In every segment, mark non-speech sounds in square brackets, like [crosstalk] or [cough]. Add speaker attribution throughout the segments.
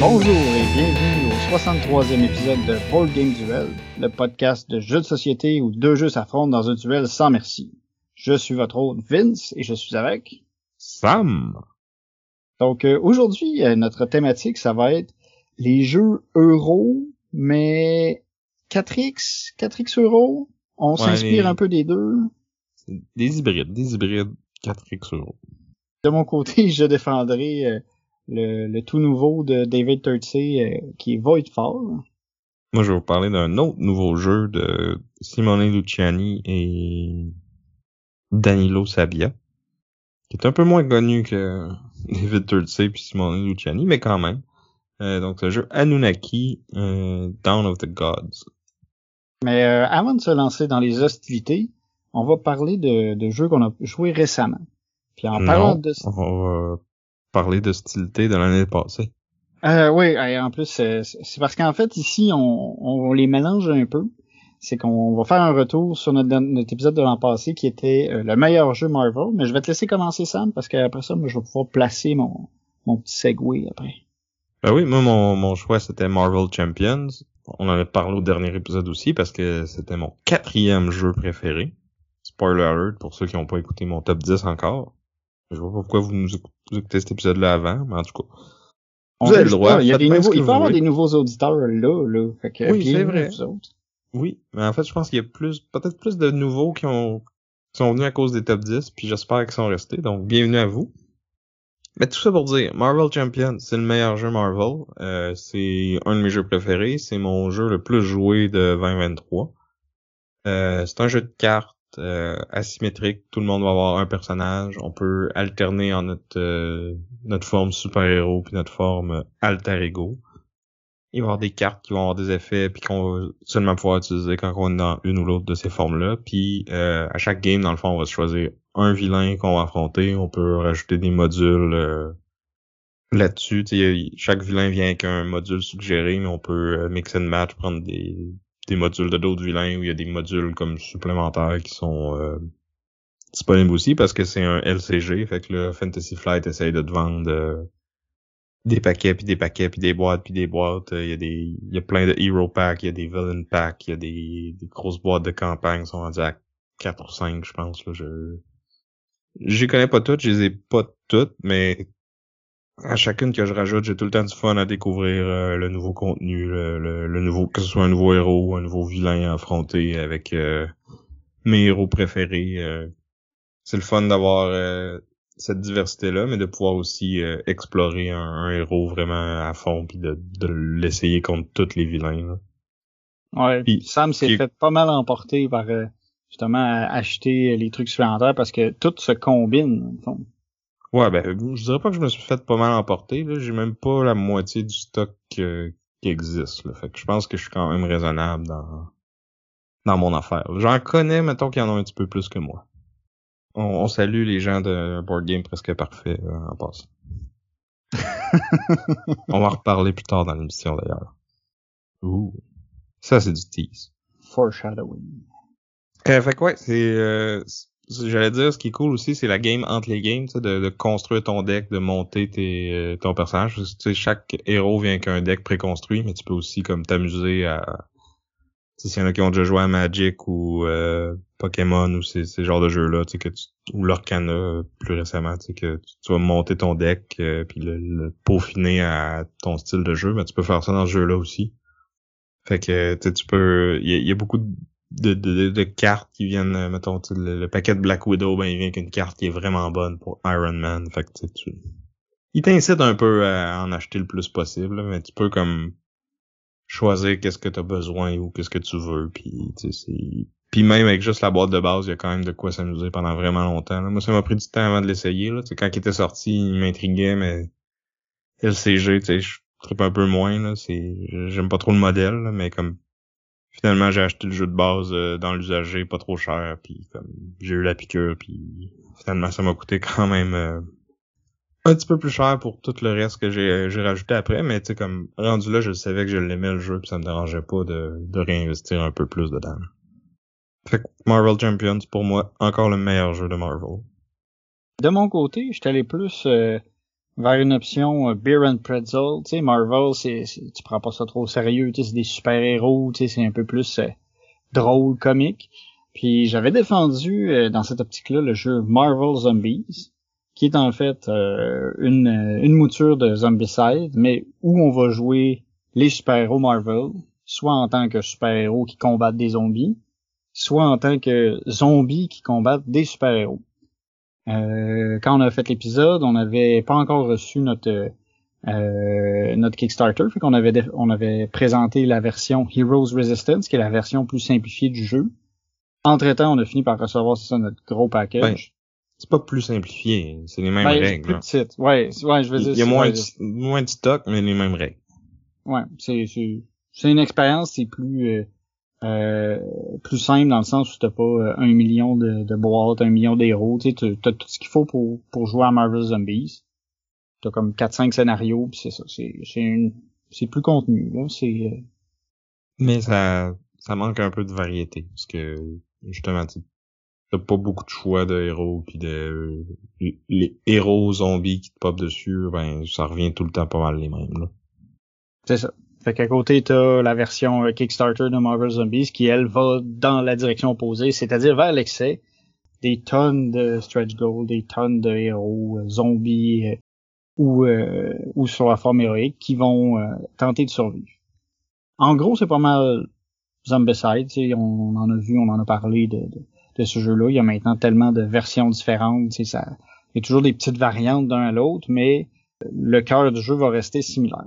Speaker 1: Bonjour et bienvenue au 63e épisode de Board Game Duel, le podcast de jeux de société où deux jeux s'affrontent dans un duel sans merci. Je suis votre hôte Vince et je suis avec
Speaker 2: Sam.
Speaker 1: Donc euh, aujourd'hui, euh, notre thématique, ça va être les jeux euro, mais 4X, 4X euro. On
Speaker 2: Ouais,
Speaker 1: s'inspire un peu des deux.
Speaker 2: Des hybrides, des hybrides 4X euros.
Speaker 1: De mon côté, [laughs] je défendrai euh, le, le tout nouveau de David Turtsey euh, qui est Voidfall.
Speaker 2: Moi, je vais vous parler d'un autre nouveau jeu de Simone Luciani et Danilo Sabia, qui est un peu moins connu que [laughs] David Turtsey puis Simone Luciani, mais quand même. Euh, donc, le jeu Anunnaki, euh, Down of the Gods.
Speaker 1: Mais euh, avant de se lancer dans les hostilités, on va parler de, de jeux qu'on a joués récemment. Puis en parlant
Speaker 2: Non,
Speaker 1: de...
Speaker 2: on va parler d'hostilité de l'année passée.
Speaker 1: Euh, oui, et en plus, c'est c'est parce qu'en fait, ici, on, on les mélange un peu. C'est qu'on va faire un retour sur notre, notre épisode de l'an passé qui était euh, le meilleur jeu Marvel. Mais je vais te laisser commencer, Sam, parce qu'après ça, moi, je vais pouvoir placer mon, mon petit segway après.
Speaker 2: Ben oui, moi, mon, mon choix, c'était Marvel Champions. On en a parlé au dernier épisode aussi parce que c'était mon quatrième jeu préféré. Spoiler alert pour ceux qui n'ont pas écouté mon top 10 encore. Je vois pas pourquoi vous nous écoutez, cet épisode-là avant, mais en tout cas.
Speaker 1: On
Speaker 2: Vous avez le droit,
Speaker 1: pas, Il y a des nouveaux, il avoir des nouveaux auditeurs là, là. Fait que,
Speaker 2: Oui, c'est vrai.
Speaker 1: à vous autres.
Speaker 2: Oui, mais en fait, je pense qu'il y a plus, peut-être plus de nouveaux qui ont, qui sont venus à cause des top 10, puis j'espère qu'ils sont restés. Donc, bienvenue à vous. Mais tout ça pour dire, Marvel Champions, c'est le meilleur jeu Marvel. Euh, c'est un de mes jeux préférés. C'est mon jeu le plus joué de 2023. Euh, c'est un jeu de cartes euh, asymétrique. Tout le monde va avoir un personnage. On peut alterner en notre euh, notre forme super-héros puis notre forme alter ego. Il va y avoir des cartes qui vont avoir des effets puis qu'on va seulement pouvoir utiliser quand on est dans une ou l'autre de ces formes-là. Puis euh, à chaque game, dans le fond, on va se choisir un vilain qu'on va affronter. On peut rajouter des modules euh, là-dessus. Chaque vilain vient avec un module suggéré, mais on peut euh, mix and match, prendre des, des modules de d'autres vilains où il y a des modules comme supplémentaires qui sont euh, disponibles aussi parce que c'est un LCG. Fait que le Fantasy Flight essaye de te vendre euh, des paquets puis des paquets puis des boîtes puis des boîtes. Euh, Il y a des il y a plein de hero packs, il y a des villain packs, il y a des, des grosses boîtes de campagne sont rendues à 4 ou 5, je pense. Là, je les connais pas toutes, je les ai pas toutes, mais à chacune que je rajoute, j'ai tout le temps du fun à découvrir euh, le nouveau contenu, le, le, le nouveau que ce soit un nouveau héros ou un nouveau vilain à affronter avec euh, mes héros préférés. euh. c'est le fun d'avoir euh, cette diversité-là, mais de pouvoir aussi euh, explorer un, un héros vraiment à fond puis de, de l'essayer contre tous les vilains. là.
Speaker 1: Ouais.
Speaker 2: Puis-
Speaker 1: Sam s'est
Speaker 2: puis-
Speaker 1: fait pas mal emporter par euh, justement acheter les trucs supplémentaires parce que tout se combine. dans le fond.
Speaker 2: Ouais, ben, je dirais pas que je me suis fait pas mal emporter, là. J'ai même pas la moitié du stock euh, qui existe, là. Fait que je pense que je suis quand même raisonnable dans, dans mon affaire. J'en connais, mettons, qui en ont un petit peu plus que moi. On, on salue les gens de Board Game Presque Parfait, euh, en passant. [laughs] on va en reparler plus tard dans l'émission, d'ailleurs. Ouh. Ça, c'est du tease.
Speaker 1: Foreshadowing.
Speaker 2: Euh, fait que ouais, c'est, euh, j'allais dire, ce qui est cool aussi, c'est la game entre les games, de, de construire ton deck, de monter tes, euh, ton personnage. Tu sais, chaque héros vient avec un deck préconstruit, mais tu peux aussi comme t'amuser à, s'il y en a qui ont déjà joué à Magic ou euh, Pokémon ou ces, ces genres de jeux-là, tu sais, que tu, ou Lorcana plus récemment, que tu, vas monter ton deck euh, puis le, le peaufiner à ton style de jeu, mais tu peux faire ça dans ce jeu-là aussi. Fait que tu peux, il y, a- beaucoup de de, de, cartes qui viennent, euh, mettons, le, le paquet de Black Widow, ben il vient avec une carte qui est vraiment bonne pour Iron Man. Fait que tu. Il t'incite un peu à en acheter le plus possible, là, mais tu peux comme choisir qu'est-ce que tu as besoin ou qu'est-ce que tu veux. Puis. Puis même avec juste la boîte de base, il y a quand même de quoi s'amuser pendant vraiment longtemps. là. Moi, ça m'a pris du temps avant de l'essayer. Là. Quand il était sorti, il m'intriguait, mais LCG, je tripe un peu moins. Là. C'est... J'aime pas trop le modèle, là, mais comme finalement j'ai acheté le jeu de base euh, dans l'usager pas trop cher puis comme j'ai eu la piqûre puis finalement ça m'a coûté quand même euh, un petit peu plus cher pour tout le reste que j'ai j'ai rajouté après mais tu sais comme rendu là je savais que je l'aimais le jeu puis ça me dérangeait pas de, réinvestir un peu plus dedans. Fait que Marvel Champions pour moi encore le meilleur jeu de Marvel.
Speaker 1: De mon côté, j'étais allé plus euh, vers une option euh, Beer and Pretzel. Tu sais, Marvel, c'est, tu prends pas ça trop au sérieux. Tu sais, c'est des super-héros. Tu sais, c'est un peu plus euh, drôle, comique. Puis j'avais défendu euh, dans cette optique-là le jeu Marvel Zombies, qui est en fait une, une mouture de Zombicide, mais où on va jouer les super-héros Marvel, soit en tant que super-héros qui combattent des zombies, soit en tant que zombies qui combattent des super-héros. Euh, quand on a fait l'épisode, on n'avait pas encore reçu notre euh, notre Kickstarter, fait qu'on avait on avait présenté la version Heroes Resistance, qui est la version plus simplifiée du jeu. Entre-temps, on a fini par recevoir ça notre gros package.
Speaker 2: C'est pas plus simplifié, c'est les mêmes ben, règles.
Speaker 1: Plus petite. Ouais, ouais, je veux dire.
Speaker 2: Il y a moins, de, moins de stock, mais les mêmes règles.
Speaker 1: Ouais, c'est c'est une expérience, c'est plus euh, euh, plus simple dans le sens où t'as pas euh, un million de, de boîtes, un million d'héros, tu sais, t'as tout ce qu'il faut pour, pour jouer à Marvel Zombies. T'as comme 4-5 scénarios, pis c'est ça, c'est c'est c'est plus contenu là, c'est euh,
Speaker 2: mais ça ça manque un peu de variété parce que justement t'as pas beaucoup de choix de héros puis de les héros zombies qui te popent dessus, ben ça revient tout le temps pas mal les mêmes là.
Speaker 1: C'est ça. Fait qu'à côté, t'as la version euh, Kickstarter de Marvel Zombies qui, elle, va dans la direction opposée, c'est-à-dire vers l'excès. Des tonnes de stretch goals, des tonnes de héros, euh, zombies euh, ou, ou sur la forme héroïque qui vont tenter de survivre. En gros, c'est pas mal Zombicide. On en a vu, on en a parlé de, ce jeu-là. Il y a maintenant tellement de versions différentes. Ça, il y a toujours des petites variantes d'un à l'autre, mais le cœur du jeu va rester similaire.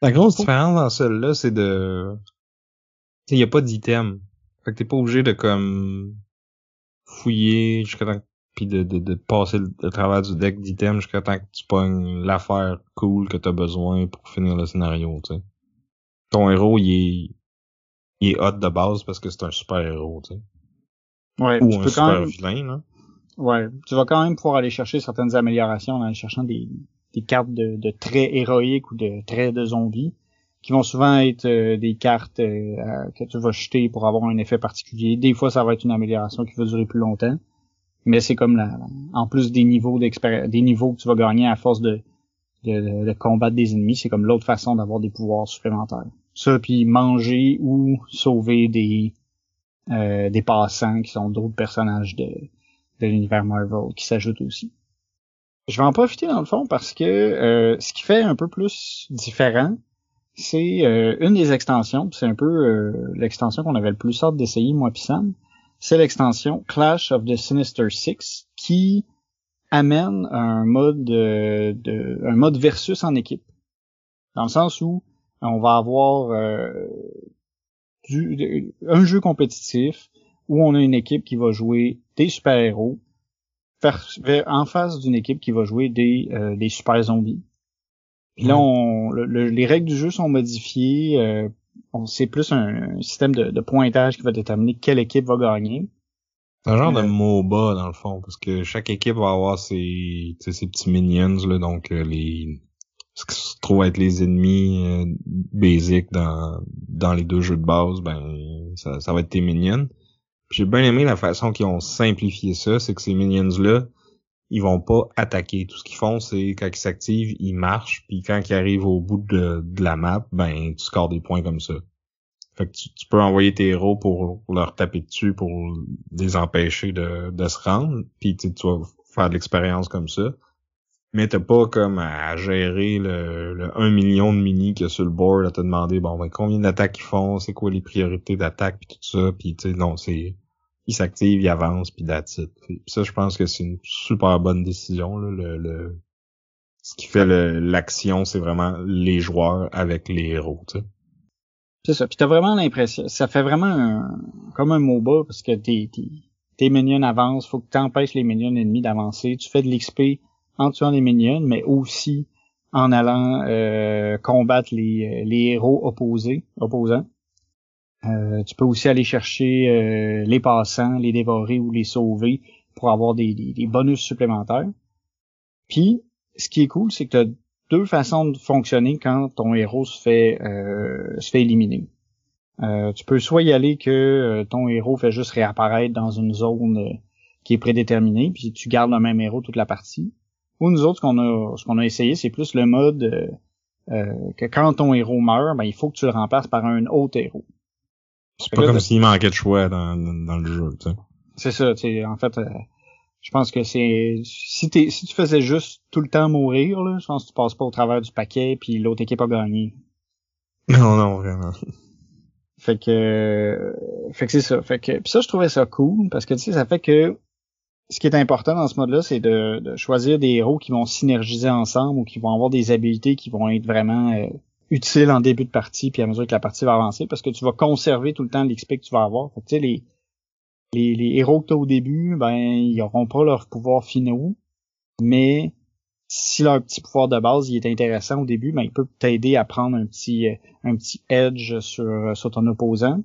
Speaker 2: La grosse différence dans celle-là, c'est de... Il n'y a pas d'item. Fait que t'es pas obligé de comme fouiller jusqu'à temps puis de, de, de passer le, travers du deck d'items jusqu'à temps que tu pognes l'affaire cool que t'as besoin pour finir le scénario, tu sais. Ton héros, il est, il est hot de base parce que c'est un super héros, tu sais.
Speaker 1: Ouais,
Speaker 2: Ou
Speaker 1: tu
Speaker 2: un
Speaker 1: peux
Speaker 2: super
Speaker 1: quand même...
Speaker 2: vilain, là.
Speaker 1: Ouais, tu vas quand même pouvoir aller chercher certaines améliorations en cherchant des, des cartes de, de, traits héroïques ou de traits de zombies, qui vont souvent être euh, des cartes euh, que tu vas jeter pour avoir un effet particulier. Des fois, ça va être une amélioration qui va durer plus longtemps, mais c'est comme la, en plus des niveaux d'expérience, des niveaux que tu vas gagner à force de, de, de combattre des ennemis, c'est comme l'autre façon d'avoir des pouvoirs supplémentaires. Ça, puis manger ou sauver des euh, des passants qui sont d'autres personnages de, de l'univers Marvel qui s'ajoutent aussi. Je vais en profiter dans le fond parce que euh, ce qui fait un peu plus différent, c'est euh, une des extensions, c'est un peu euh, l'extension qu'on avait le plus hâte d'essayer, moi puis Sam, c'est l'extension Clash of the Sinister Six qui amène un mode de, un mode versus en équipe. Dans le sens où on va avoir du, un jeu compétitif où on a une équipe qui va jouer des super-héros en face d'une équipe qui va jouer des, euh, des super zombies. Puis là, on, les règles du jeu sont modifiées. Euh, c'est plus un, système de, pointage qui va déterminer quelle équipe va gagner.
Speaker 2: C'est un genre de euh, MOBA dans le fond, parce que chaque équipe va avoir ses, ses petits minions, là, donc euh, les ce qui se trouve être les ennemis euh, basiques dans, dans les deux jeux de base, ben ça, ça va être tes minions. J'ai bien aimé la façon qu'ils ont simplifié ça, c'est que ces minions-là, ils vont pas attaquer. Tout ce qu'ils font, c'est quand ils s'activent, ils marchent, puis quand ils arrivent au bout de, la map, ben tu scores des points comme ça. Fait que tu, peux envoyer tes héros pour leur taper dessus pour les empêcher de, de se rendre, puis tu, vas faire de l'expérience comme ça. Mais t'as pas comme à gérer le, le 1 million de mini qu'il y a sur le board à te demander bon ben combien d'attaques ils font, c'est quoi les priorités d'attaque puis tout ça, puis tu sais non c'est il s'active, il avance, puis it. ça, je pense que c'est une super bonne décision. Là, le, le... Ce qui fait l'action, c'est vraiment les joueurs avec les héros. Tu sais.
Speaker 1: C'est ça. Puis t'as vraiment l'impression, ça fait vraiment un, comme un MOBA parce que tes, tes, tes minions avancent, faut que tu empêches les minions ennemis d'avancer. Tu fais de l'XP en tuant les minions, mais aussi en allant euh, combattre les, les héros opposés, opposants. Euh, tu peux aussi aller chercher euh, les passants, les dévorer ou les sauver pour avoir des, des, bonus supplémentaires. Puis, ce qui est cool, c'est que tu as deux façons de fonctionner quand ton héros se fait euh, se fait éliminer. tu peux soit y aller que ton héros fait juste réapparaître dans une zone qui est prédéterminée, puis tu gardes le même héros toute la partie. Ou nous autres, ce qu'on a ce qu'on a essayé, c'est plus le mode que quand ton héros meurt, ben, il faut que tu le remplaces par un autre héros.
Speaker 2: C'est pas comme s'il manquait de choix dans, dans, le jeu, tu sais.
Speaker 1: C'est ça, tu sais, en fait, euh, je pense que c'est si t'es si tu faisais juste tout le temps mourir, là, je pense que tu passes pas au travers du paquet puis l'autre équipe a gagné. [laughs]
Speaker 2: Non, non, vraiment.
Speaker 1: Fait que fait que c'est ça. Fait que puis ça je trouvais ça cool parce que tu sais ça fait que ce qui est important dans ce mode-là, c'est de, de, choisir des héros qui vont synergiser ensemble ou qui vont avoir des habilités qui vont être vraiment euh, utile en début de partie puis à mesure que la partie va avancer parce que tu vas conserver tout le temps l'XP que tu vas avoir. Fait que, les, les, les héros que tu as au début, ben ils auront pas leur pouvoir finaux, mais si leur petit pouvoir de base il est intéressant au début, ben il peut t'aider à prendre un petit euh, un petit edge sur sur ton opposant.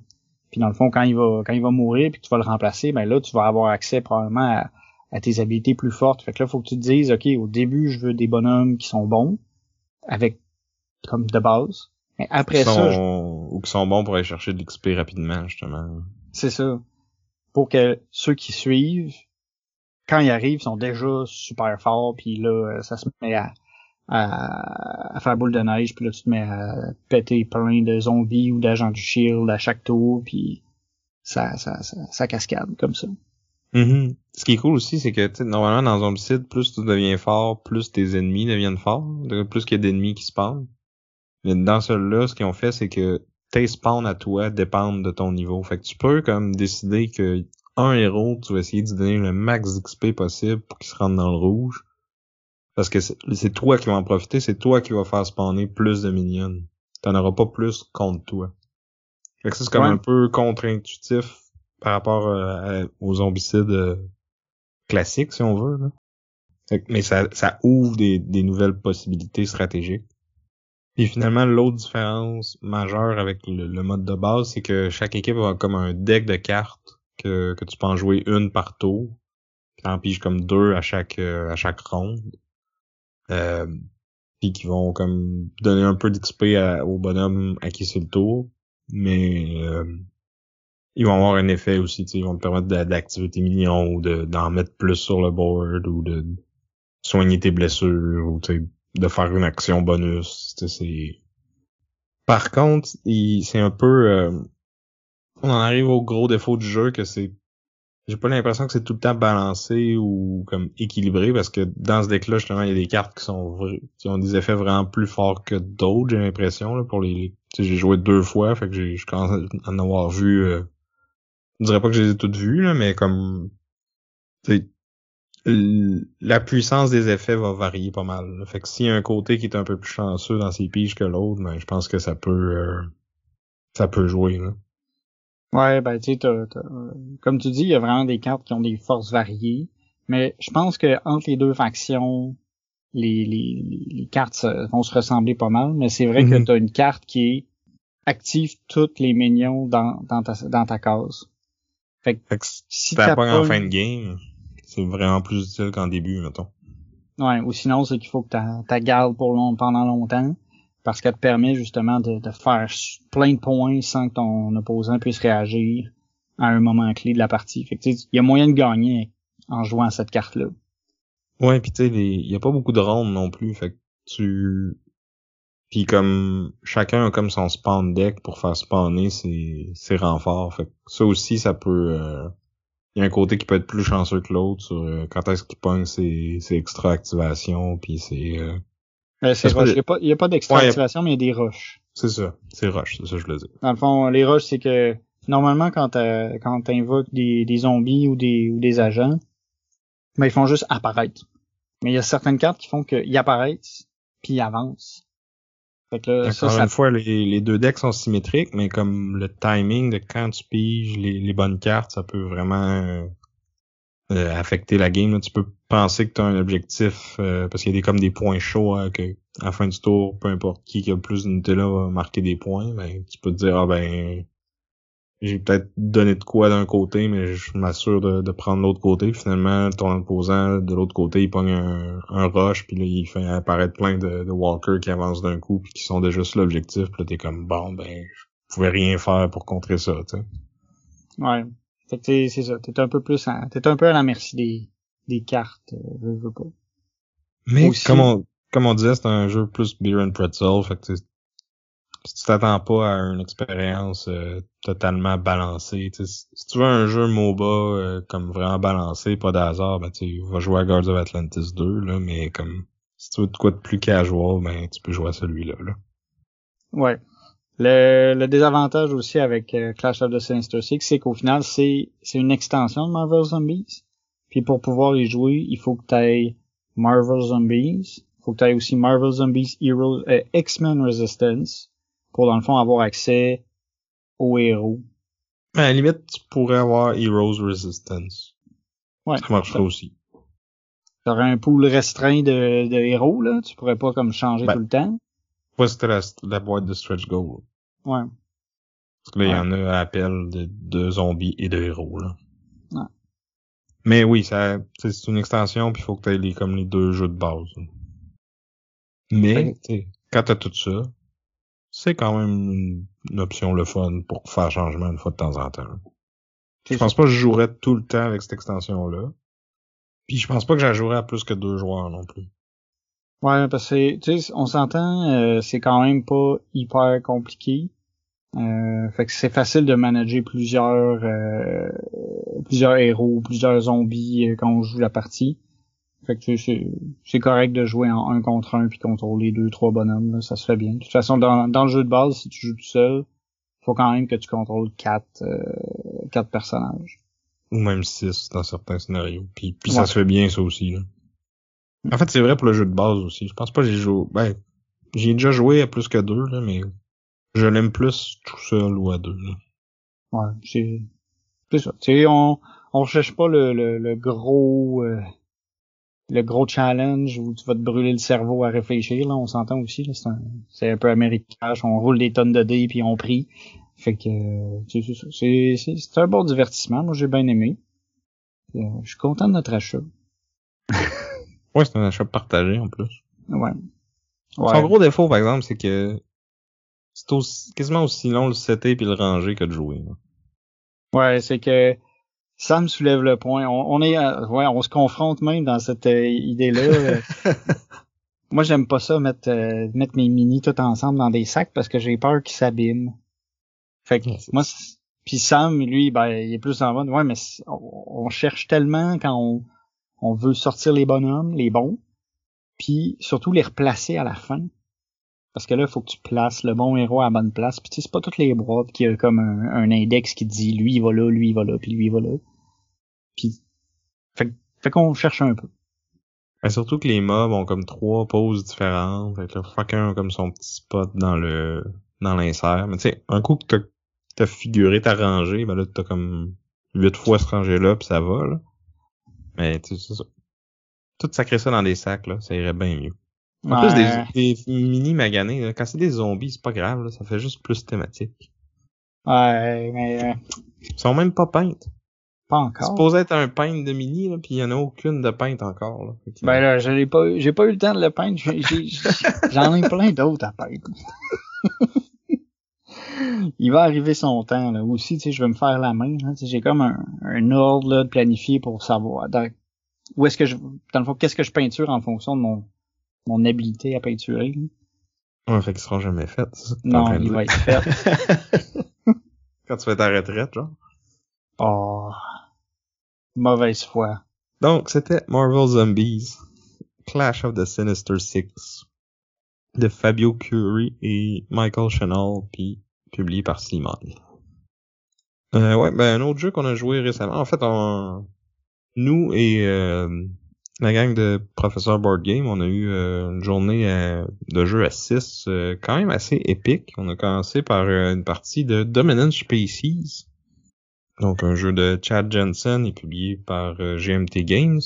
Speaker 1: Puis dans le fond quand il va quand il va mourir puis que tu vas le remplacer, ben là tu vas avoir accès probablement à, à tes habilités plus fortes. Fait que là faut que tu te dises OK, au début je veux des bonhommes qui sont bons avec comme de base. Mais après ça.
Speaker 2: Ou qui sont bons pour aller chercher de l'XP rapidement, justement.
Speaker 1: C'est ça. Pour que ceux qui suivent, quand ils arrivent, sont déjà super forts, puis là, ça se met à, à, faire boule de neige, puis là, tu te mets à péter plein de zombies ou d'agents du shield à chaque tour, puis ça, ça, ça, cascade comme ça.
Speaker 2: Mm-hmm. Ce qui est cool aussi, c'est que normalement dans Zombicide, plus tu deviens fort, plus tes ennemis deviennent forts, plus qu'il y a d'ennemis qui se parlent. Mais dans celui-là, ce qu'ils ont fait, c'est que tes spawns à toi dépendent de ton niveau. Fait que tu peux comme décider que un héros, tu vas essayer de donner le max d'XP possible pour qu'il se rentre dans le rouge. Parce que c'est toi qui vas en profiter, c'est toi qui vas faire spawner plus de minions. T'en auras pas plus contre toi. Fait que ça, c'est comme un peu contre-intuitif par rapport euh, aux zombicides euh, classiques, si on veut. mais ça, ouvre des, nouvelles possibilités stratégiques. Puis finalement, l'autre différence majeure avec le, mode de base, c'est que chaque équipe a comme un deck de cartes que, que tu peux en jouer une par tour. Tu en piges comme deux à chaque euh, à chaque ronde. Euh, puis qui vont comme donner un peu d'XP au bonhomme à qui c'est le tour. Mais ils vont avoir un effet aussi, ils vont te permettre d'activer tes minions ou d'en mettre plus sur le board ou de soigner tes blessures ou de faire une action bonus. C'est. Par contre, c'est un peu. Euh, on en arrive au gros défaut du jeu que c'est. J'ai pas l'impression que c'est tout le temps balancé ou comme équilibré parce que dans ce deck-là, justement, il y a des cartes qui sont qui ont des effets vraiment plus forts que d'autres, j'ai l'impression. pour les. J'ai joué deux fois, fait que j'ai je commence à en avoir vu. Euh, je dirais pas que je les ai toutes vues, là, mais comme la puissance des effets va varier pas mal. Fait que s'il y a un côté qui est un peu plus chanceux dans ses piges que l'autre, ben, je pense que ça peut euh, ça peut jouer. Là.
Speaker 1: Ouais, ben tu sais, comme tu dis, il y a vraiment des cartes qui ont des forces variées. Mais je pense que entre les deux factions, les, les, les cartes vont se ressembler pas mal. Mais c'est vrai que mm-hmm. tu as une carte qui active toutes les minions dans, dans, ta, dans ta case.
Speaker 2: Fait que, si t'as pas en fin de game c'est vraiment plus utile qu'en début, mettons.
Speaker 1: Ouais, ou sinon, c'est qu'il faut que tu gardes pour long, pendant longtemps, parce qu'elle te permet justement de, de, faire plein de points sans que ton opposant puisse réagir à un moment clé de la partie. Fait que il y a moyen de gagner en jouant à cette carte-là.
Speaker 2: Ouais, puis tu sais, il y a pas beaucoup de rondes non plus, fait que tu... Puis comme chacun a comme son spawn deck pour faire spawner ses, ses renforts. Fait que ça aussi, ça peut... Euh il y a un côté qui peut être plus chanceux que l'autre sur euh, quand est-ce qu'il pogne ses, extra activations puis c'est euh...
Speaker 1: euh c'est Il n'y a pas, pas d'extra activation, mais il y a des rushs.
Speaker 2: C'est ça. C'est rush, c'est ça que je le dis.
Speaker 1: Dans le fond, les rushs, c'est que normalement quand quand t'invoques des, des zombies ou des ou des agents, ben ils font juste apparaître. Mais il y a certaines cartes qui font qu'ils apparaissent puis ils avancent.
Speaker 2: Fait que ça, une fois, les, les, deux decks sont symétriques, mais comme le timing de quand tu piges les, les bonnes cartes, ça peut vraiment euh, euh, affecter la game. Tu peux penser que tu as un objectif, euh, parce qu'il y a des comme des points chauds, hein, que à la fin du tour, peu importe qui, qui a le plus d'unités là va marquer des points, ben, tu peux te dire, ah ben, j'ai peut-être donné de quoi d'un côté, mais je m'assure de, de prendre l'autre côté. Finalement, ton opposant de l'autre côté, il pogne un, un rush, puis là, il fait apparaître plein de, de walkers qui avancent d'un coup, puis qui sont déjà sur l'objectif. Puis là, t'es comme bon, ben, je pouvais rien faire pour contrer ça, tu sais.
Speaker 1: Ouais. Fait que c'est ça. T'es un peu plus, t'es un peu à la merci des, des cartes. Euh, je veux pas.
Speaker 2: Mais comme on, comme on disait, c'est un jeu plus beer and pretzel. Fait que si tu t'attends pas à une expérience euh, totalement balancée, si tu veux un jeu MOBA euh, comme vraiment balancé, pas d'hasard, ben tu vas jouer à Guards of Atlantis 2, là, mais comme si tu veux de quoi de plus casual, ben tu peux jouer à celui-là. Là.
Speaker 1: Ouais. Le, le désavantage aussi avec euh, Clash of the Sinister Six, c'est qu'au final, c'est une extension de Marvel Zombies. Puis pour pouvoir y jouer, il faut que tu aies Marvel Zombies, faut que tu aies aussi Marvel Zombies Heroes, X-Men Resistance, pour dans le fond avoir accès aux héros.
Speaker 2: À la limite, tu pourrais avoir Heroes Resistance. Ouais. Ça marcherait aussi.
Speaker 1: T'aurais un pool restreint de, de héros, là. Tu pourrais pas comme changer ben, tout le temps.
Speaker 2: Ouais, c'était la, boîte de stretch goal.
Speaker 1: Ouais.
Speaker 2: Parce que là, il y en a à appel de, de, zombies et de héros, là.
Speaker 1: Ouais.
Speaker 2: Mais oui, ça, c'est une extension, puis il faut que tu aies les, comme les deux jeux de base. Mais, quand t'as tout ça, c'est quand même une option le fun pour faire changement une fois de temps en temps. Je pense pas que je jouerais tout le temps avec cette extension-là. Puis je pense pas que j'en jouerais à plus que deux joueurs non plus.
Speaker 1: Ouais, parce que tu sais, on s'entend, euh, c'est quand même pas hyper compliqué. Euh, fait que c'est facile de manager plusieurs euh, plusieurs héros, plusieurs zombies quand on joue la partie. Fait que c'est correct de jouer en un contre un puis contrôler deux, trois bonhommes, là, ça se fait bien. De toute façon, dans, dans le jeu de base, si tu joues tout seul, faut quand même que tu contrôles quatre, euh, quatre personnages.
Speaker 2: Ou même six dans certains scénarios. Puis, puis ça se fait bien ça aussi. Là. En fait, c'est vrai pour le jeu de base aussi. Je pense pas que j'ai joué. Ben, j'ai déjà joué à plus que deux, là, mais je l'aime plus tout seul ou à deux. Là.
Speaker 1: Ouais, c'est. C'est ça. Tu sais, on, on cherche pas le, le, le gros. Euh, le gros challenge où tu vas te brûler le cerveau à réfléchir, là, on s'entend aussi, là, c'est un, c'est un peu américain, on roule des tonnes de dés puis on prie. Fait que c'est, c'est, c'est un bon divertissement, moi j'ai bien aimé. Euh, je suis content de notre achat. [laughs]
Speaker 2: ouais, c'est un achat partagé en plus.
Speaker 1: Ouais.
Speaker 2: ouais. Son gros défaut, par exemple, c'est que c'est aussi, quasiment aussi long le setter puis le ranger que de jouer.
Speaker 1: Ouais, c'est que Sam soulève le point. On, est, euh, ouais, on se confronte même dans cette euh, idée-là. [laughs] Moi, j'aime pas ça mettre euh, mettre mes mini tout ensemble dans des sacs parce que j'ai peur qu'ils s'abîment. Fait que moi, puis Sam, lui, ben, il est plus en mode, ouais, mais on, cherche tellement quand on, on veut sortir les bonhommes, les bons, puis surtout les replacer à la fin. Parce que là, il faut que tu places le bon héros à la bonne place. Puis tu sais, c'est pas toutes les boîtes qui a comme un, index qui dit lui il va là, lui il va là, puis lui il va là. Puis fait, fait qu'on cherche un peu.
Speaker 2: Mais surtout que les mobs ont comme trois poses différentes. Fait que chacun a comme son petit spot dans le dans l'insert. Mais tu sais, un coup que t'as as figuré ta rangée, ben là t'as comme huit fois ce rangée-là, puis ça va là. Mais tu sais, ça. Tout sacrer ça dans des sacs, là, ça irait bien mieux. En plus, des, mini maganés, quand c'est des zombies, c'est pas grave, là, ça fait juste plus thématique.
Speaker 1: Ouais, mais... Euh,
Speaker 2: Ils sont même pas peintes.
Speaker 1: Pas encore. C'est
Speaker 2: supposé être un peintre de mini, là, puis il y en a aucune de peinte encore. Là.
Speaker 1: Ben là, je l'ai pas, j'ai pas eu le temps de le peindre. J'en ai, plein d'autres à peindre. [laughs] il va arriver son temps là aussi tu sais je vais me faire la main j'ai comme un, un ordre là, de planifier pour savoir où est-ce que je dans le fond qu'est-ce que je peinture en fonction de mon mon habilité à peinturer.
Speaker 2: Ouais, fait qu'il sera jamais fait. Ça,
Speaker 1: non, il va être fait. [laughs]
Speaker 2: Quand tu fais ta retraite, genre.
Speaker 1: Oh. Mauvaise foi.
Speaker 2: Donc, c'était Marvel Zombies. Clash of the Sinister Six. De Fabio Curie et Michael Chanel, puis publié par Simon. Euh, ouais, ben un autre jeu qu'on a joué récemment. En fait, on... nous et euh, la gang de Professeur Board Game, on a eu euh, une journée euh, de jeu à 6 euh, quand même assez épique. On a commencé par une partie de Dominance Species. Donc un jeu de Chad Jensen et publié par GMT Games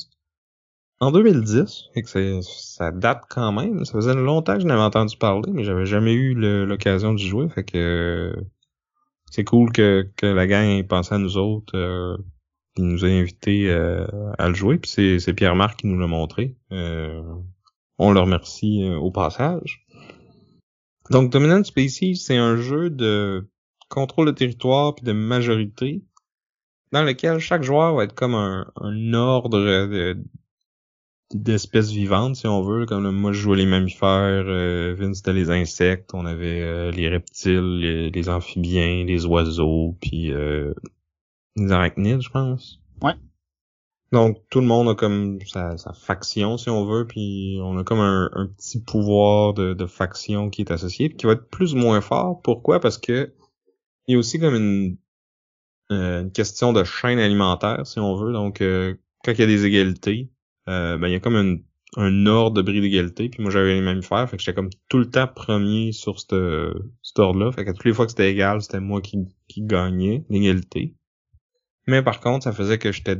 Speaker 2: en 2010. Et que ça date quand même. Ça faisait longtemps que je n'avais entendu parler, mais j'avais jamais eu l'occasion d'y jouer. Fait que c'est cool que, que la gang ait pensé à nous autres. Euh, il nous a invités euh, à le jouer. Puis c'est, Pierre-Marc qui nous l'a montré. Euh, on le remercie au passage. Donc Dominant Species, c'est un jeu de contrôle de territoire puis de majorité dans lequel chaque joueur va être comme un, un ordre de, d'espèces vivantes, si on veut. Comme moi, je jouais les mammifères, euh, Vince, c'était les insectes, on avait euh, les reptiles, les, amphibiens, les oiseaux, puis euh, les arachnides, je pense.
Speaker 1: Ouais.
Speaker 2: Donc, tout le monde a comme sa, faction, si on veut, puis on a comme un, petit pouvoir de, de, faction qui est associé, puis qui va être plus ou moins fort. Pourquoi? Parce que il y a aussi comme une, euh, une question de chaîne alimentaire, si on veut. Donc, quand il y a des égalités, euh, ben il y a comme une, un ordre de bris d'égalité, puis moi j'avais les mammifères, fait que j'étais comme tout le temps premier sur cet ordre-là, fait que toutes les fois que c'était égal, c'était moi qui, qui gagnais l'égalité. Mais par contre, ça faisait que j'étais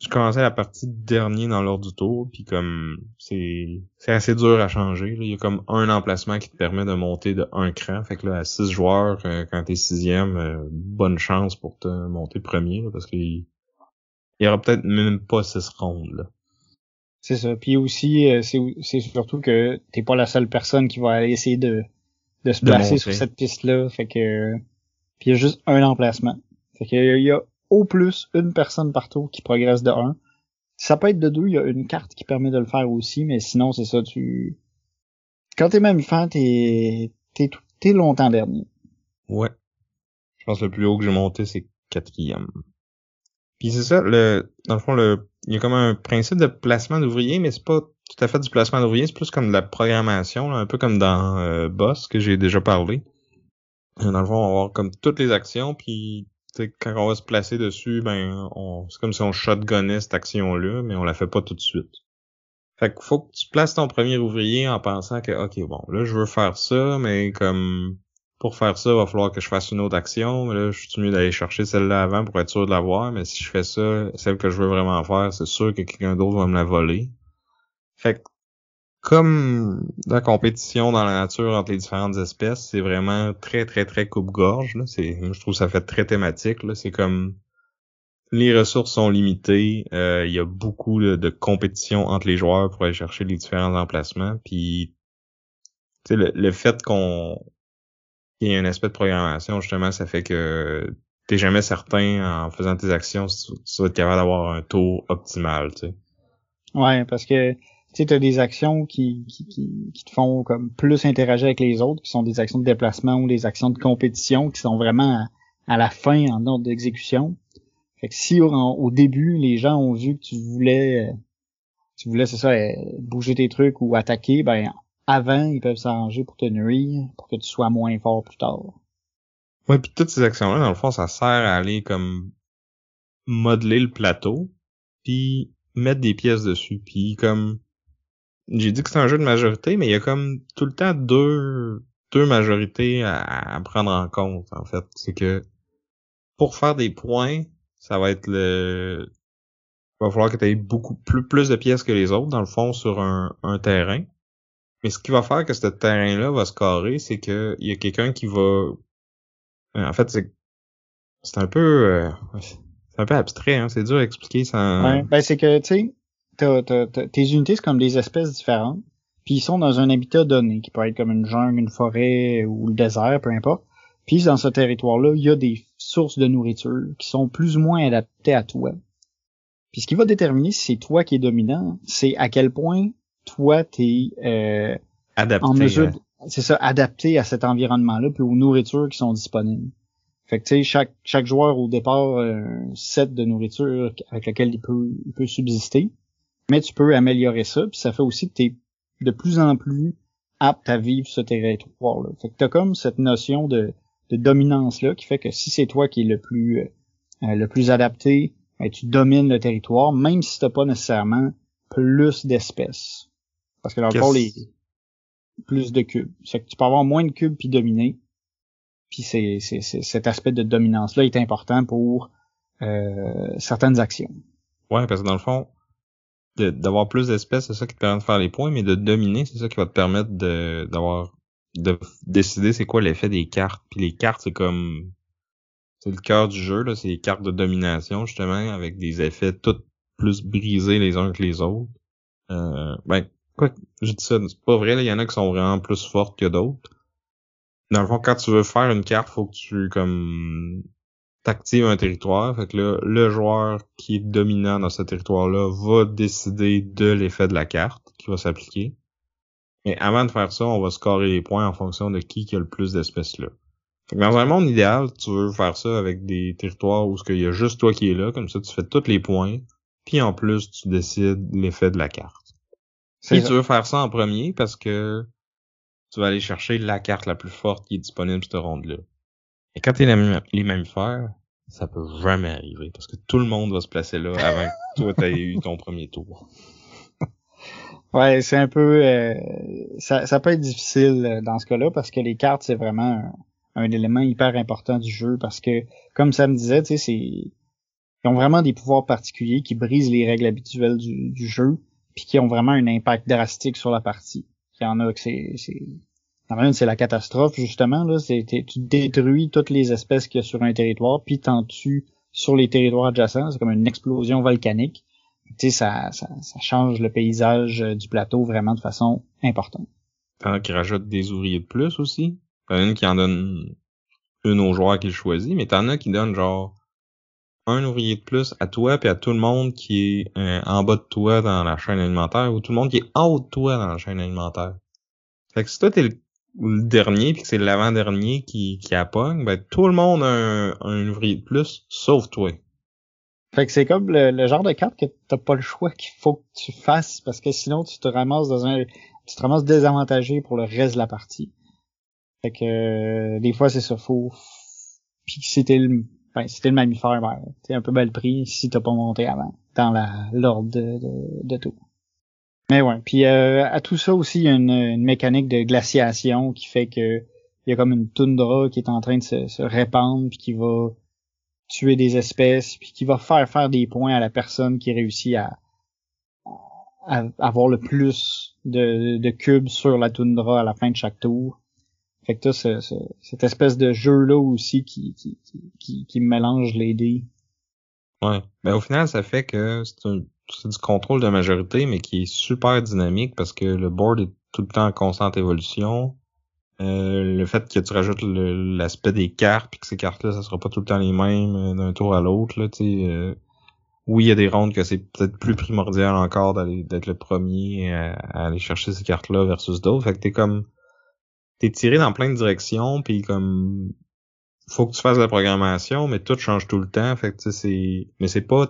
Speaker 2: je commençais la partie dernier dans l'ordre du tour, puis comme c'est c'est assez dur à changer. Il y a comme un emplacement qui te permet de monter de un cran. Fait que là, à six joueurs, euh, quand t'es sixième, euh, bonne chance pour te monter premier, parce qu'il y aura peut-être même pas six rondes. Là.
Speaker 1: C'est ça. Puis aussi, euh, c'est surtout que t'es pas la seule personne qui va aller essayer de, de se placer sur cette piste-là. Fait que puis il y a juste un emplacement. Fait qu'il y a au plus une personne partout qui progresse de un. Ça peut être de deux, il y a une carte qui permet de le faire aussi, mais sinon c'est ça, tu. Quand t'es même fan, t'es t'es t'es longtemps dernier.
Speaker 2: Ouais. Je pense que le plus haut que j'ai monté c'est quatrième. Puis c'est ça, le, dans le fond, le, il y a comme un principe de placement d'ouvriers, mais c'est pas tout à fait du placement d'ouvriers, c'est plus comme de la programmation, un peu comme dans euh, Boss que j'ai déjà parlé. Dans le fond, on va avoir comme toutes les actions, puis quand on va se placer dessus, ben c'est comme si on shotgunnait cette action-là, mais on la fait pas tout de suite. Fait qu'il faut que tu places ton premier ouvrier en pensant que ok bon là je veux faire ça, mais comme pour faire ça, il va falloir que je fasse une autre action. Mais là, je suis mieux d'aller chercher celle-là avant pour être sûr de l'avoir. Mais si je fais ça, celle que je veux vraiment faire, c'est sûr que quelqu'un d'autre va me la voler. Fait que, comme la compétition dans la nature entre les différentes espèces, c'est vraiment très, très, très coupe-gorge. C'est, je trouve ça fait très thématique. C'est comme les ressources sont limitées. Euh, il y a beaucoup de compétition entre les joueurs pour aller chercher les différents emplacements. Puis le, le fait qu'on il y a un aspect de programmation, justement, ça fait que t'es jamais certain en faisant tes actions si tu vas être capable d'avoir un taux optimal, tu sais.
Speaker 1: Ouais, parce que tu as des actions qui, qui, qui, te font comme plus interagir avec les autres, qui sont des actions de déplacement ou des actions de compétition qui sont vraiment à, la fin en ordre d'exécution. Fait que si au, début les gens ont vu que tu voulais tu voulais c'est ça bouger tes trucs ou attaquer, ben avant, ils peuvent s'arranger pour te nuire, pour que tu sois moins fort plus tard.
Speaker 2: Ouais, puis toutes ces actions-là, dans le fond, ça sert à aller comme modeler le plateau, puis mettre des pièces dessus. Puis comme j'ai dit que c'est un jeu de majorité, mais il y a comme tout le temps deux deux majorités à, prendre en compte, en fait. C'est que pour faire des points, ça va être le il va falloir que tu aies beaucoup plus, plus de pièces que les autres, dans le fond, sur un, un terrain. Mais ce qui va faire que ce terrain-là va se carrer, c'est que il y a quelqu'un qui va. Euh, en fait, c'est c'est un peu euh, c'est un peu abstrait, hein. C'est dur à expliquer.
Speaker 1: Ouais, ben c'est que tu sais, tes unités c'est comme des espèces différentes, puis ils sont dans un habitat donné, qui peut être comme une jungle, une forêt ou le désert, peu importe. Puis dans ce territoire-là, il y a des sources de nourriture qui sont plus ou moins adaptées à toi. Puis ce qui va déterminer si c'est toi qui es dominant, c'est à quel point toi, t'es euh, en mesure, c'est ça, adapté à cet environnement-là, puis aux nourritures qui sont disponibles. Fait que tu sais, chaque, chaque joueur au départ a un set de nourriture avec lequel il peut, il peut subsister. Mais tu peux améliorer ça, puis ça fait aussi que tu es de plus en plus apte à vivre ce territoire-là. Fait que t'as comme cette notion de, de dominance-là qui fait que si c'est toi qui est le plus euh, le plus adapté, ben, tu domines le territoire, même si t'as pas nécessairement plus d'espèces. Parce que encore les plus de cubes. C'est que tu peux avoir moins de cubes puis dominer. Puis c'est, c'est, cet aspect de dominance-là est important pour euh, certaines actions.
Speaker 2: Ouais, parce que dans le fond, d'avoir plus d'espèces, c'est ça qui te permet de faire les points, mais de dominer, c'est ça qui va te permettre de d'avoir de décider c'est quoi l'effet des cartes. Puis les cartes, c'est comme c'est le cœur du jeu, là, c'est les cartes de domination, justement, avec des effets toutes plus brisés les uns que les autres. Euh, ben, quoi je dis ça, c'est pas vrai, il y en a qui sont vraiment plus fortes que d'autres. Dans le fond, quand tu veux faire une carte, faut que tu comme t'actives un territoire. Fait que là, le joueur qui est dominant dans ce territoire-là va décider de l'effet de la carte qui va s'appliquer. Mais avant de faire ça, on va scorer les points en fonction de qui, qui a le plus d'espèces là. Dans un monde idéal, tu veux faire ça avec des territoires où il y a juste toi qui est là, comme ça tu fais tous les points, puis en plus tu décides l'effet de la carte. Si tu veux faire ça en premier parce que tu vas aller chercher la carte la plus forte qui est disponible cette ronde-là. Et quand t'es les mammifères, ça peut jamais arriver parce que tout le monde va se placer là avant que [laughs] toi t'aies eu ton premier tour. [laughs]
Speaker 1: Ouais, c'est un peu euh, ça, ça peut être difficile euh, dans ce cas-là parce que les cartes c'est vraiment un, élément hyper important du jeu parce que comme ça me disait, tu sais, c'est ils ont vraiment des pouvoirs particuliers qui brisent les règles habituelles du, du jeu puis qui ont vraiment un impact drastique sur la partie. Il y en a que c'est c'est la catastrophe, justement. Là, c'est, tu détruis toutes les espèces qu'il y a sur un territoire, puis t'en tues sur les territoires adjacents. C'est comme une explosion volcanique. Tu sais, ça, ça, ça, change le paysage euh, du plateau vraiment de façon importante.
Speaker 2: T'en as qui rajoutent des ouvriers de plus aussi. T'en as une qui en donne une aux joueurs qu'il choisit, mais t'en as qui donnent genre un ouvrier de plus à toi puis à tout le monde qui est euh, en bas de toi dans la chaîne alimentaire ou tout le monde qui est en haut de toi dans la chaîne alimentaire. Fait que si toi t'es le le dernier puis que c'est l'avant-dernier qui, qui appogne, ben tout le monde a un, un ouvrier de plus, sauf toi.
Speaker 1: Fait que c'est comme le, genre de carte que t'as pas le choix qu'il faut que tu fasses parce que sinon tu te ramasses dans un tu te ramasses désavantagé pour le reste de la partie. Fait que euh, des fois c'est ça faux. Puis si t'es le ben, si le mammifère, ben, t'es un peu bel pris si t'as pas monté avant dans la l'ordre de, de, de tout. Mais ouais. Puis euh, à tout ça aussi, il y a une, mécanique de glaciation qui fait que il y a comme une toundra qui est en train de se, répandre puis qui va tuer des espèces puis qui va faire faire des points à la personne qui réussit à, avoir le plus de, cubes sur la toundra à la fin de chaque tour. Fait que ça, cette espèce de jeu là aussi qui qui, qui, qui mélange les dés.
Speaker 2: Ouais. Ben au final, ça fait que c'est un c'est du contrôle de majorité, mais qui est super dynamique parce que le board est tout le temps en constante évolution. Euh, le fait que tu rajoutes l'aspect des cartes, puis que ces cartes-là, ça sera pas tout le temps les mêmes euh, d'un tour à l'autre. Là, euh, oui, il y a des rondes que c'est peut-être plus primordial encore d'aller d'être le premier à, aller chercher ces cartes-là versus d'autres. Fait que t'es comme t'es tiré dans plein de directions, puis comme faut que tu fasses la programmation, mais tout change tout le temps. Fait que c'est. Mais c'est pas.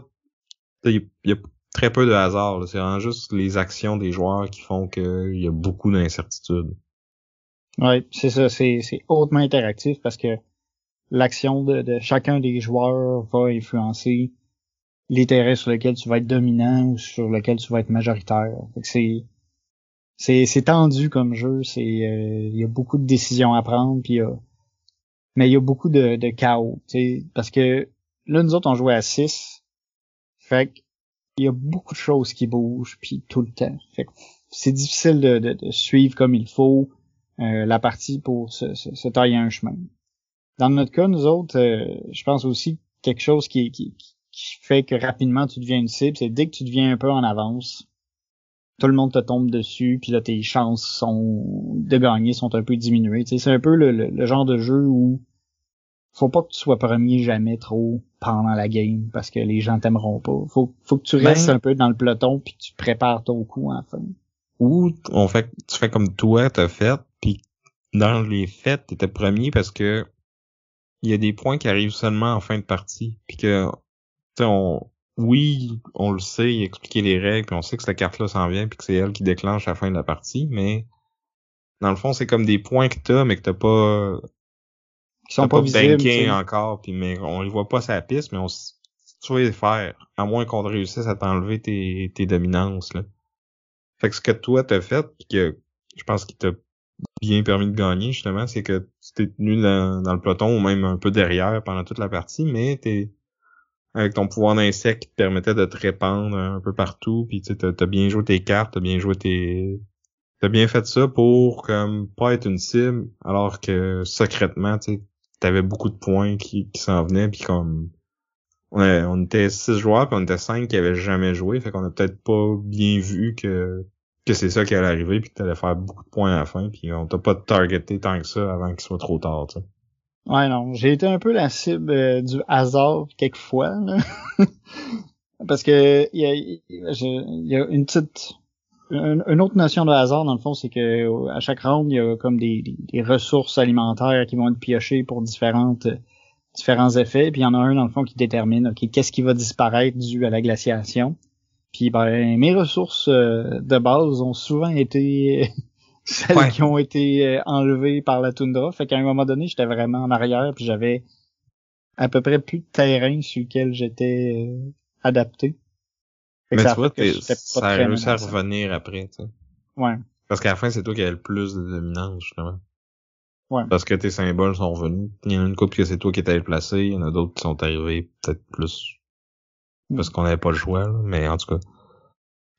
Speaker 2: Il y, a très peu de hasard. C'est vraiment juste les actions des joueurs qui font qu'il y a beaucoup d'incertitudes.
Speaker 1: Oui, c'est ça. C'est, hautement interactif parce que l'action de, chacun des joueurs va influencer les terrains sur lesquels tu vas être dominant ou sur lesquels tu vas être majoritaire. c'est c'est tendu comme jeu. C'est euh, il y a beaucoup de décisions à prendre puis mais il y a beaucoup de, de chaos. Parce que là nous autres on jouait à 6. Fait que il y a beaucoup de choses qui bougent puis tout le temps. Fait c'est difficile de, de, suivre comme il faut euh, la partie pour se, se, tailler un chemin. Dans notre cas, nous autres, euh, je pense aussi quelque chose qui, qui, qui fait que rapidement tu deviens une cible, c'est dès que tu deviens un peu en avance, tout le monde te tombe dessus, puis là tes chances sont de gagner sont un peu diminuées. C'est un peu le, le, genre de jeu où faut pas que tu sois premier jamais trop pendant la game parce que les gens t'aimeront pas. Faut, faut que tu restes ben- un peu dans le peloton puis tu prépares ton coup enfin.
Speaker 2: Ou on fait, tu fais comme toi t'as fait puis dans les fêtes t'étais premier parce que il y a des points qui arrivent seulement en fin de partie puis que on oui on le sait expliquer les règles puis on sait que cette carte là s'en vient puis que c'est elle qui déclenche la fin de la partie mais dans le fond c'est comme des points que t'as mais que t'as pas
Speaker 1: qui sont pas, visibles.
Speaker 2: encore, puis mais on les voit pas la piste, mais on tu vas les faire, à moins qu'on réussisse à t'enlever tes, tes dominances là. Fait que ce que toi t'as fait, pis que je pense qu'il t'a bien permis de gagner justement, c'est que tu t'es tenu dans, le peloton ou même un peu derrière pendant toute la partie, mais t'es avec ton pouvoir d'insecte qui te permettait de te répandre un peu partout, puis tu t'as as bien joué tes cartes, t'as bien joué tes t'as bien fait ça pour comme pas être une cible, alors que secrètement, tu t'avais beaucoup de points qui, qui s'en venaient, puis comme on, on était six joueurs, puis on était cinq qui avaient jamais joué, fait qu'on a peut-être pas bien vu que que c'est ça qui allait arriver, puis que t'allais faire beaucoup de points à la fin, puis on t'a pas targeté tant que ça avant qu'il soit trop tard, tu sais.
Speaker 1: Ouais, non, j'ai été un peu la cible euh, du hasard quelquefois, là. [laughs] Parce que il y a, y a une petite une, autre notion de hasard dans le fond, c'est que à chaque round, il y a comme des, des, ressources alimentaires qui vont être piochées pour différentes différents effets. Puis il y en a un dans le fond qui détermine ok qu'est-ce qui va disparaître dû à la glaciation. Puis ben mes ressources euh, de base ont souvent été [laughs] celles qui ont été euh, enlevées par la toundra. Fait qu'à un moment donné, j'étais vraiment en arrière, puis j'avais à peu près plus de terrain sur lequel j'étais euh, adapté.
Speaker 2: Mais tu vois, ça a réussi à revenir après, tu sais.
Speaker 1: Ouais.
Speaker 2: Parce qu'à la fin, c'est toi qui as le plus de dominance, justement.
Speaker 1: Ouais.
Speaker 2: Parce que tes symboles sont revenus. Il y en a une couple que c'est toi qui étais placé, il y en a d'autres qui sont arrivés peut-être plus parce qu'on n'avait pas le choix, là. mais en tout cas.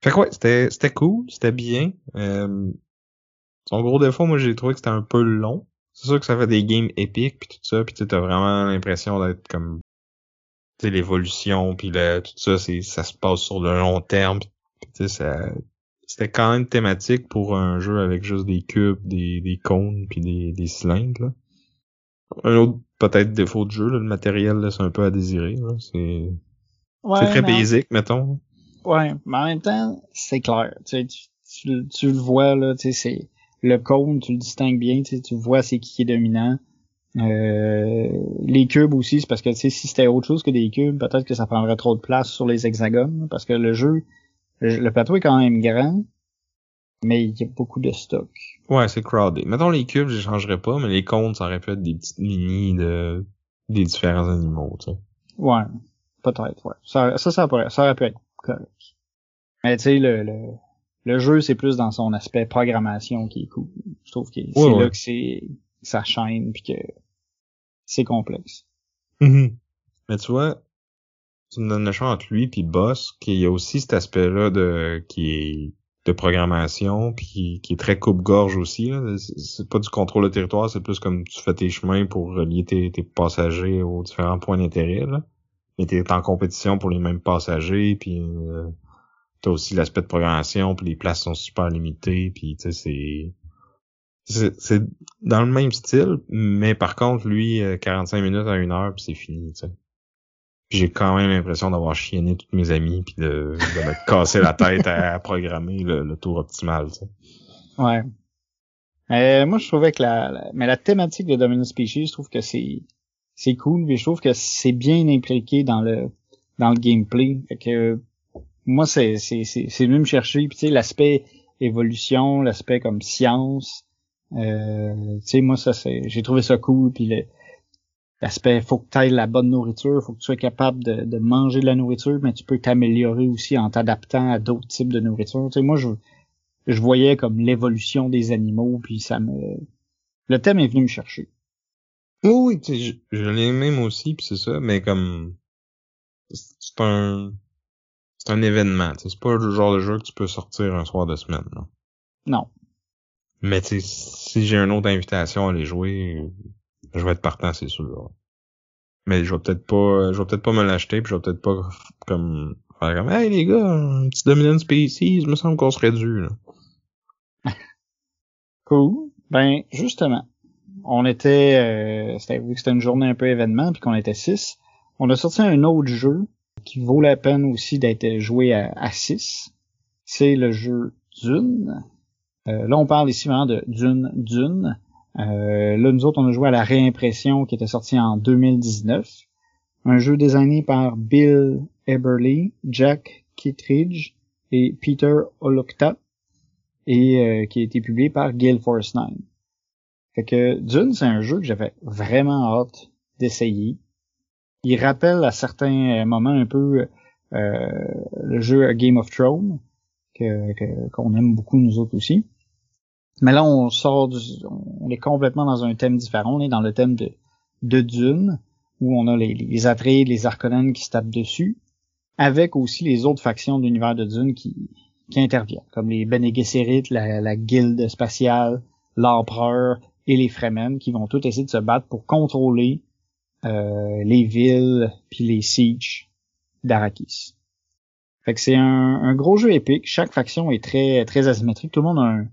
Speaker 2: Fait que ouais, c'était, c'était cool, c'était bien. Euh, son gros défaut, moi j'ai trouvé que c'était un peu long. C'est sûr que ça fait des games épiques puis tout ça, puis tu as vraiment l'impression d'être comme l'évolution puis le tout ça c'est ça se passe sur le long terme. C'était quand même thématique pour un jeu avec juste des cubes, des, des cônes puis des, des cylindres. Là. Un autre peut-être défaut de jeu, là, le matériel laisse un peu à désirer. C'est c'est très basique, mettons.
Speaker 1: Ouais, mais en même temps, c'est clair. Tu, tu, tu, le vois, là, tu sais, c'est le cône, tu le distingues bien, tu, tu vois c'est qui est dominant. Euh, les cubes aussi, c'est parce que tu sais, si c'était autre chose que des cubes, peut-être que ça prendrait trop de place sur les hexagones, parce que le jeu, le plateau est quand même grand, mais il y a beaucoup de stock.
Speaker 2: Ouais, c'est crowded. Mettons les cubes, je changerais pas, mais les comptes, ça aurait pu être des petites mini de des différents animaux, tu sais.
Speaker 1: Ouais, peut-être, ouais. Ça, ça, ça, pourrait, ça aurait pu être correct. Mais tu sais, le, le, le jeu, c'est plus dans son aspect programmation qui est cool. Je trouve que c'est là que c'est ça chaîne puis que c'est complexe.
Speaker 2: Mm-hmm. Mais tu vois, tu me donnes le choix entre lui puis Boss, qu'il y a aussi cet aspect-là de qui est de programmation puis qui, est très coupe-gorge aussi. C'est pas du contrôle de territoire, c'est plus comme tu fais tes chemins pour relier tes, tes passagers aux différents points d'intérêt. Mais t'es en compétition pour les mêmes passagers puis euh, t'as aussi l'aspect de programmation puis les places sont super limitées puis tu sais c'est c'est dans le même style, mais par contre, lui, 45 euh, minutes à une heure, puis c'est fini, tu sais. J'ai quand même l'impression d'avoir chienné toutes mes amis, puis de, de me casser la tête à, programmer le, tour optimal, tu sais.
Speaker 1: Ouais. Euh, moi, je trouvais que la, mais la thématique de Dominant Species, je trouve que c'est c'est cool, mais je trouve que c'est bien impliqué dans le dans le gameplay. Fait que moi, c'est c'est c'est venu me chercher, puis tu sais, l'aspect évolution, l'aspect comme science, euh, tu sais, moi, ça, c'est, j'ai trouvé ça cool. Puis l'aspect, faut que tu ailles la bonne nourriture, faut que tu sois capable de, de manger de la nourriture, mais tu peux t'améliorer aussi en t'adaptant à d'autres types de nourriture. Tu sais, moi, je, je voyais comme l'évolution des animaux, puis ça me, le thème est venu me chercher.
Speaker 2: Oui, sais, je, je l'ai même aussi, puis c'est ça, mais comme c'est un c'est un événement, c'est pas le genre de jeu que tu peux sortir un soir de semaine. Là.
Speaker 1: Non.
Speaker 2: Mais si j'ai une autre invitation à aller jouer, je vais être partant, c'est sûr. Mais je vais peut-être pas, je vais peut-être pas me l'acheter, puis je vais peut-être pas comme faire comme, hey les gars, un petit Dominant Species, il me semble qu'on serait dû là. [laughs]
Speaker 1: cool. Ben justement, on était, euh, c'était vu que c'était une journée un peu événement, puis qu'on était six, on a sorti un autre jeu qui vaut la peine aussi d'être joué à, 6. C'est le jeu Dune. Euh, là, on parle ici vraiment de Dune Dune. Euh, là, nous autres, on a joué à la réimpression qui était sortie en 2019. Un jeu designé par Bill Eberly, Jack Kittredge et Peter Olukta et euh, qui a été publié par Gale Force 9. Fait que Dune, c'est un jeu que j'avais vraiment hâte d'essayer. Il rappelle à certains moments un peu le jeu Game of Thrones, que qu'on aime beaucoup nous autres aussi. Mais là, on sort du, on est complètement dans un thème différent. On est dans le thème de, de Dune, où on a les, les Atreides, les Arconènes qui se tapent dessus, avec aussi les autres factions de l'univers de Dune qui, qui interviennent, comme les Bene Gesserit, la, la Guilde spatiale, l'Empereur et les Fremen qui vont tous essayer de se battre pour contrôler euh, les villes puis les sieges d'Arakis. Fait que c'est un, gros jeu épique. Chaque faction est très très asymétrique. Tout le monde a un,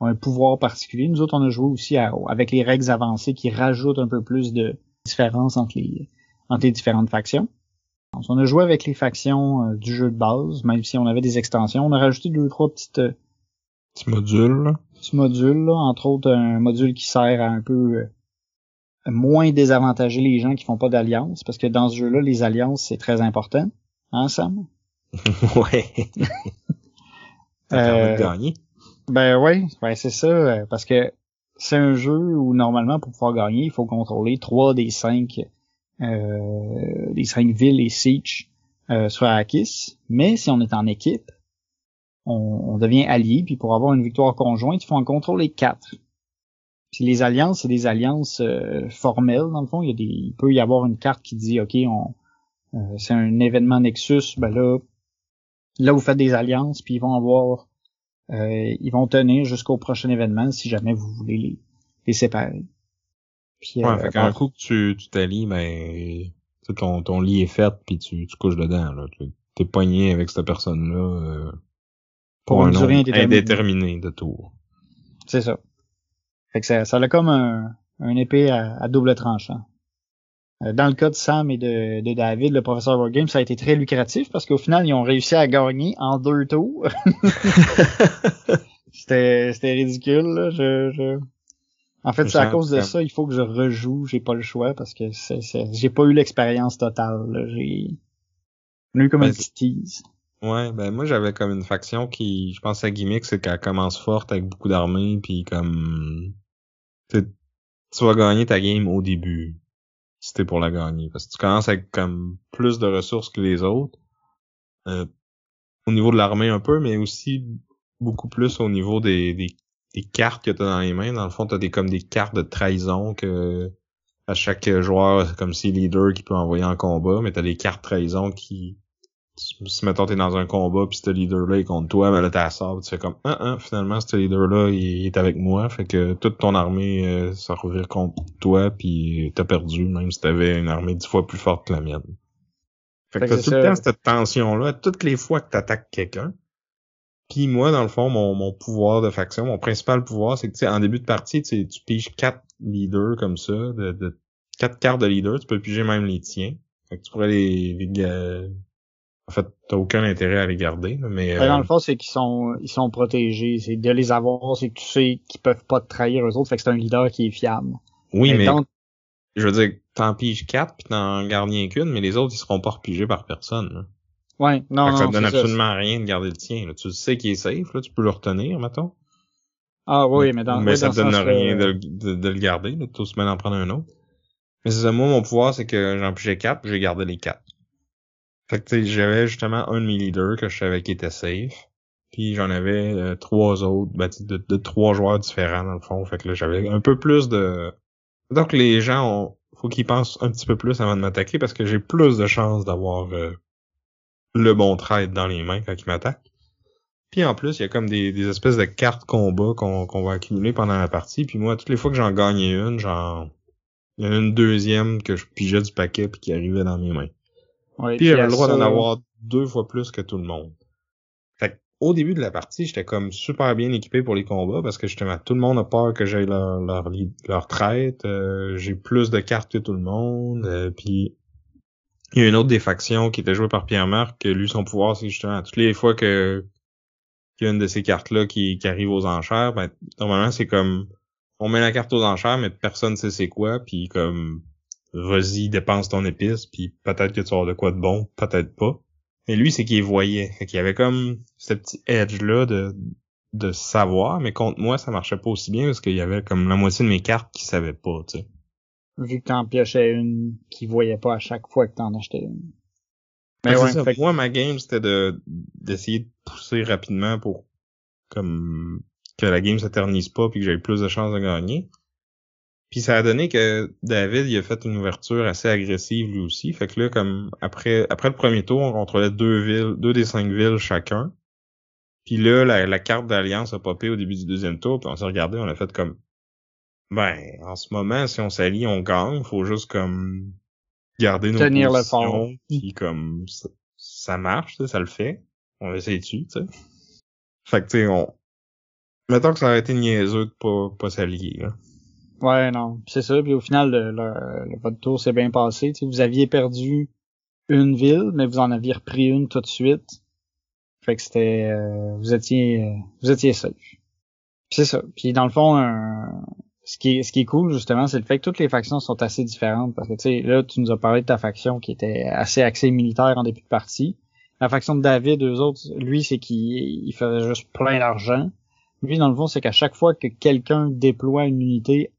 Speaker 1: un pouvoir particulier. Nous autres, on a joué aussi avec les règles avancées qui rajoutent un peu plus de différence entre les, entre les différentes factions. on a joué avec les factions euh, du jeu de base, même si on avait des extensions. On a rajouté deux ou trois petites euh,
Speaker 2: petits modules.
Speaker 1: Petits modules, entre autres un module qui sert à un peu euh, moins désavantager les gens qui font pas d'alliance, parce que dans ce jeu-là, les alliances, c'est très important. Hein, Sam? [laughs]
Speaker 2: ouais. euh, gagner.
Speaker 1: Ben oui, ouais, c'est ça, euh, parce que c'est un jeu où normalement pour pouvoir gagner, il faut contrôler trois des cinq euh, des cinq villes et siege euh, sur Akis. Mais si on est en équipe, on, devient allié, puis pour avoir une victoire conjointe, il faut en contrôler quatre. Puis les alliances, c'est des alliances euh, formelles, dans le fond. Il, y a des, il peut y avoir une carte qui dit OK, on c'est un événement Nexus, ben là, là vous faites des alliances, puis ils vont avoir euh, ils vont tenir jusqu'au prochain événement si jamais vous voulez les, les séparer.
Speaker 2: Puis, ouais, euh, fait qu'un coup que tu, tu t'allies, mais ben, ton, ton lit est fait puis tu, tu couches dedans. Là. T'es poigné avec cette personne-là euh, pour, un nombre indéterminé de tours.
Speaker 1: C'est ça. Fait que ça, ça a comme un, un épée à, à double tranchant. Euh, dans le cas de Sam et de, de David, le professeur Wargame, ça a été très lucratif parce qu'au final, ils ont réussi à gagner en deux tours. [laughs] c'était, c'était ridicule. Là. Je, je... En fait, c'est à cause de ça, il faut que je rejoue. J'ai pas le choix parce que c'est, j'ai pas eu l'expérience totale. J'ai eu comme un ben, petit tease.
Speaker 2: Ouais, ben moi j'avais comme une faction qui, je pense à gimmick, c'est qu'elle commence forte avec beaucoup d'armées, puis comme tu vas gagner ta game au début c'était pour la gagner. Parce que tu commences avec comme plus de ressources que les autres. Euh, au niveau de l'armée un peu, mais aussi beaucoup plus au niveau des, des, cartes que tu as dans les mains. Dans le fond, tu as des, comme des cartes de trahison que à chaque joueur, comme si leader qui peut envoyer en combat, mais tu as des cartes trahison qui si mettons t'es dans un combat puis ce leader là est contre toi mais là t'as sort tu fais comme ah, ah finalement ce leader là il, est avec moi fait que toute ton armée euh, ça revient contre toi puis t'as perdu même si t'avais une armée dix fois plus forte que la mienne. Fait, que t'as tout le temps cette tension là toutes les fois que t'attaques quelqu'un puis moi dans le fond mon, mon pouvoir de faction mon principal pouvoir c'est que tu sais en début de partie tu piges quatre leaders comme ça de, de quatre cartes de leader tu peux piger même les tiens. Fait que tu pourrais les, les en fait, t'as aucun intérêt à les garder, mais...
Speaker 1: Dans le euh, fond, c'est qu'ils sont ils sont protégés. C'est de les avoir, c'est que tu sais qu'ils peuvent pas te trahir eux autres, fait que c'est un leader qui est fiable.
Speaker 2: Oui, mais... Je veux dire, t'en piges quatre, puis t'en gardes rien qu'une, mais les autres, ils seront pas repigés par personne. Là.
Speaker 1: Ouais, non, fait
Speaker 2: non, Ça te donne absolument rien de garder le tien. Là. Tu sais qu'il est safe, là, tu peux le retenir, mettons.
Speaker 1: Ah oui, mais dans
Speaker 2: Mais ça te donne rien de, de, le garder, là, tout se met d'en prendre un autre. Mais c'est ça, moi, mon pouvoir, c'est que j'en pigeais quatre, j'ai gardé les quatre. Fait que j'avais justement un de mes leaders que je savais qui était safe. Puis j'en avais euh, trois autres, ben, de, de, trois joueurs différents dans le fond. Fait que là, j'avais un peu plus de. Donc les gens ont. Faut qu'ils pensent un petit peu plus avant de m'attaquer parce que j'ai plus de chances d'avoir euh, le bon trade dans les mains quand ils m'attaquent. Puis en plus, il y a comme des, espèces de cartes combat qu'on qu'on va accumuler pendant la partie. Puis moi, toutes les fois que j'en gagnais une, genre. Il y en a une deuxième que je pigeais du paquet puis qui arrivait dans mes mains puis j'avais le droit d'en avoir deux fois plus que tout le monde. Fait au début de la partie, j'étais comme super bien équipé pour les combats parce que justement tout le monde a peur que j'aille leur leur, leur traite. Euh, j'ai plus de cartes que tout le monde. Euh, puis il y a une autre des factions qui était jouée par Pierre-Marc, que lui son pouvoir c'est justement toutes les fois que qu'il y a une de ces cartes là qui, qui arrive aux enchères, ben normalement c'est comme on met la carte aux enchères mais personne sait c'est quoi puis comme vas-y, dépense ton épice, puis peut-être que tu auras de quoi de bon, peut-être pas. Mais lui, c'est qu'il voyait. Fait qu'il y avait comme ce petit edge-là de, de savoir, mais contre moi, ça marchait pas aussi bien parce qu'il y avait comme la moitié de mes cartes qui savaient pas, tu sais.
Speaker 1: Vu que t'en piochais une qui voyait pas à chaque fois que t'en achetais une.
Speaker 2: Mais ouais, ça. Moi, ma game, c'était de d'essayer de pousser rapidement pour comme que la game s'éternise pas puis que j'aie plus de chances de gagner. Puis ça a donné que David il a fait une ouverture assez agressive lui aussi. Fait que là, comme après après le premier tour, on contrôlait deux villes, deux des cinq villes chacun. Puis là, la, carte d'alliance a popé au début du deuxième tour, puis on s'est regardé, on a fait comme Ben, en ce moment, si on s'allie, on gagne. Faut juste comme garder nos
Speaker 1: Tenir le
Speaker 2: positions,
Speaker 1: fort.
Speaker 2: Puis comme ça, ça marche, ça le fait. On essaie dessus, tu sais. Fait que tu sais, on. Mettons que ça aurait été niaiseux de pas, pas s'allier, là.
Speaker 1: Ouais, non, c'est ça. Puis au final, le, le- le- votre tour s'est bien passé. Tu sais, vous aviez perdu une ville, mais vous en aviez repris une tout de suite. Fait que c'était, euh, vous étiez, euh, vous étiez safe. C'est ça. Puis dans le fond, un- ce qui est, ce qui est cool justement, c'est le fait que toutes les factions sont assez différentes. Parce que tu sais, là, tu nous as parlé de ta faction qui était assez axée militaire en début de partie. La faction de David, eux autres, lui, c'est qu'il il faisait juste plein d'argent. Lui, dans le fond, c'est qu'à chaque fois que quelqu'un déploie une unité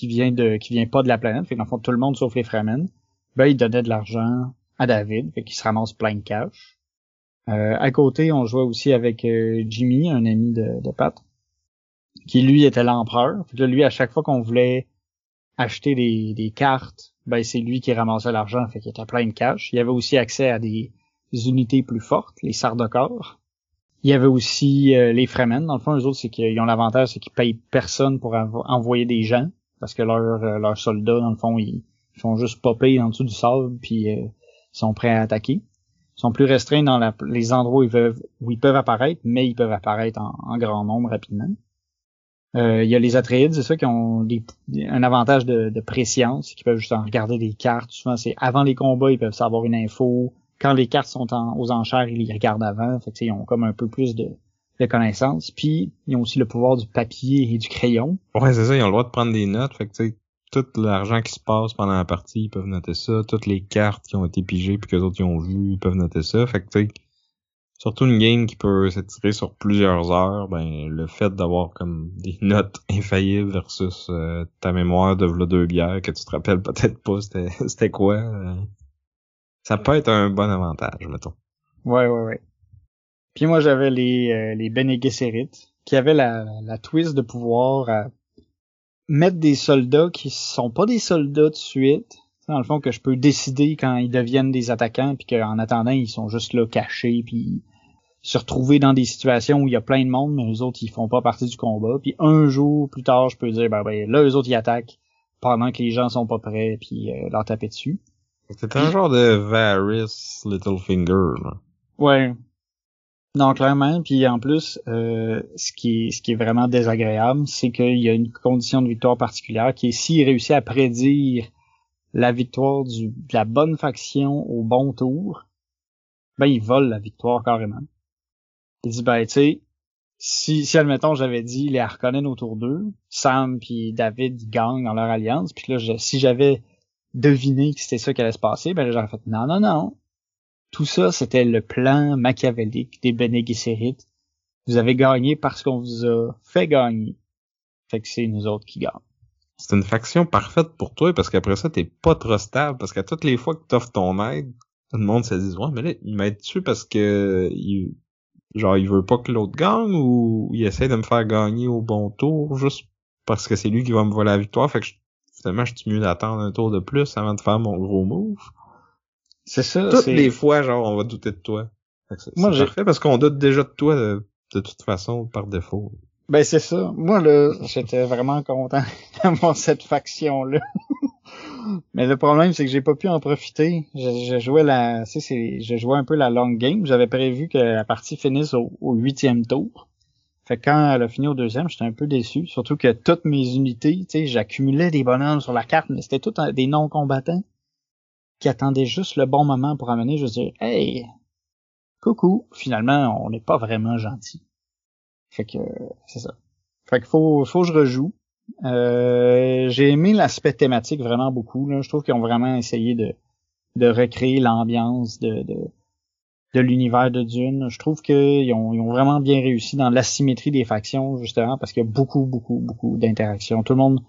Speaker 1: qui vient de qui vient pas de la planète, fait le fond tout le monde sauf les Fremen, ben il donnait de l'argent à David, fait qu'il se ramasse plein de cash. Euh, à côté, on jouait aussi avec euh, Jimmy, un ami de, de Pat, qui lui était l'empereur. Fait que lui, à chaque fois qu'on voulait acheter des, des cartes, ben c'est lui qui ramassait l'argent, fait qu'il était plein de cash. Il avait aussi accès à des unités plus fortes, les Sardocors. Il y avait aussi euh, les Fremen. Dans le fond, eux autres, c'est qu'ils ont l'avantage, c'est qu'ils payent personne pour envo- envoyer des gens parce que leurs euh, leurs soldats dans le fond ils, ils font juste popper en dessous du sable puis euh, sont prêts à attaquer. Ils sont plus restreints dans les endroits où ils peuvent où ils peuvent apparaître mais ils peuvent apparaître en, grand nombre rapidement. Euh, il y a les Atreides c'est ça qui ont un avantage de, de préscience qui peuvent juste en regarder des cartes. Souvent c'est avant les combats ils peuvent savoir une info. Quand les cartes sont en- aux enchères ils les regardent avant. Fait que, ils ont comme un peu plus de de connaissances puis ils ont aussi le pouvoir du papier et du crayon
Speaker 2: Ouais, c'est ça, ils ont le droit de prendre des notes. Fait que, tu sais, tout l'argent qui se passe pendant la partie, ils peuvent noter ça. Toutes les cartes qui ont été pigées puis que les autres ils ont vu, ils peuvent noter ça. Fait que, tu sais, surtout une game qui peut s'étirer sur plusieurs heures, ben, le fait d'avoir comme des [laughs] notes infaillibles versus euh, ta mémoire de v'là deux bières que tu te rappelles peut-être pas c'était, [laughs] c'était quoi, euh, ça peut être un bon avantage, mettons.
Speaker 1: Ouais, ouais, ouais. Puis moi, j'avais les, euh, les Bene Gesserit, qui avaient la, la twist de pouvoir euh, mettre des soldats qui sont pas des soldats de suite. Dans le fond, que je peux décider quand ils deviennent des attaquants, puis qu'en attendant, ils sont juste là cachés, puis se retrouver dans des situations où il y a plein de monde, mais eux autres, ils font pas partie du combat. Puis un jour plus tard, je peux dire, ben, ben là, eux autres, ils attaquent pendant que les gens sont pas prêts, puis euh, leur taper dessus.
Speaker 2: C'est un genre de Varys Littlefinger, là.
Speaker 1: Ouais. Non, clairement. Puis en plus, euh, ce qui est, ce qui est vraiment désagréable, c'est qu'il y a une condition de victoire particulière qui est s'il réussit à prédire la victoire du, de la bonne faction au bon tour, ben il vole la victoire carrément. Il dit ben tu sais, si, si admettons j'avais dit les Harkonnen autour d'eux, Sam puis David gagnent dans leur alliance, puis là je- si j'avais deviné que c'était ça qui allait se passer, ben j'aurais fait non non non, tout ça, c'était le plan machiavélique des Bene. Vous avez gagné parce qu'on vous a fait gagner. Fait que c'est nous autres qui gagnent.
Speaker 2: C'est une faction parfaite pour toi parce qu'après ça, t'es pas trop stable parce qu'à toutes les fois que t'offres ton aide, tout le monde se dit ouais mais là il m'aide dessus parce que il, genre il veut pas que l'autre gagne ou il essaie de me faire gagner au bon tour juste parce que c'est lui qui va me voler la victoire? Fait que je, finalement je suis mieux d'attendre un tour de plus avant de faire mon gros move.
Speaker 1: C'est ça.
Speaker 2: Toutes les fois genre on va douter de toi. Fait
Speaker 1: Moi, j'ai-
Speaker 2: parfait parce qu'on doute déjà de toi de, de toute façon par défaut.
Speaker 1: Ben c'est ça. Moi là, j'étais vraiment content [laughs] d'avoir cette faction là. [laughs] Mais le problème c'est que j'ai pas pu en profiter. Je, je jouais la, tu sais, c'est, je jouais un peu la long game. J'avais prévu que la partie finisse au, au huitième tour. Fait que quand elle a fini au deuxième, j'étais un peu déçu. Surtout que toutes mes unités, tu sais, j'accumulais des bonhommes sur la carte, mais c'était tout des non-combattants qui attendaient juste le bon moment pour amener. Je dis, hey, coucou. Finalement, on n'est pas vraiment gentil. Fait que c'est ça. Fait qu'il faut, faut que je rejoue. Euh, j'ai aimé l'aspect thématique vraiment beaucoup. Là. Je trouve qu'ils ont vraiment essayé de, de recréer l'ambiance de, de, de l'univers de Dune. Je trouve qu'ils ont, ils ont vraiment bien réussi dans l'asymétrie des factions, justement, parce qu'il y a beaucoup, beaucoup, beaucoup d'interactions. Tout le monde,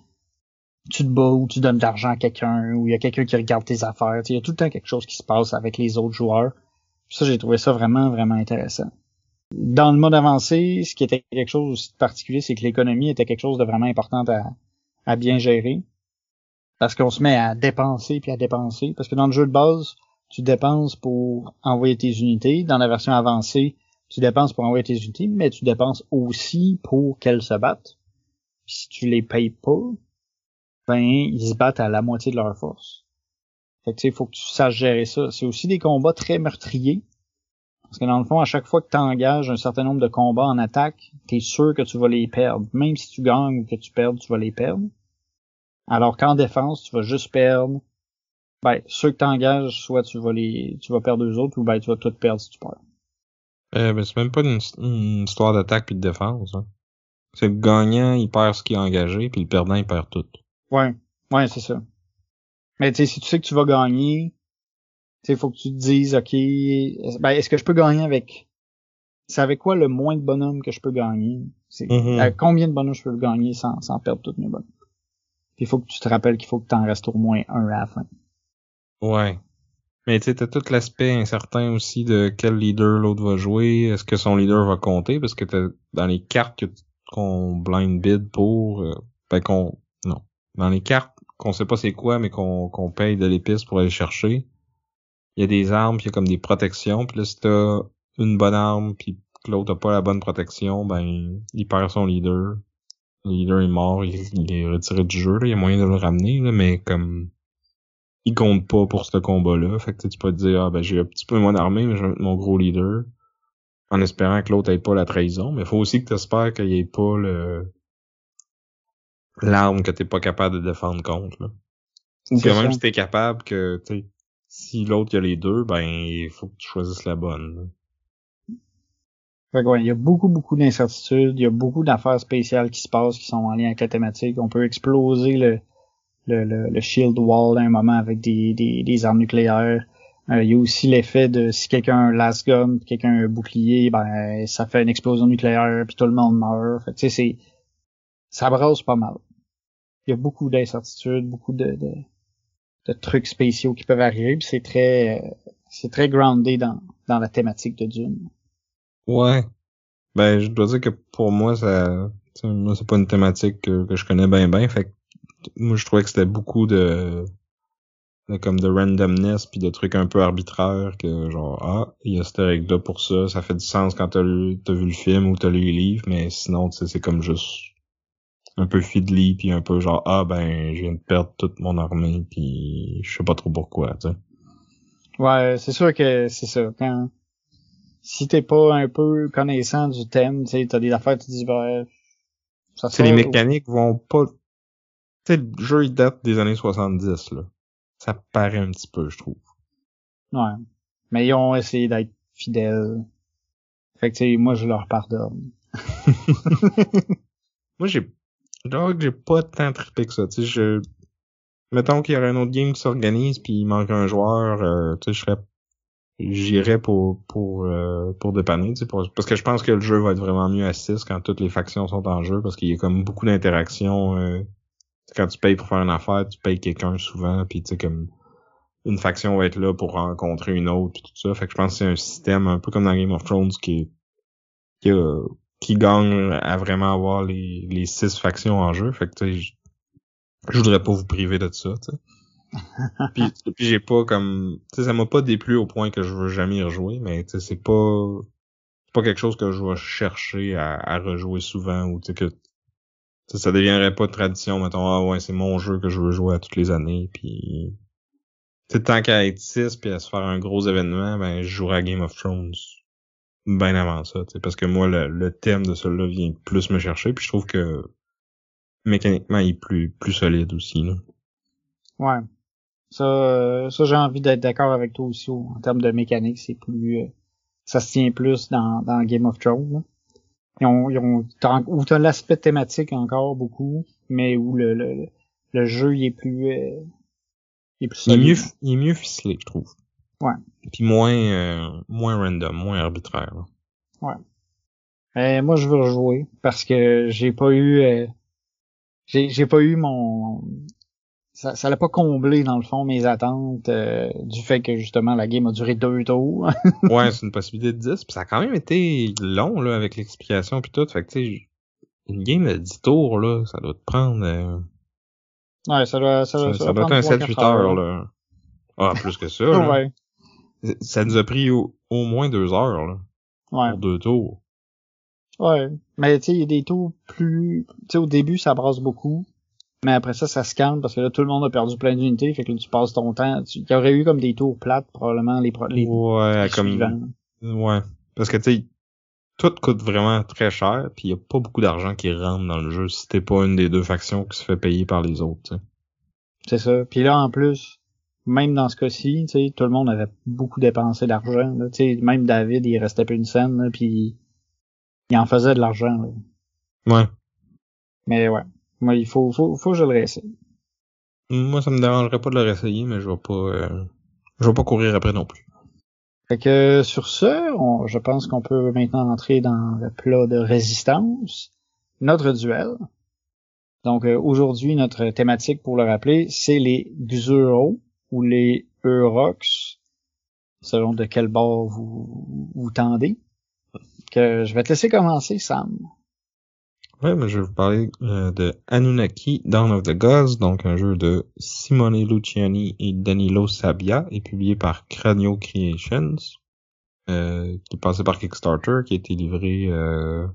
Speaker 1: tu te bats ou tu donnes de l'argent à quelqu'un, ou il y a quelqu'un qui regarde tes affaires. Il y a tout le temps quelque chose qui se passe avec les autres joueurs. Ça, j'ai trouvé ça vraiment, vraiment intéressant. Dans le mode avancé, ce qui était quelque chose aussi de particulier, c'est que l'économie était quelque chose de vraiment important à, bien gérer. Parce qu'on se met à dépenser puis à dépenser. Parce que dans le jeu de base, tu dépenses pour envoyer tes unités. Dans la version avancée, tu dépenses pour envoyer tes unités, mais tu dépenses aussi pour qu'elles se battent. Si tu les payes pas, ils se battent à la moitié de leur force. Fait que tu faut que tu saches gérer ça. C'est aussi des combats très meurtriers. Parce que dans le fond, à chaque fois que tu engages un certain nombre de combats en attaque, tu es sûr que tu vas les perdre. Même si tu gagnes ou que tu perds, tu vas les perdre. Alors qu'en défense, tu vas juste perdre. Ben, ceux que tu engages, soit tu vas les. tu vas perdre deux autres, ou ben tu vas tout perdre si tu perds.
Speaker 2: Euh, ben, c'est même pas une, une histoire d'attaque puis de défense. Hein. C'est le gagnant, il perd ce qu'il a engagé, puis le perdant, il perd tout.
Speaker 1: Ouais, ouais, c'est ça. Mais tu sais, si tu sais que tu vas gagner, tu sais, faut que tu te dises, ok, ben, est-ce que je peux gagner avec, c'est avec quoi le moins de bonhommes que je peux gagner? C'est avec combien de bonhommes je peux gagner sans, sans perdre toutes mes bonhommes? Puis il faut que tu te rappelles qu'il faut que t'en restes au moins un à la fin.
Speaker 2: Ouais. Mais tu sais, t'as tout l'aspect incertain aussi de quel leader l'autre va jouer, est-ce que son leader va compter, parce que t'as dans les cartes qu'on blind bid pour, euh, ben qu'on, non, dans les cartes qu'on sait pas c'est quoi, mais qu'on paye de l'épice pour aller chercher, il y a des armes, puis il y a comme des protections, puis là si t'as une bonne arme, puis que l'autre a pas la bonne protection, ben il perd son leader. Le leader est mort, il, est retiré du jeu, là. il y a moyen de le ramener, là, mais comme il compte pas pour ce combat-là. Fait que tu peux te dire, ah ben j'ai un petit peu moins d'armée, mais je vais mettre mon gros leader. En espérant que l'autre ait pas la trahison. Mais faut aussi que tu espères qu'il ait pas le l'arme que t'es pas capable de défendre contre. Là. Parce que même si t'es capable que tu si l'autre il a les deux, ben il faut que tu choisisses la bonne. là.
Speaker 1: Fait que ouais, il y a beaucoup, beaucoup d'incertitudes, il y a beaucoup d'affaires spéciales qui se passent qui sont en lien avec la thématique. On peut exploser le, le, le, le shield wall à un moment avec des, des, des armes nucléaires. Euh, il y a aussi l'effet de si quelqu'un a un last gun, quelqu'un a un bouclier, ben ça fait une explosion nucléaire, puis tout le monde meurt. Fait que tu sais, c'est ça brasse pas mal. Il y a beaucoup d'incertitudes, beaucoup de, de, de trucs spéciaux qui peuvent arriver, puis c'est très euh, c'est très groundé dans, dans la thématique de Dune.
Speaker 2: Ouais. Ben je dois dire que pour moi ça moi c'est pas une thématique que, que je connais bien bien. Fait que moi je trouvais que c'était beaucoup de, de comme de randomness puis de trucs un peu arbitraires que genre ah il y a cette règle là pour ça ça fait du sens quand t'as vu le film ou t'as lu les livres mais sinon c'est comme juste un peu fiddly puis un peu genre ah ben je viens de perdre toute mon armée puis je sais pas trop pourquoi tu sais
Speaker 1: Ouais, c'est sûr que c'est ça. Quand si t'es pas un peu connaissant du thème, tu sais, t'as des affaires, tu te dis ben ça
Speaker 2: c'est les mécaniques vont pas tu sais le jeu il date des années 70 là ça paraît un petit peu je trouve
Speaker 1: Ouais. Mais ils ont essayé d'être fidèles. Fait que tu sais, moi je leur pardonne. [laughs]
Speaker 2: Moi, j'ai, genre que j'ai pas tant trippé que ça, tu sais, je, mettons qu'il y aurait un autre game qui s'organise puis il manque un joueur, euh, tu sais, je serais, j'irais pour, pour, euh, pour dépanner, tu sais, parce que je pense que le jeu va être vraiment mieux à 6 quand toutes les factions sont en jeu parce qu'il y a comme beaucoup d'interactions, euh, quand tu payes pour faire une affaire, tu payes quelqu'un souvent puis tu sais, comme, une faction va être là pour rencontrer une autre puis tout ça, fait que je pense que c'est un système un peu comme dans Game of Thrones qui est, qui a- qui gagne à vraiment avoir les, les six factions en jeu. Fait que tu sais, je, je voudrais pas vous priver de ça, tu sais. [laughs] puis puis j'ai pas comme tu sais ça m'a pas déplu au point que je veux jamais y rejouer, mais tu sais c'est pas c'est pas quelque chose que je vais chercher à, à rejouer souvent ou tu sais que ça deviendrait pas de tradition mettons ah ouais c'est mon jeu que je veux jouer à toutes les années puis tu sais tant qu'à être 6 puis à se faire un gros événement ben je jouerai à Game of Thrones bien avant ça, parce que moi, le, le thème de celui-là vient plus me chercher, puis je trouve que mécaniquement, il est plus, plus solide aussi. Là.
Speaker 1: Ouais. Ça, euh, ça j'ai envie d'être d'accord avec toi aussi en termes de mécanique, c'est plus euh, ça se tient plus dans, dans Game of Thrones. là. Ils ont, ils ont, t'as- où t'as l'aspect thématique encore beaucoup, mais où le, le, le- jeu il est plus euh, il est plus
Speaker 2: Il, est mieux, il est mieux ficelé, je trouve.
Speaker 1: Ouais.
Speaker 2: Puis moins, euh, moins random, moins arbitraire. là.
Speaker 1: Euh, moi, je veux rejouer parce que j'ai pas eu, euh, j'ai j'ai pas eu mon, ça, ça l'a pas comblé dans le fond mes attentes euh, du fait que justement la game a duré deux tours. [laughs]
Speaker 2: ouais, c'est une possibilité de 10, puis ça a quand même été long là avec l'explication puis tout. Fait que tu sais, une game de 10 tours là, ça doit te prendre, euh,
Speaker 1: ouais, ça doit, ça,
Speaker 2: ça,
Speaker 1: doit-
Speaker 2: ça
Speaker 1: ça
Speaker 2: doit être un
Speaker 1: prendre
Speaker 2: 7-8
Speaker 1: 3-4
Speaker 2: heures là. Ah, plus que ça. [laughs]
Speaker 1: ouais,
Speaker 2: Ça nous a pris au, au moins deux heures là,
Speaker 1: ouais.
Speaker 2: pour deux tours.
Speaker 1: Ouais. Mais tu sais, il y a des taux plus. Tu sais, au début, ça brasse beaucoup. Mais après ça, ça se calme parce que là, tout le monde a perdu plein d'unités. Fait que là, tu passes ton temps. Il y aurait eu comme des tours plates, probablement, les, pro... les,
Speaker 2: Ouais,
Speaker 1: les
Speaker 2: comme.
Speaker 1: suivants.
Speaker 2: Ouais. Parce que tu sais, tout coûte vraiment très cher, puis il y a pas beaucoup d'argent qui rentre dans le jeu si t'es pas une des deux factions qui se fait payer par les autres. tu sais.
Speaker 1: C'est ça. Puis là, en plus, même dans ce cas-ci, tu sais, tout le monde avait beaucoup dépensé d'argent. là. Tu sais, même David, il restait plus une scène, là, puis il en faisait de l'argent.
Speaker 2: Ouais.
Speaker 1: Mais ouais. Moi, il faut, faut, faut que je le réessaye.
Speaker 2: Moi, ça me dérangerait pas de le réessayer, mais je vais pas, euh, je vais pas courir après non plus.
Speaker 1: Fait que sur ce, on- je pense qu'on peut maintenant entrer dans le plat de résistance, notre duel. Donc euh, aujourd'hui, notre thématique, pour le rappeler, c'est les Xuro ou les Eurox, selon de quel bord vous, vous tendez. Que je vais te laisser commencer, Sam.
Speaker 2: Ouais, mais je vais vous parler euh, de Anunnaki Dawn of the Gods, donc un jeu de Simone Luciani et Danilo Sabia, et publié par Cranio Creations, euh, qui est passé par Kickstarter, qui a été livré euh,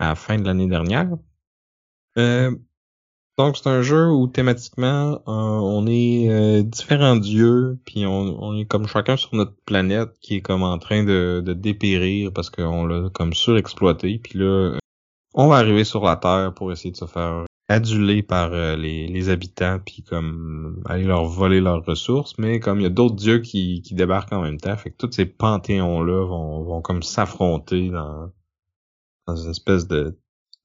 Speaker 2: à la fin de l'année dernière. Euh, donc c'est un jeu où thématiquement euh, on est euh, différents dieux, puis on, on est comme chacun sur notre planète qui est comme en train de, de dépérir parce qu'on l'a comme surexploité, puis là on va arriver sur la Terre pour essayer de se faire aduler par euh, les, les habitants puis comme aller leur voler leurs ressources. Mais comme il y a d'autres dieux qui, qui débarquent en même temps fait que tous ces panthéons là vont, vont comme s'affronter dans dans une espèce de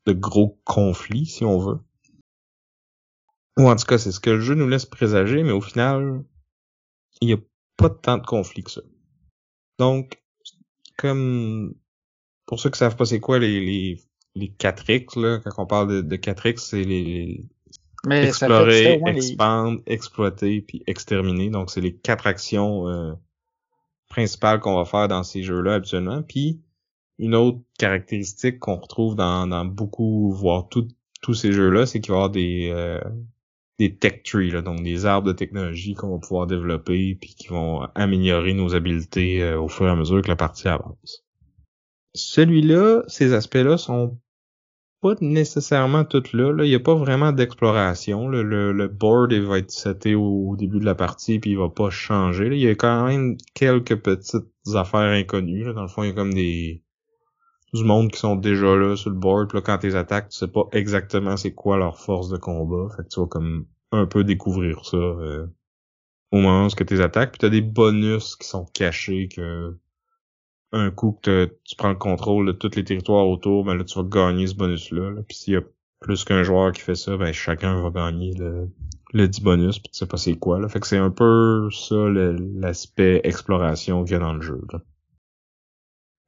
Speaker 2: de gros conflit si on veut ou en tout cas c'est ce que le jeu nous laisse présager mais au final il y a pas tant de conflits que ça donc comme pour ceux qui savent pas c'est quoi les, les les 4X, là, quand on parle de, de 4X, c'est les, les
Speaker 1: Mais ça
Speaker 2: explorer,
Speaker 1: les-
Speaker 2: expandre, exploiter, puis exterminer. Donc, c'est les quatre actions euh, principales qu'on va faire dans ces jeux-là habituellement. Puis, une autre caractéristique qu'on retrouve dans, dans beaucoup, voire tout- tous ces jeux-là, c'est qu'il va y avoir des, euh, des tech trees, là, donc des arbres de technologie qu'on va pouvoir développer puis qui vont améliorer nos habiletés euh, au fur et à mesure que la partie avance. Celui-là, ces aspects-là sont pas nécessairement toutes là. là. Il n'y a pas vraiment d'exploration. Le, le board il va être seté au, début de la partie puis il va pas changer. Il y a quand même quelques petites affaires inconnues. Dans le fond, il y a comme des du monde qui sont déjà là sur le board. Puis là, quand tu attaques, tu sais pas exactement c'est quoi leur force de combat. Fait que tu vas comme un peu découvrir ça euh, au moment où tu attaques. Puis t'as des bonus qui sont cachés que un coup que tu prends le contrôle de tous les territoires autour, ben là tu vas gagner ce bonus-là. là. Puis s'il y a plus qu'un joueur qui fait ça, ben chacun va gagner le, le 10 bonus, puis tu sais pas c'est quoi. Là. Fait que c'est un peu ça l'aspect exploration qu'il y a dans le jeu. là.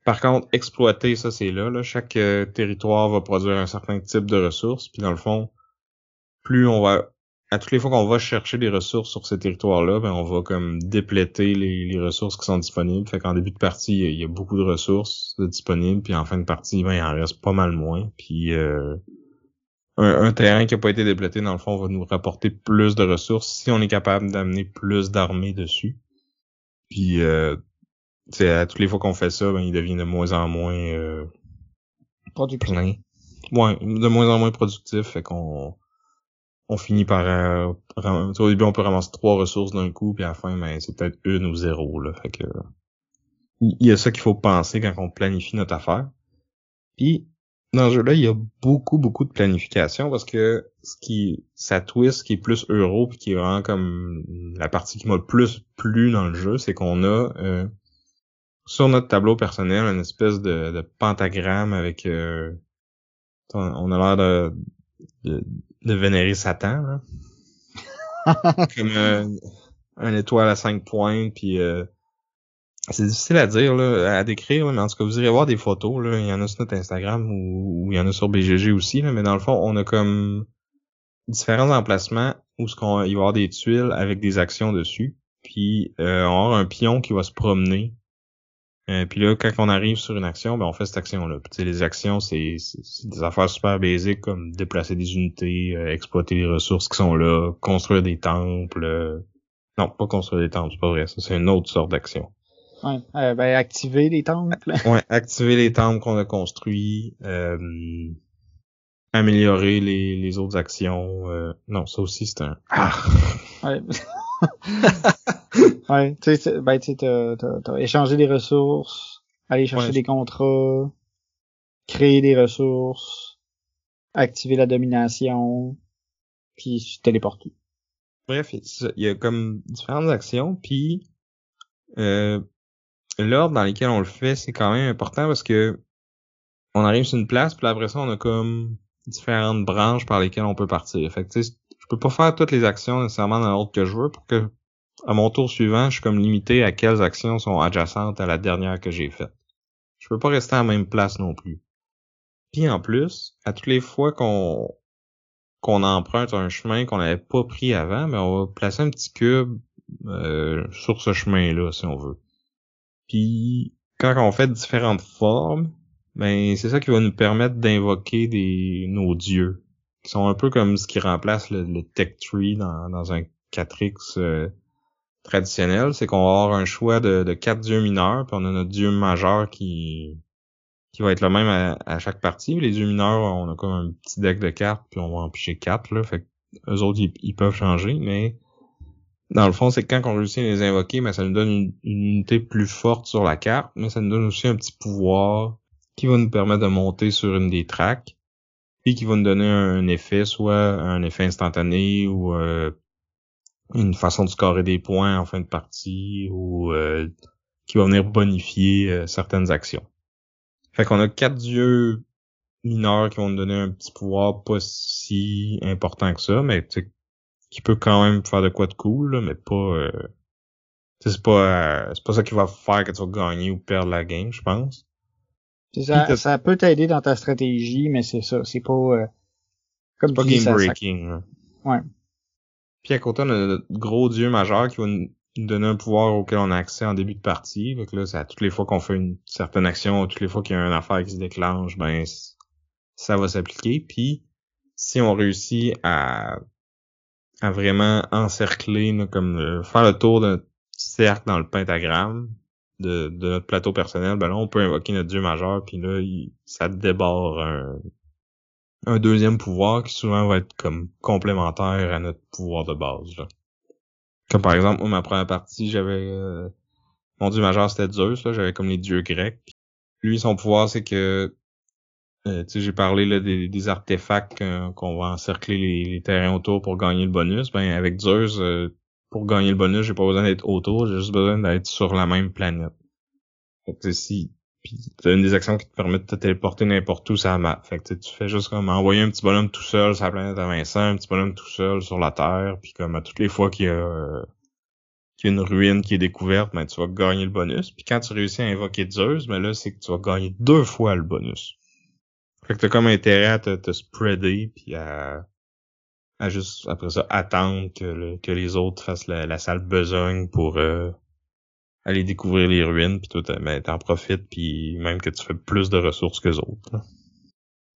Speaker 2: Par contre, exploiter, ça c'est là. Chaque euh, territoire va produire un certain type de ressources, puis dans le fond, plus on va à toutes les fois qu'on va chercher des ressources sur ces territoires-là, ben on va comme dépléter les, ressources qui sont disponibles. Fait qu'en début de partie, il y a- beaucoup de ressources disponibles, puis en fin de partie, ben il en reste pas mal moins. Puis euh, un, terrain qui a pas été déplété, dans le fond, va nous rapporter plus de ressources si on est capable d'amener plus d'armées dessus. Puis euh, sais, à toutes les fois qu'on fait ça, ben il devient de moins en moins euh,
Speaker 1: Productif.
Speaker 2: plein. Ouais, de moins en moins productif, fait qu'on on finit par euh, au début on peut ramasser trois ressources d'un coup, puis à la fin ben c'est peut-être une ou zéro là, fait que il y a ça qu'il faut penser quand on planifie notre affaire. Puis dans ce jeu-là, il y a beaucoup beaucoup de planification parce que ce qui ça twist qui est plus euro puis qui est vraiment comme la partie qui m'a le plus plu dans le jeu, c'est qu'on a euh, sur notre tableau personnel une espèce de, de pentagramme avec euh, on a l'air de, de, de vénérer Satan, là. [laughs] Comme euh, un étoile à cinq pointes, puis euh, c'est difficile à dire, là, à décrire, là, mais en tout cas, vous irez voir des photos, là, il y en a sur notre Instagram ou, ou il y en a sur BGG aussi, là, mais dans le fond, on a comme différents emplacements où ce qu'on il va y avoir des tuiles avec des actions dessus, puis euh, on va avoir un pion qui va se promener euh, puis là, quand on arrive sur une action, ben on fait cette action-là. Puis tu sais, les actions, c'est des affaires super basiques comme déplacer des unités, euh, exploiter les ressources qui sont là, construire des temples. euh, Non, pas construire des temples, c'est pas vrai. Ça, c'est une autre sorte d'action.
Speaker 1: Ouais, euh, ben, activer les temples. [laughs]
Speaker 2: ouais, activer les temples qu'on a construits, euh, améliorer les, les autres actions. Euh, non, ça aussi c'est un. Ah! [laughs]
Speaker 1: Ouais. [laughs] [laughs] ouais, tu sais, ben, tu t'as, échangé des ressources, aller chercher des contrats, créer des ressources, activer la domination, puis téléporter.
Speaker 2: Bref, il y a comme différentes actions, puis euh, l'ordre dans lequel on le fait, c'est quand même important parce que on arrive sur une place, puis après ça, on a comme différentes branches par lesquelles on peut partir. Fait que, tu sais, peux pas faire toutes les actions nécessairement dans l'ordre que je veux pour que, à mon tour suivant, je suis comme limité à quelles actions sont adjacentes à la dernière que j'ai faite. Je peux pas rester à la même place non plus. Puis en plus, à toutes les fois qu'on qu'on emprunte un chemin qu'on n'avait pas pris avant, mais ben, on va placer un petit cube euh, sur ce chemin-là, si on veut. Puis quand on fait différentes formes, ben c'est ça qui va nous permettre d'invoquer des nos dieux, qui sont un peu comme ce qui remplace le, tech tree dans, dans un 4X euh, traditionnel, c'est qu'on va avoir un choix de, de quatre dieux mineurs, puis on a notre dieu majeur qui qui va être le même à, chaque partie. Les dieux mineurs, on a comme un petit deck de cartes, puis on va en picher quatre, là. Fait que eux autres, ils, peuvent changer, mais dans le fond, c'est que quand on réussit à les invoquer, mais ça nous donne une, unité plus forte sur la carte, mais ça nous donne aussi un petit pouvoir qui va nous permettre de monter sur une des tracks, qui va nous donner un, effet, soit un effet instantané ou euh, une façon de scorer des points en fin de partie, ou euh, qui va venir bonifier euh, certaines actions. Fait qu'on a quatre dieux mineurs qui vont nous donner un petit pouvoir pas si important que ça, mais qui peut quand même faire de quoi de cool, mais pas euh, c'est pas euh, c'est pas ça qui va faire que tu vas gagner ou perdre la game, je pense.
Speaker 1: Ça, ça peut t'aider dans ta stratégie, mais c'est ça, c'est pas euh,
Speaker 2: comme pas game breaking.
Speaker 1: Ouais.
Speaker 2: Puis à côté on a notre gros dieu majeur qui va nous donner un pouvoir auquel on a accès en début de partie. Donc là, c'est à toutes les fois qu'on fait une certaine action, toutes les fois qu'il y a une affaire qui se déclenche, ben ça va s'appliquer. Puis si on réussit à, à vraiment encercler, comme euh, faire le tour d'un cercle dans le pentagramme de, de notre plateau personnel, ben là, on peut invoquer notre dieu majeur, puis là, ça débarre un, un deuxième pouvoir qui souvent va être comme complémentaire à notre pouvoir de base. Là. Comme par exemple, moi, ma première partie, j'avais euh, mon dieu majeur c'était Zeus, là, j'avais comme les dieux grecs. Lui, son pouvoir, c'est que euh, tu sais, j'ai parlé là, des, artefacts qu'on va encercler les, terrains autour pour gagner le bonus. Ben avec Zeus, euh, pour gagner le bonus, j'ai pas besoin d'être autour, j'ai juste besoin d'être sur la même planète. Fait que si t'as une des actions qui te permet de te téléporter n'importe où sur la map. Fait que tu fais juste comme envoyer un petit bonhomme tout seul sur la planète à Vincent, un petit bonhomme tout seul sur la Terre, puis comme à toutes les fois qu'il y a, qu'il y a une ruine qui est découverte, ben tu vas gagner le bonus. Puis quand tu réussis à invoquer Zeus, ben là c'est que tu vas gagner deux fois le bonus. Fait que t'as comme intérêt à te, te spreader puis à, à juste après ça attendre que, que les autres fassent la, la sale besogne pour euh, aller découvrir les ruines, puis toi, ben, t'en profites, puis même que tu fais plus de ressources que autres.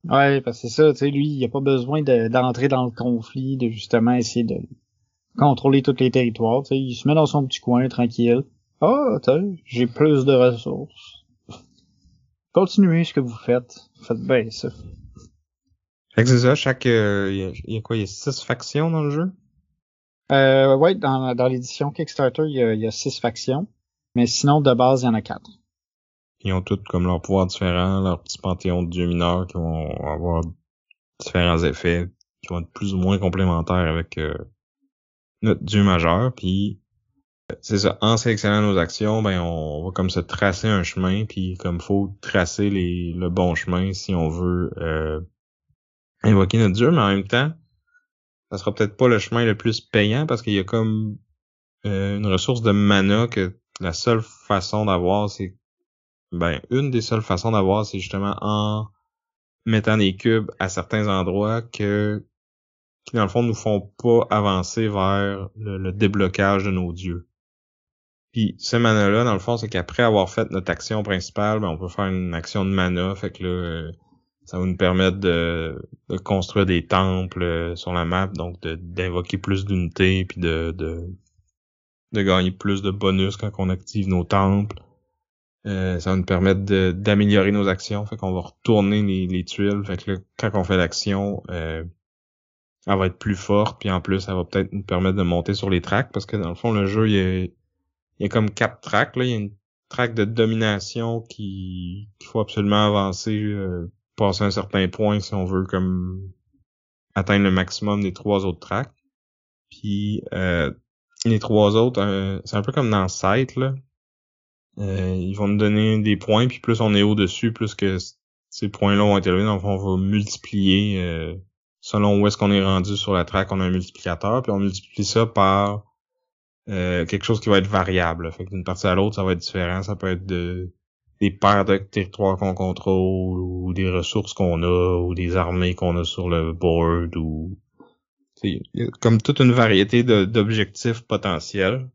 Speaker 1: Ouais, parce que c'est ça, tu sais, lui, il a pas besoin d'entrer dans le conflit, de justement essayer de contrôler tous les territoires, tu sais, il se met dans son petit coin, tranquille. Ah, tu j'ai plus de ressources. Continuez ce que vous faites. Faites bien ça.
Speaker 2: Fait que c'est ça, chaque... Euh, il y, a quoi, il y a six factions dans le jeu?
Speaker 1: Euh, ouais, dans, dans l'édition Kickstarter, il y, a, il y a six factions. Mais sinon, de base, il y en a quatre.
Speaker 2: Ils ont tous comme leur pouvoir différent, leur petit panthéon de dieux mineurs qui vont avoir différents effets, qui vont être plus ou moins complémentaires avec euh, notre dieu majeur. Puis c'est ça, en sélectionnant nos actions, ben on va comme se tracer un chemin, puis comme faut tracer les, le bon chemin si on veut euh, invoquer notre dieu, mais en même temps, ça sera peut-être pas le chemin le plus payant parce qu'il y a comme euh, une ressource de mana que la seule façon d'avoir, c'est ben une des seules façons d'avoir, c'est justement en mettant des cubes à certains endroits que qui dans le fond nous font pas avancer vers le, déblocage de nos dieux. Puis ce mana-là, dans le fond, c'est qu'après avoir fait notre action principale, ben, on peut faire une action de mana, fait que là, euh, ça va nous permettre de, construire des temples euh, sur la map, donc d'invoquer plus d'unités, puis de, de de gagner plus de bonus quand on active nos temples. Euh, ça va nous permettre d'améliorer nos actions. Fait qu'on va retourner les, les, tuiles. Fait que là, quand on fait l'action, euh, elle va être plus forte. Puis en plus, ça va peut-être nous permettre de monter sur les tracks. Parce que dans le fond, le jeu, il y a, il y a comme quatre tracks. Là. Il y a une track de domination qui qu'il faut absolument avancer, euh, passer un certain point si on veut comme atteindre le maximum des trois autres tracks. Puis euh, les trois autres, euh, c'est un peu comme dans Sight, là. Euh, ils vont nous donner des points, puis plus on est au-dessus, plus que ces points-là vont être élevés. Donc on va multiplier euh, selon où est-ce qu'on est rendu sur la track, on a un multiplicateur, puis on multiplie ça par quelque chose qui va être variable. Fait d'une partie à l'autre, ça va être différent. Ça peut être de des paires de territoires qu'on contrôle, ou des ressources qu'on a, ou des armées qu'on a sur le board, ou a comme toute une variété d'objectifs potentiels.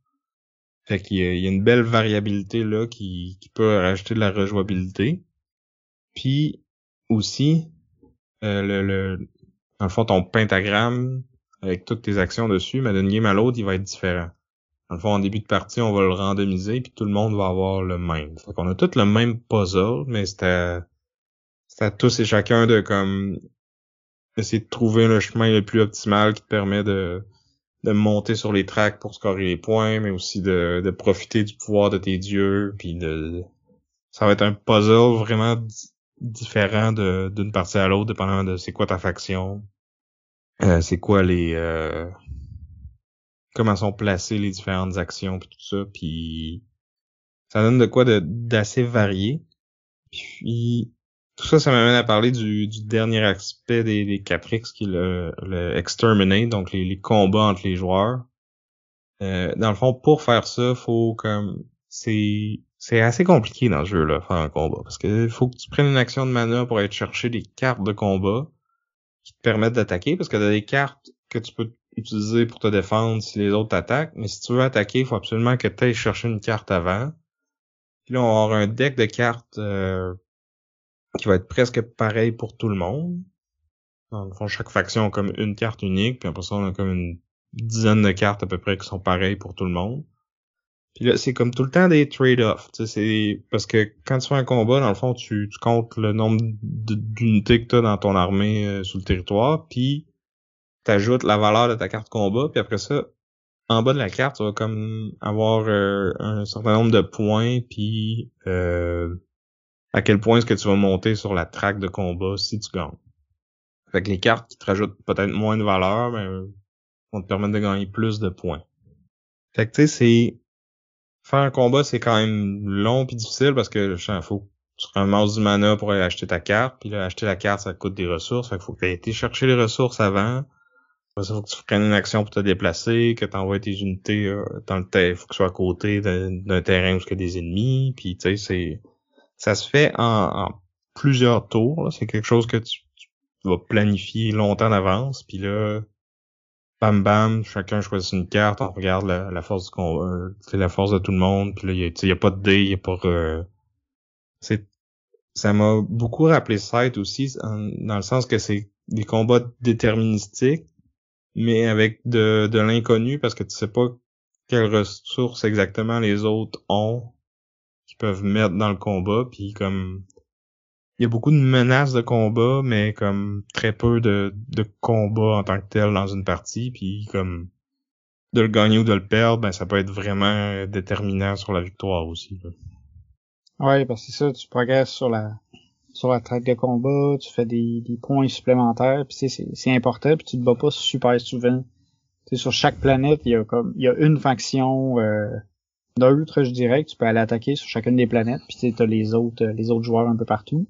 Speaker 2: Fait qu'il y, y, a une belle variabilité là qui, qui peut rajouter de la rejouabilité. Puis aussi, euh, le, le, dans le fond, ton pentagramme avec toutes tes actions dessus, mais d'une game à l'autre, il va être différent. Dans le fond, en début de partie, on va le randomiser, puis tout le monde va avoir le même. Fait qu'on a tous le même puzzle, mais c'est à, tous et chacun de comme essayer de trouver le chemin le plus optimal qui te permet de, de monter sur les tracks pour scorer les points, mais aussi de, de profiter du pouvoir de tes dieux, puis de ça va être un puzzle vraiment différent d'une partie à l'autre, dépendant de c'est quoi ta faction, euh, c'est quoi les euh, comment sont placées les différentes actions puis tout ça, puis ça donne de quoi d'assez varié. Puis tout ça, ça m'amène à parler du, dernier aspect des, des Caprix, qui est le, le exterminate, donc les, combats entre les joueurs. Euh, dans le fond, pour faire ça, faut comme c'est c'est assez compliqué dans ce jeu-là, faire un combat. Parce que faut que tu prennes une action de mana pour aller chercher des cartes de combat qui te permettent d'attaquer, parce que t'as des cartes que tu peux utiliser pour te défendre si les autres t'attaquent, mais si tu veux attaquer, il faut absolument que tu ailles chercher une carte avant. Puis là, on va avoir un deck de cartes euh, qui va être presque pareil pour tout le monde. Dans le fond, chaque faction a comme une carte unique, puis après ça, on a comme une dizaine de cartes à peu près qui sont pareilles pour tout le monde. Puis là, c'est comme tout le temps des trade-offs. C'est parce que quand tu fais un combat, dans le fond, tu, comptes le nombre d'unités que tu as dans ton armée euh, sur le territoire, puis t'ajoutes la valeur de ta carte combat, puis après ça, en bas de la carte, tu vas comme avoir euh, un certain nombre de points, puis euh, à quel point est-ce que tu vas monter sur la traque de combat si tu gagnes. Fait que les cartes qui te rajoutent peut-être moins de valeur, ben, vont te permettre de gagner plus de points. Fait que tu sais, c'est... Faire un combat, c'est quand même long puis difficile parce que il faut tu ramasses du mana pour aller acheter ta carte, puis là, acheter la carte, ça coûte des ressources. Fait qu'il faut que tu aies été chercher les ressources avant. Faut que tu prennes une action pour te déplacer, que tu envoies tes unités euh, dans le terrain, faut que tu sois à côté d'un terrain où il y a des ennemis, puis tu sais, c'est ça se fait en, plusieurs tours. C'est quelque chose que tu, vas planifier longtemps d'avance. Puis là, bam bam, chacun choisit une carte, on regarde la, force qu'on c'est la force de tout le monde. Puis là, il y, a pas de dé, il y a pas euh, c'est ça m'a beaucoup rappelé Sight aussi, dans le sens que c'est des combats déterministiques, mais avec de, de l'inconnu parce que tu sais pas quelles ressources exactement les autres ont peuvent mettre dans le combat, puis comme il y a beaucoup de menaces de combat, mais comme très peu de, de combat en tant que tel dans une partie, puis comme de le gagner ou de le perdre, ben ça peut être vraiment déterminant sur la victoire aussi. Là.
Speaker 1: Ouais, parce que ça, tu progresses sur la sur la traque de combat, tu fais des, des points supplémentaires, puis c'est c'est important, puis tu te bats pas super souvent. Tu sur chaque planète, il y a comme il y a une faction euh, neutre, je dirais, que tu peux aller attaquer sur chacune des planètes, puis tu as les autres, euh, les autres joueurs un peu partout.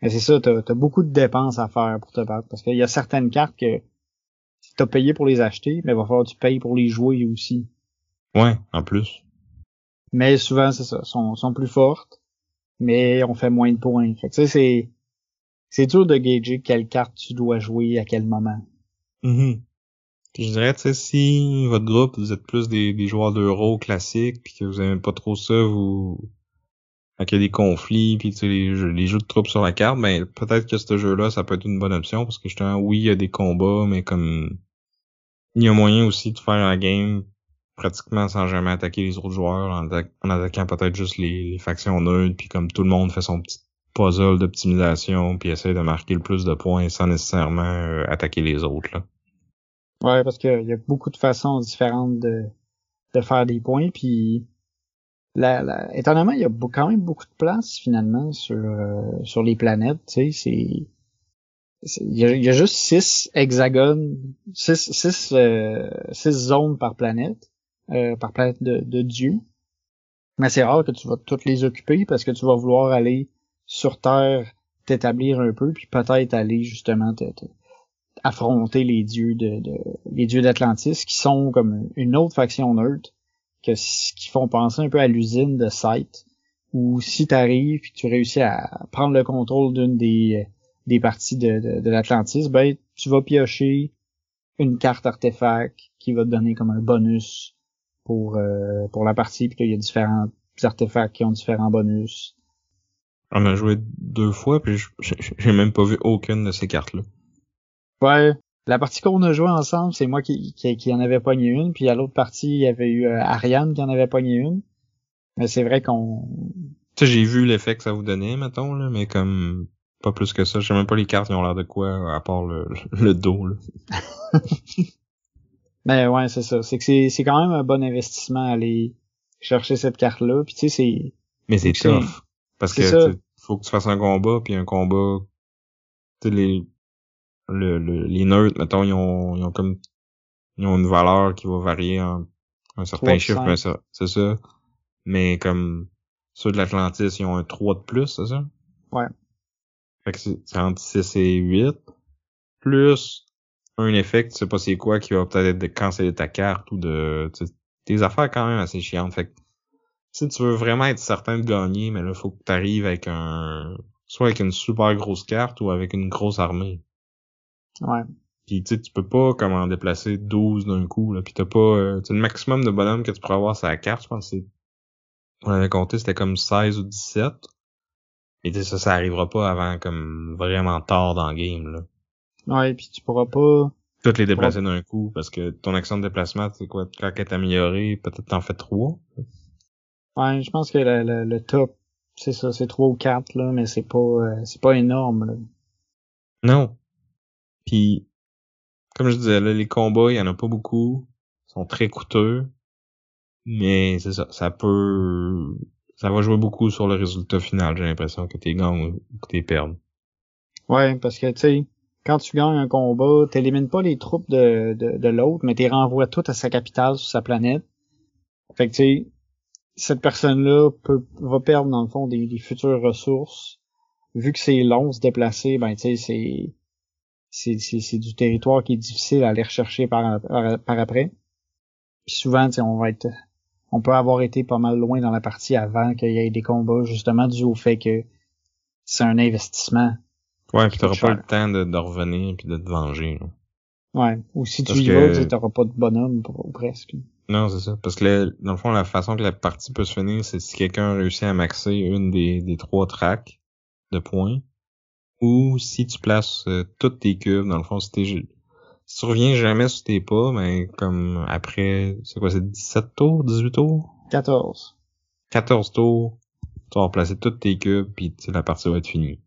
Speaker 1: Mais c'est ça, t'as as beaucoup de dépenses à faire pour te battre, parce qu'il y a certaines cartes que t'as payé pour les acheter, mais il va falloir que tu payes pour les jouer aussi.
Speaker 2: Ouais, en plus.
Speaker 1: Mais souvent, c'est ça, sont, sont plus fortes, mais on fait moins de points. Fait que c'est, c'est dur de gager quelle carte tu dois jouer à quel moment.
Speaker 2: Mm je dirais, tu sais, si votre groupe, vous êtes plus des, des joueurs d'euro classiques, puis que vous aimez pas trop ça, vous qu'il y a des conflits, puis tu sais, les jeux, les de troupes sur la carte, ben peut-être que ce jeu-là, ça peut être une bonne option, parce que justement, oui, il y a des combats, mais comme il y a moyen aussi de faire un game pratiquement sans jamais attaquer les autres joueurs, en, attaquant peut-être juste les, factions neutres, puis comme tout le monde fait son petit puzzle d'optimisation, puis essaie de marquer le plus de points sans nécessairement euh, attaquer les autres. Là.
Speaker 1: Ouais, parce qu'il y a beaucoup de façons différentes de, de faire des points, puis la, la, étonnamment, il y a quand même beaucoup de place finalement sur euh, sur les planètes. Tu sais, c'est il y, a, juste six hexagones, six, six, euh, six zones par planète, euh, par planète de, Dieu. Mais c'est rare que tu vas toutes les occuper parce que tu vas vouloir aller sur Terre t'établir un peu, puis peut-être aller justement te, affronter les dieux de, les dieux d'Atlantis qui sont comme une autre faction neutre que qui font penser un peu à l'usine de Sight où si t'arrives et tu réussis à prendre le contrôle d'une des parties de, de, de l'Atlantis, ben tu vas piocher une carte artefact qui va te donner comme un bonus pour euh, pour la partie puis il y a différents artefacts qui ont différents bonus.
Speaker 2: On a joué deux fois puis j'ai même pas vu aucune de ces cartes là.
Speaker 1: Ouais, la partie qu'on a joué ensemble, c'est moi qui, qui, en avait pogné une, puis à l'autre partie, il y avait eu euh, Ariane qui en avait pogné une. Mais c'est vrai qu'on...
Speaker 2: Tu sais, j'ai vu l'effet que ça vous donnait, mettons, là, mais comme pas plus que ça. Je sais même pas les cartes qui ont l'air de quoi, à part le, le dos, là. [laughs]
Speaker 1: mais ouais, c'est ça. C'est que c'est, c'est quand même un bon investissement aller chercher cette carte-là. Puis tu sais, c'est...
Speaker 2: Mais c'est tough. Parce que faut que tu fasses un combat, puis un combat... Tu sais, les le, les neutres, mettons, ils ont, ils ont comme ils ont une valeur qui va varier en un certain chiffre, mais ça, c'est ça. Mais comme ceux de l'Atlantis, ils ont un 3 de plus, c'est ça?
Speaker 1: Ouais.
Speaker 2: Fait que c'est entre 6 et 8. Plus un effet que tu sais pas c'est quoi qui va peut-être être de canceller ta carte ou de des affaires quand même assez chiantes. Fait que si tu veux vraiment être certain de gagner, mais là, faut que tu arrives avec un soit avec une super grosse carte ou avec une grosse armée.
Speaker 1: Ouais.
Speaker 2: Puis tu sais, tu peux pas comme en déplacer 12 d'un coup. Là. Puis t'as pas. Euh, le maximum de bonhommes que tu pourrais avoir sur la carte, je pense que c'est. On avait compté, c'était comme 16 ou 17. Et ça, ça arrivera pas avant comme vraiment tard dans le game. Là.
Speaker 1: Ouais, puis tu pourras pas.
Speaker 2: Toutes les déplacer d'un coup, parce que ton action de déplacement, c'est quoi, quand elle est améliorée, peut-être t'en fais trois?
Speaker 1: Ouais, je pense que le, le, top, c'est ça, c'est trois ou quatre, là, mais c'est pas euh, c'est pas énorme là.
Speaker 2: Non. Puis, comme je disais, là, les combats, il y en a pas beaucoup. Ils sont très coûteux. Mais c'est ça, ça peut... Ça va jouer beaucoup sur le résultat final, j'ai l'impression, que t'es gagnes ou que t'es perds.
Speaker 1: Ouais, parce que, tu sais, quand tu gagnes un combat, t'élimines pas les troupes de, de, l'autre, mais t'es renvoies toutes à sa capitale, sur sa planète. Fait que, tu sais, cette personne-là peut va perdre, dans le fond, des, futures ressources. Vu que c'est long se déplacer, ben, tu sais, c'est c'est du territoire qui est difficile à aller rechercher par, par, après. Souvent, on va être on peut avoir été pas mal loin dans la partie avant qu'il y ait des combats, justement dû au fait que c'est un investissement.
Speaker 2: Ouais, puis t'auras pas le temps de, de, revenir puis de te venger.
Speaker 1: Ouais, ou si tu y vas, t'auras pas de bonhomme ou presque.
Speaker 2: Non, c'est ça. Parce que dans le fond, la façon que la partie peut se finir, c'est si quelqu'un réussit à maxer une des, des trois tracks de points, ou si tu places euh, toutes tes cubes, dans le fond, si, si tu reviens jamais sur tes pas, mais comme après, c'est quoi, c'est 17 tours, 18 tours?
Speaker 1: 14.
Speaker 2: 14 tours, tu vas replacer toutes tes cubes, puis la partie va être finie.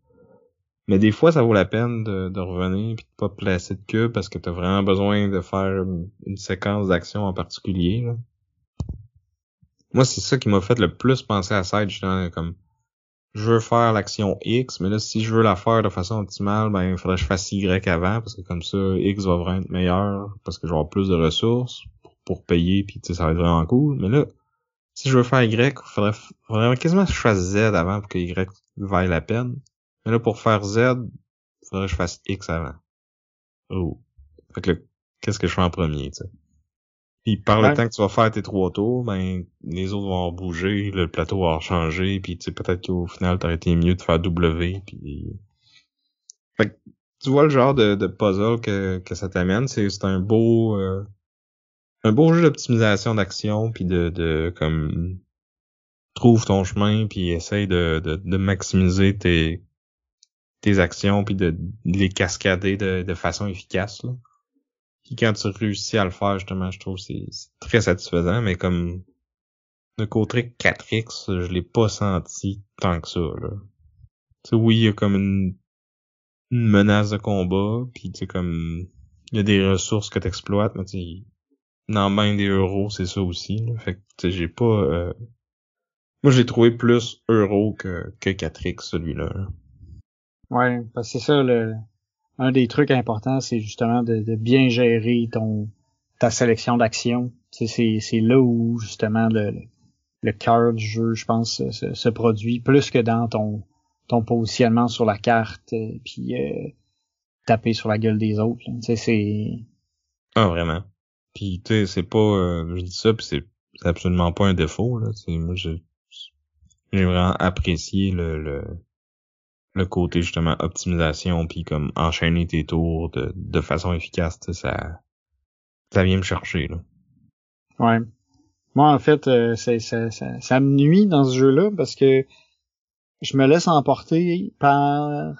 Speaker 2: Mais des fois, ça vaut la peine de, revenir puis de pas placer de cubes parce que tu as vraiment besoin de faire une, séquence d'actions en particulier. Moi, c'est ça qui m'a fait le plus penser à Side. comme je veux faire l'action X, mais là, si je veux la faire de façon optimale, ben, il faudrait que je fasse Y avant, parce que comme ça, X va vraiment être meilleur, parce que je vais plus de ressources pour, payer, puis ça va être vraiment cool. Mais là, si je veux faire Y, il faudrait, faudrait quasiment que je fasse Z avant pour que Y vaille la peine. Mais là, pour faire Z, il faudrait que je fasse X avant. Oh. Fait que qu'est-ce que je fais en premier, tu sais? Puis par le temps que tu vas faire tes trois tours, ben les autres vont bouger, le plateau va changer, puis tu sais peut-être qu'au final t'aurais été mieux de faire W, puis fait que, tu vois le genre de, de puzzle que, que ça t'amène, c'est c'est un beau euh, un beau jeu d'optimisation d'action puis de de comme trouve ton chemin puis essaye de, de, de maximiser tes tes actions puis de, de les cascader de, façon efficace là. Puis quand tu réussis à le faire, justement, je trouve c'est très satisfaisant, mais comme le côté 4X, je l'ai pas senti tant que ça, là. Tu sais, oui, il y a comme une, menace de combat, puis tu comme, il y a des ressources que t'exploites, mais tu dans bien des euros, c'est ça aussi, là. Fait que, tu j'ai pas, euh... moi, j'ai trouvé plus euro que, que 4X, celui-là. Là.
Speaker 1: Ouais, parce que c'est ça, le, un des trucs importants, c'est justement de, bien gérer ton ta sélection d'actions. C'est, c'est là où justement le, le cœur du jeu, je pense, se, produit plus que dans ton ton positionnement sur la carte, euh, puis euh, taper sur la gueule des autres. C'est
Speaker 2: ah vraiment. Puis tu sais, c'est pas, euh, je dis ça, puis c'est absolument pas un défaut là. moi, j'ai vraiment apprécié le, le le côté justement optimisation puis comme enchaîner tes tours de, de façon efficace, ça ça vient me chercher là.
Speaker 1: Ouais. Moi en fait, euh, ça, ça, ça, me nuit dans ce jeu-là parce que je me laisse emporter par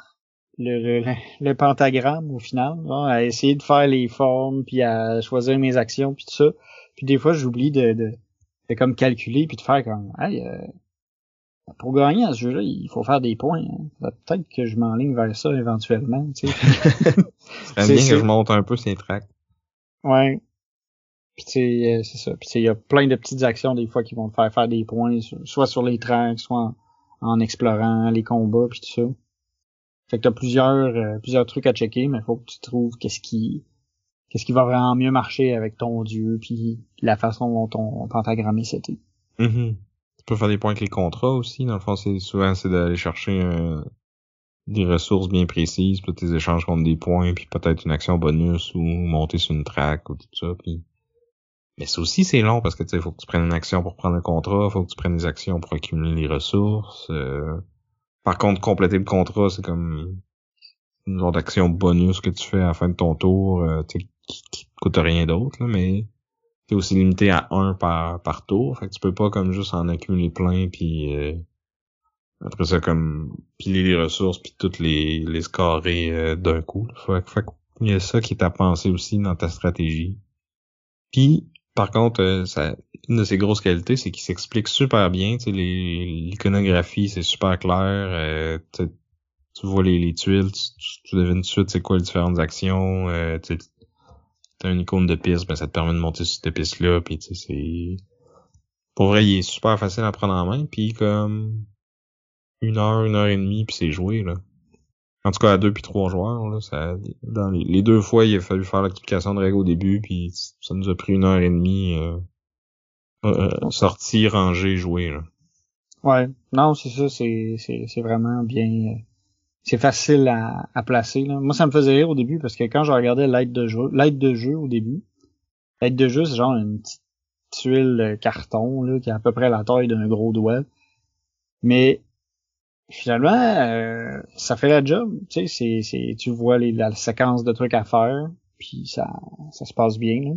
Speaker 1: le, le, pentagramme au final, à essayer de faire les formes puis à choisir mes actions puis tout ça. Puis des fois j'oublie de, de, de, comme calculer puis de faire comme hey, euh, pour gagner à ce jeu-là, il faut faire des points. Hein. Peut-être que je m'enligne vers ça éventuellement. Tu sais. [laughs]
Speaker 2: bien que je monte un peu ces tracks.
Speaker 1: Ouais. Puis euh, c'est ça. Puis il y a plein de petites actions des fois qui vont te faire faire des points, soit sur les tracks, soit en, explorant les combats puis tout ça. Fait que t'as plusieurs euh, plusieurs trucs à checker, mais faut que tu trouves qu'est-ce qui qu'est-ce qui va vraiment mieux marcher avec ton dieu puis la façon dont ton pentagramme c'était.
Speaker 2: Tu peux faire des points avec les contrats aussi. Dans le fond, c'est souvent c'est d'aller chercher euh, des ressources bien précises, puis tes échanges contre des points, puis peut-être une action bonus ou monter sur une track ou tout ça. Puis... Mais ça aussi c'est long parce que tu sais, faut que tu prennes une action pour prendre un contrat, faut que tu prennes des actions pour accumuler les ressources. Euh. Par contre, compléter le contrat, c'est comme une genre d'action bonus que tu fais à la fin de ton tour, euh, qui, qui coûte rien d'autre, mais aussi limité à un par, par tour. Fait que tu peux pas comme juste en accumuler plein puis euh, après ça comme piler les ressources puis toutes les, les scorer euh, d'un coup. Fait, fait il y a ça qui est à penser aussi dans ta stratégie. Puis par contre, euh, ça, une de ses grosses qualités, c'est qu'il s'explique super bien. L'iconographie, c'est super clair. tu vois les, les tuiles, tu, tu, devines tout de suite c'est quoi les différentes actions. Euh, t'as une icône de piste, ben ça te permet de monter sur cette piste-là, puis tu sais, c'est... Pour vrai, il est super facile à prendre en main, puis comme une heure, une heure et demie, puis c'est joué, là. En tout cas, à deux puis trois joueurs, là, ça, dans les, deux fois, il a fallu faire l'application de règles au début, puis ça nous a pris une heure et demie, euh, euh, sortir, ranger, jouer, là.
Speaker 1: Ouais, non, c'est ça, c'est, c'est, c'est vraiment bien, euh, c'est facile à, à placer. Là. Moi, ça me faisait rire au début parce que quand je regardais l'aide de jeu, l'aide de jeu au début, l'aide de jeu, c'est genre une petite tuile de carton là, qui a à peu près la taille d'un gros doigt. Mais finalement, euh, ça fait la job. Tu sais, c'est, tu vois les, la séquence de trucs à faire, puis ça, ça se passe bien. Là.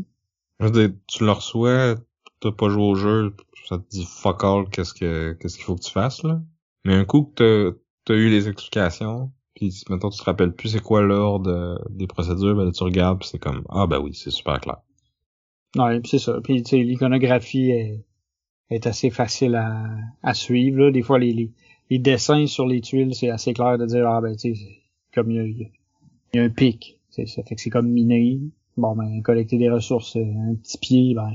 Speaker 2: Je veux tu le reçois, t'as pas joué au jeu, ça te dit fuck all qu'est-ce que qu'est-ce qu'il faut que tu fasses là. Mais un coup que t'as eu les explications, puis maintenant tu te rappelles plus c'est quoi l'ordre des procédures, ben là, tu regardes puis c'est comme ah ben oui, c'est super clair.
Speaker 1: Ouais, c'est ça. Puis tu sais, l'iconographie est, est assez facile à, à suivre. Là. Des fois, les, les, dessins sur les tuiles, c'est assez clair de dire ah ben tu sais, comme il y y a un pic. Ça fait que c'est comme miner. Bon ben collecter des ressources, un petit pied, ben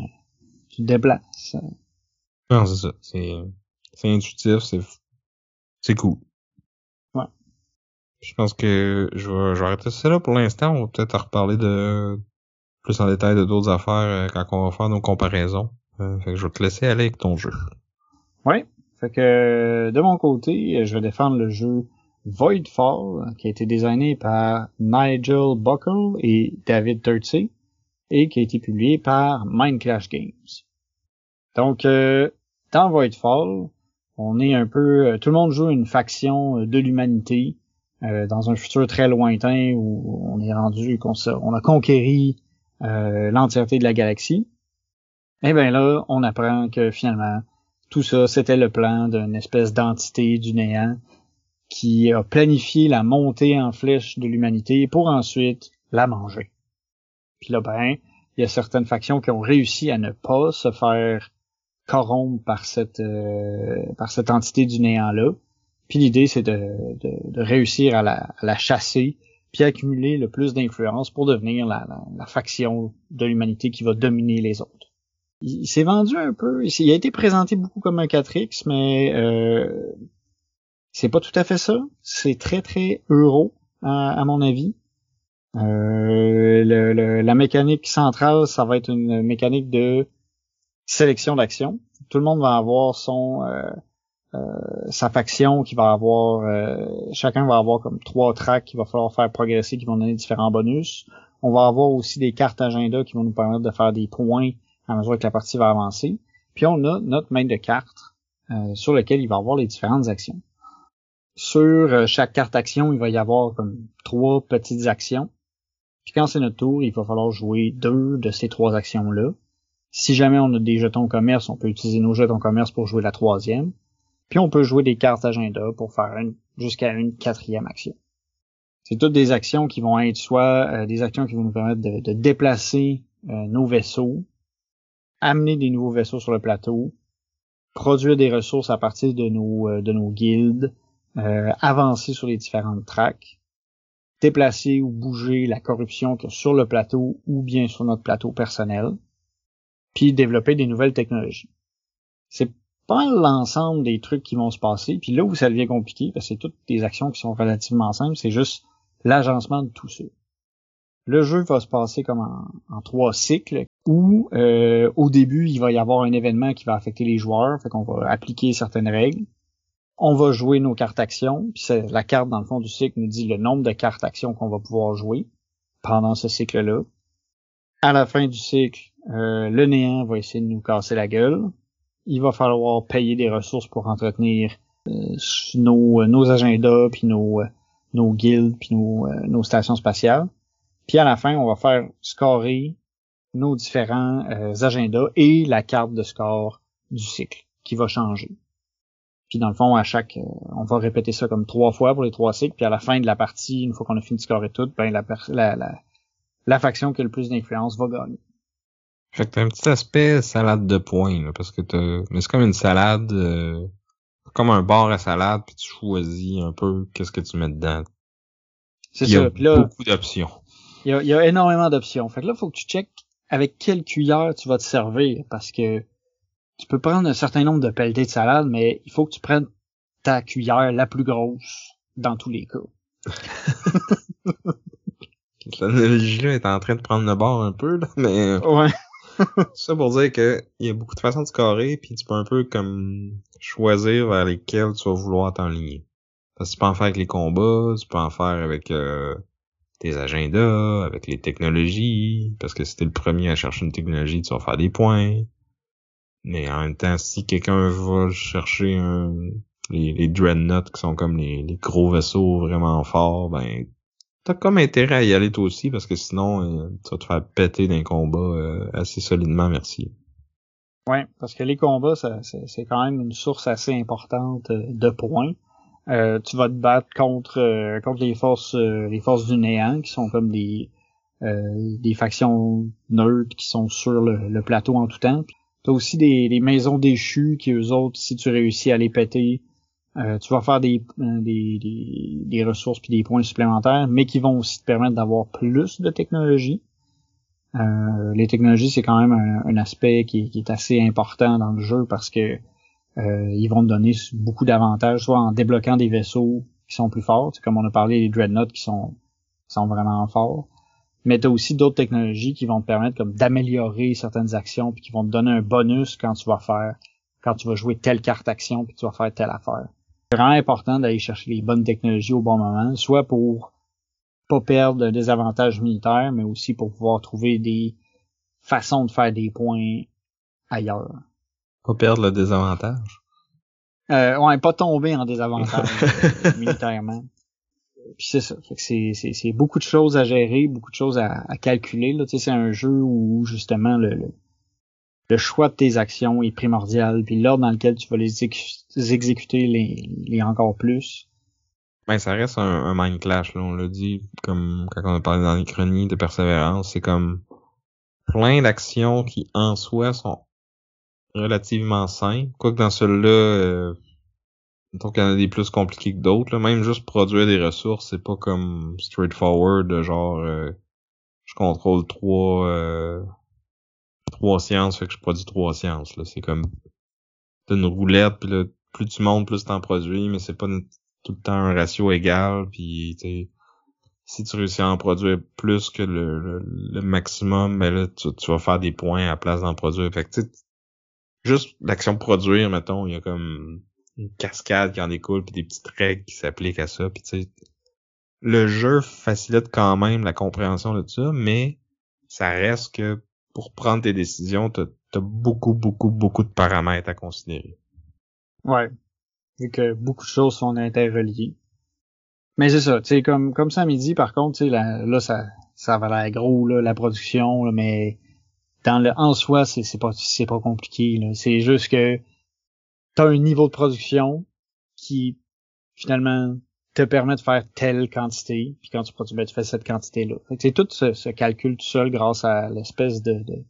Speaker 1: tu te déplaces.
Speaker 2: Non, c'est ça. C'est c'est intuitif, c'est c'est cool. Je pense que je vais, je vais arrêter ça là pour l'instant. On va peut-être reparler de plus en détail de d'autres affaires euh, quand on va faire nos comparaisons. Euh, fait que je vais te laisser aller avec ton jeu.
Speaker 1: Oui. Fait que de mon côté, je vais défendre le jeu Voidfall, qui a été designé par Nigel Buckle et David Turtsey, et qui a été publié par Mindclash Games. Donc, euh, dans Voidfall, on est un peu... tout le monde joue une faction de l'humanité euh, dans un futur très lointain où on est rendu, qu'on on a conquéri euh, l'entièreté de la galaxie, eh bien là, on apprend que finalement, tout ça, c'était le plan d'une espèce d'entité du néant qui a planifié la montée en flèche de l'humanité pour ensuite la manger. Puis là, ben, il y a certaines factions qui ont réussi à ne pas se faire corrompre par cette euh, par cette entité du néant là. Puis l'idée c'est de, de, réussir à la, la, chasser puis accumuler le plus d'influence pour devenir la, la, faction de l'humanité qui va dominer les autres. Il, s'est vendu un peu, il a été présenté beaucoup comme un 4X, mais euh, c'est pas tout à fait ça. C'est très très euro à, mon avis. Euh, le, la mécanique centrale, ça va être une mécanique de sélection d'actions. Tout le monde va avoir son euh, sa faction qui va avoir euh, chacun va avoir comme trois tracks qu'il va falloir faire progresser qui vont donner différents bonus. On va avoir aussi des cartes agenda qui vont nous permettre de faire des points à mesure que la partie va avancer. Puis on a notre main de cartes euh, sur lequel il va avoir les différentes actions. Sur chaque carte action, il va y avoir comme trois petites actions. Puis quand c'est notre tour, il va falloir jouer deux de ces trois actions-là. Si jamais on a des jetons commerce, on peut utiliser nos jetons commerce pour jouer la troisième. Puis on peut jouer des cartes agenda pour faire jusqu'à une quatrième action. C'est toutes des actions qui vont être soit euh, des actions qui vont nous permettre de, déplacer euh, nos vaisseaux, amener des nouveaux vaisseaux sur le plateau, produire des ressources à partir de nos euh, de nos guildes, avancer sur les différentes tracks, déplacer ou bouger la corruption sur le plateau ou bien sur notre plateau personnel, puis développer des nouvelles technologies. C'est pas l'ensemble des trucs qui vont se passer. Puis là où ça devient compliqué, parce que c'est toutes des actions qui sont relativement simples, c'est juste l'agencement de tout ça. Le jeu va se passer comme en, trois cycles où euh, au début il va y avoir un événement qui va affecter les joueurs, fait qu'on va appliquer certaines règles. On va jouer nos cartes actions, puis la carte dans le fond du cycle nous dit le nombre de cartes actions qu'on va pouvoir jouer pendant ce cycle-là. À la fin du cycle, euh, le néant va essayer de nous casser la gueule il va falloir payer des ressources pour entretenir euh, nos, nos agendas, puis nos, euh, nos guildes, puis nos, euh, nos stations spatiales. Puis à la fin, on va faire scorer nos différents agendas et la carte de score du cycle qui va changer. Puis dans le fond, à chaque, on va répéter ça comme trois fois pour les trois cycles. Puis à la fin de la partie, une fois qu'on a fini de scorer tout, ben la, la faction qui a le plus d'influence va gagner.
Speaker 2: Fait que t'as un petit aspect salade de points, là, parce que t'as... Mais c'est comme une salade, euh, comme un bar à salade, puis tu choisis un peu qu'est-ce que tu mets dedans.
Speaker 1: C'est ça.
Speaker 2: Il y a beaucoup d'options.
Speaker 1: Il y, a, énormément d'options. Fait que là, faut que tu checkes avec quelle cuillère tu vas te servir, parce que tu peux prendre un certain nombre de pelletés de salade, mais il faut que tu prennes ta cuillère la plus grosse dans tous les cas. [laughs]
Speaker 2: L'analogie-là est en train de prendre le bord un peu, là, mais...
Speaker 1: Ouais. [laughs]
Speaker 2: ça pour dire que il y a beaucoup de façons de scorer, puis tu peux un peu comme choisir vers lesquelles tu vas vouloir t'enligner. Parce que tu peux en faire avec les combats, tu peux en faire avec euh, tes agendas, avec les technologies, parce que si t'es le premier à chercher une technologie, tu vas faire des points. Mais en même temps, si quelqu'un va chercher un, les, les dreadnoughts qui sont comme les, les gros vaisseaux vraiment forts, ben t'as comme intérêt à y aller toi aussi parce que sinon euh, tu vas te faire péter d'un combat euh, assez solidement, merci.
Speaker 1: Ouais, parce que les combats, c'est quand même une source assez importante euh, de points. tu vas te battre contre contre les forces les forces du néant qui sont comme des des factions neutres qui sont sur le, plateau en tout temps. T'as aussi des, des maisons déchues qui eux autres, si tu réussis à les péter, euh, tu vas faire des, euh, des, des, des, ressources puis des points supplémentaires, mais qui vont aussi te permettre d'avoir plus de technologie. Euh, les technologies, c'est quand même un, aspect qui, qui, est assez important dans le jeu parce que euh, ils vont te donner beaucoup d'avantages, soit en débloquant des vaisseaux qui sont plus forts, comme on a parlé des dreadnoughts qui sont, sont vraiment forts. Mais tu as aussi d'autres technologies qui vont te permettre comme d'améliorer certaines actions puis qui vont te donner un bonus quand tu vas faire quand tu vas jouer telle carte action puis tu vas faire telle affaire. C'est vraiment important d'aller chercher les bonnes technologies au bon moment, soit pour pas perdre des avantages militaires, mais aussi pour pouvoir trouver des façons de faire des points ailleurs.
Speaker 2: Pas perdre le désavantage?
Speaker 1: Euh, ouais, pas tomber en désavantage [laughs] militairement. Puis c'est ça. c'est, c'est, beaucoup de choses à gérer, beaucoup de choses à, calculer. Là. Tu sais, c'est un jeu où justement le le choix de tes actions est primordial, puis l'ordre dans lequel tu vas les exécuter les, encore plus.
Speaker 2: Ben, ça reste un, un mind clash, là. On l'a dit, comme quand on a parlé dans les chroniques de persévérance, c'est comme plein d'actions qui, en soi, sont relativement simples. Quoique dans celui-là, euh, donc il y en a des plus compliqués que d'autres. Même juste produire des ressources, c'est pas comme straightforward, genre euh, je contrôle trois euh, trois sciences, fait que je produis trois sciences. Là. C'est comme une roulette, puis là, plus tu montes, plus t'en produis, mais c'est pas tout le temps un ratio égal, puis si tu réussis à en produire plus que le, le, maximum, ben là, tu, tu, vas faire des points à place d'en produire. Fait que, juste l'action produire, mettons, il y a comme une cascade qui en découle, puis des petites règles qui s'appliquent à ça, puis tu sais, le jeu facilite quand même la compréhension de ça, mais ça reste que pour prendre tes décisions, t'as as beaucoup, beaucoup, beaucoup de paramètres à considérer.
Speaker 1: Ouais. Vu que beaucoup de choses sont interreliées. Mais c'est ça, tu sais, comme, comme ça par contre, là, là, ça, ça va l'air gros, là, la production, mais dans le, en soi, c'est, c'est pas, c'est pas compliqué, là. C'est juste que t'as un niveau de production qui, finalement, te permet de faire telle quantité, puis quand tu produis, ben, tu fais cette quantité-là. C'est tout ce, ce, calcul tout seul grâce à l'espèce de, de,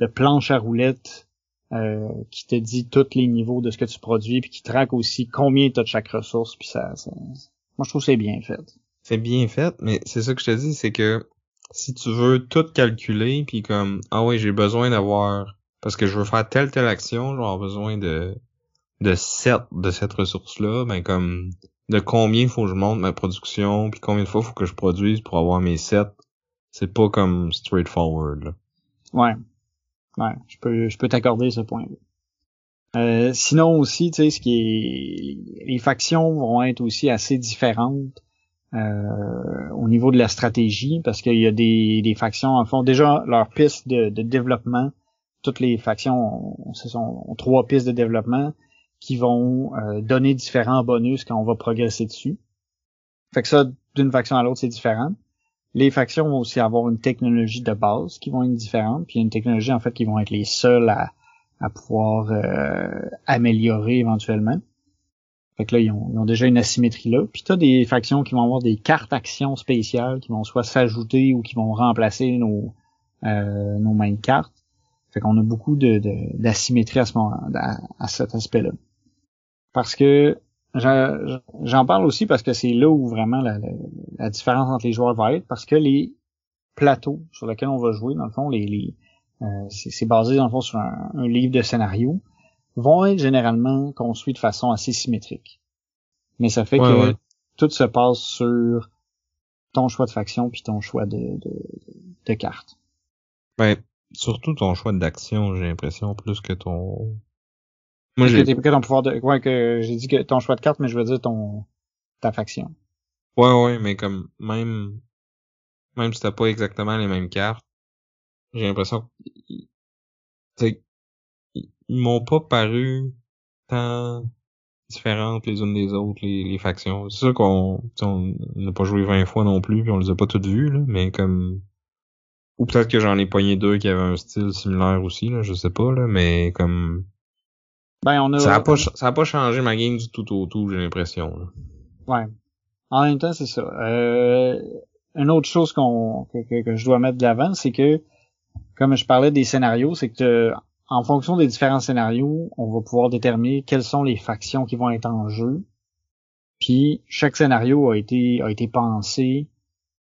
Speaker 1: de, planche à roulettes euh, qui te dit tous les niveaux de ce que tu produis, puis qui traque aussi combien tu as de chaque ressource, puis ça, ça, moi je trouve que c'est bien fait.
Speaker 2: C'est bien fait, mais c'est ça que je te dis, c'est que si tu veux tout calculer, puis comme ah oui j'ai besoin d'avoir parce que je veux faire telle telle action, j'ai besoin de de cette de cette ressource là, ben comme de combien faut que je monte ma production, puis combien de fois faut que je produise pour avoir mes sets. C'est pas comme straightforward. Là.
Speaker 1: Ouais. Ouais, je peux je peux t'accorder ce point. -là. Euh, sinon aussi, tu sais, ce qui est les factions vont être aussi assez différentes euh, au niveau de la stratégie, parce qu'il y a des, des factions en fond déjà leur piste de, développement. Toutes les factions ont, ont, ont trois pistes de développement qui vont euh, donner différents bonus quand on va progresser dessus. Fait que ça, d'une faction à l'autre, c'est différent. Les factions vont aussi avoir une technologie de base qui vont être différente, puis une technologie en fait qui vont être les seules à, à pouvoir euh, améliorer éventuellement. Fait que là, ils ont, déjà une asymétrie là. Puis t'as des factions qui vont avoir des cartes actions spéciales qui vont soit s'ajouter ou qui vont remplacer nos, euh, nos main cartes. Fait qu'on a beaucoup de, d'asymétrie à ce moment, à cet aspect-là parce que j'en parle aussi parce que c'est là où vraiment la, différence entre les joueurs va être, parce que les plateaux sur lesquels on va jouer, dans le fond, les, euh, c'est basé dans le fond sur un, livre de scénario, vont être généralement construits de façon assez symétrique. Mais ça fait que tout se passe sur ton choix de faction puis ton choix de, de, de carte.
Speaker 2: Ben, surtout ton choix d'action, j'ai l'impression, plus que ton
Speaker 1: moi, j'ai que ton pouvoir de, ouais, que j'ai dit que ton choix de carte, mais je veux dire ton, ta faction.
Speaker 2: Ouais, ouais, mais comme, même, même si t'as pas exactement les mêmes cartes, j'ai l'impression que, ils m'ont pas paru tant différentes les unes des autres, les, les factions. C'est sûr qu'on n'a pas joué 20 fois non plus, puis on les a pas toutes vues, là, mais comme... Ou peut-être que j'en ai poigné deux qui avaient un style similaire aussi, là, je sais pas, là, mais comme... Ben, on a... Ça a pas, ça a pas changé ma game du tout au tout, j'ai l'impression.
Speaker 1: Ouais. En même temps, c'est ça. Euh, une autre chose qu'on que, que, je dois mettre de l'avant, c'est que comme je parlais des scénarios, c'est que en fonction des différents scénarios, on va pouvoir déterminer quelles sont les factions qui vont être en jeu. Puis chaque scénario a été a été pensé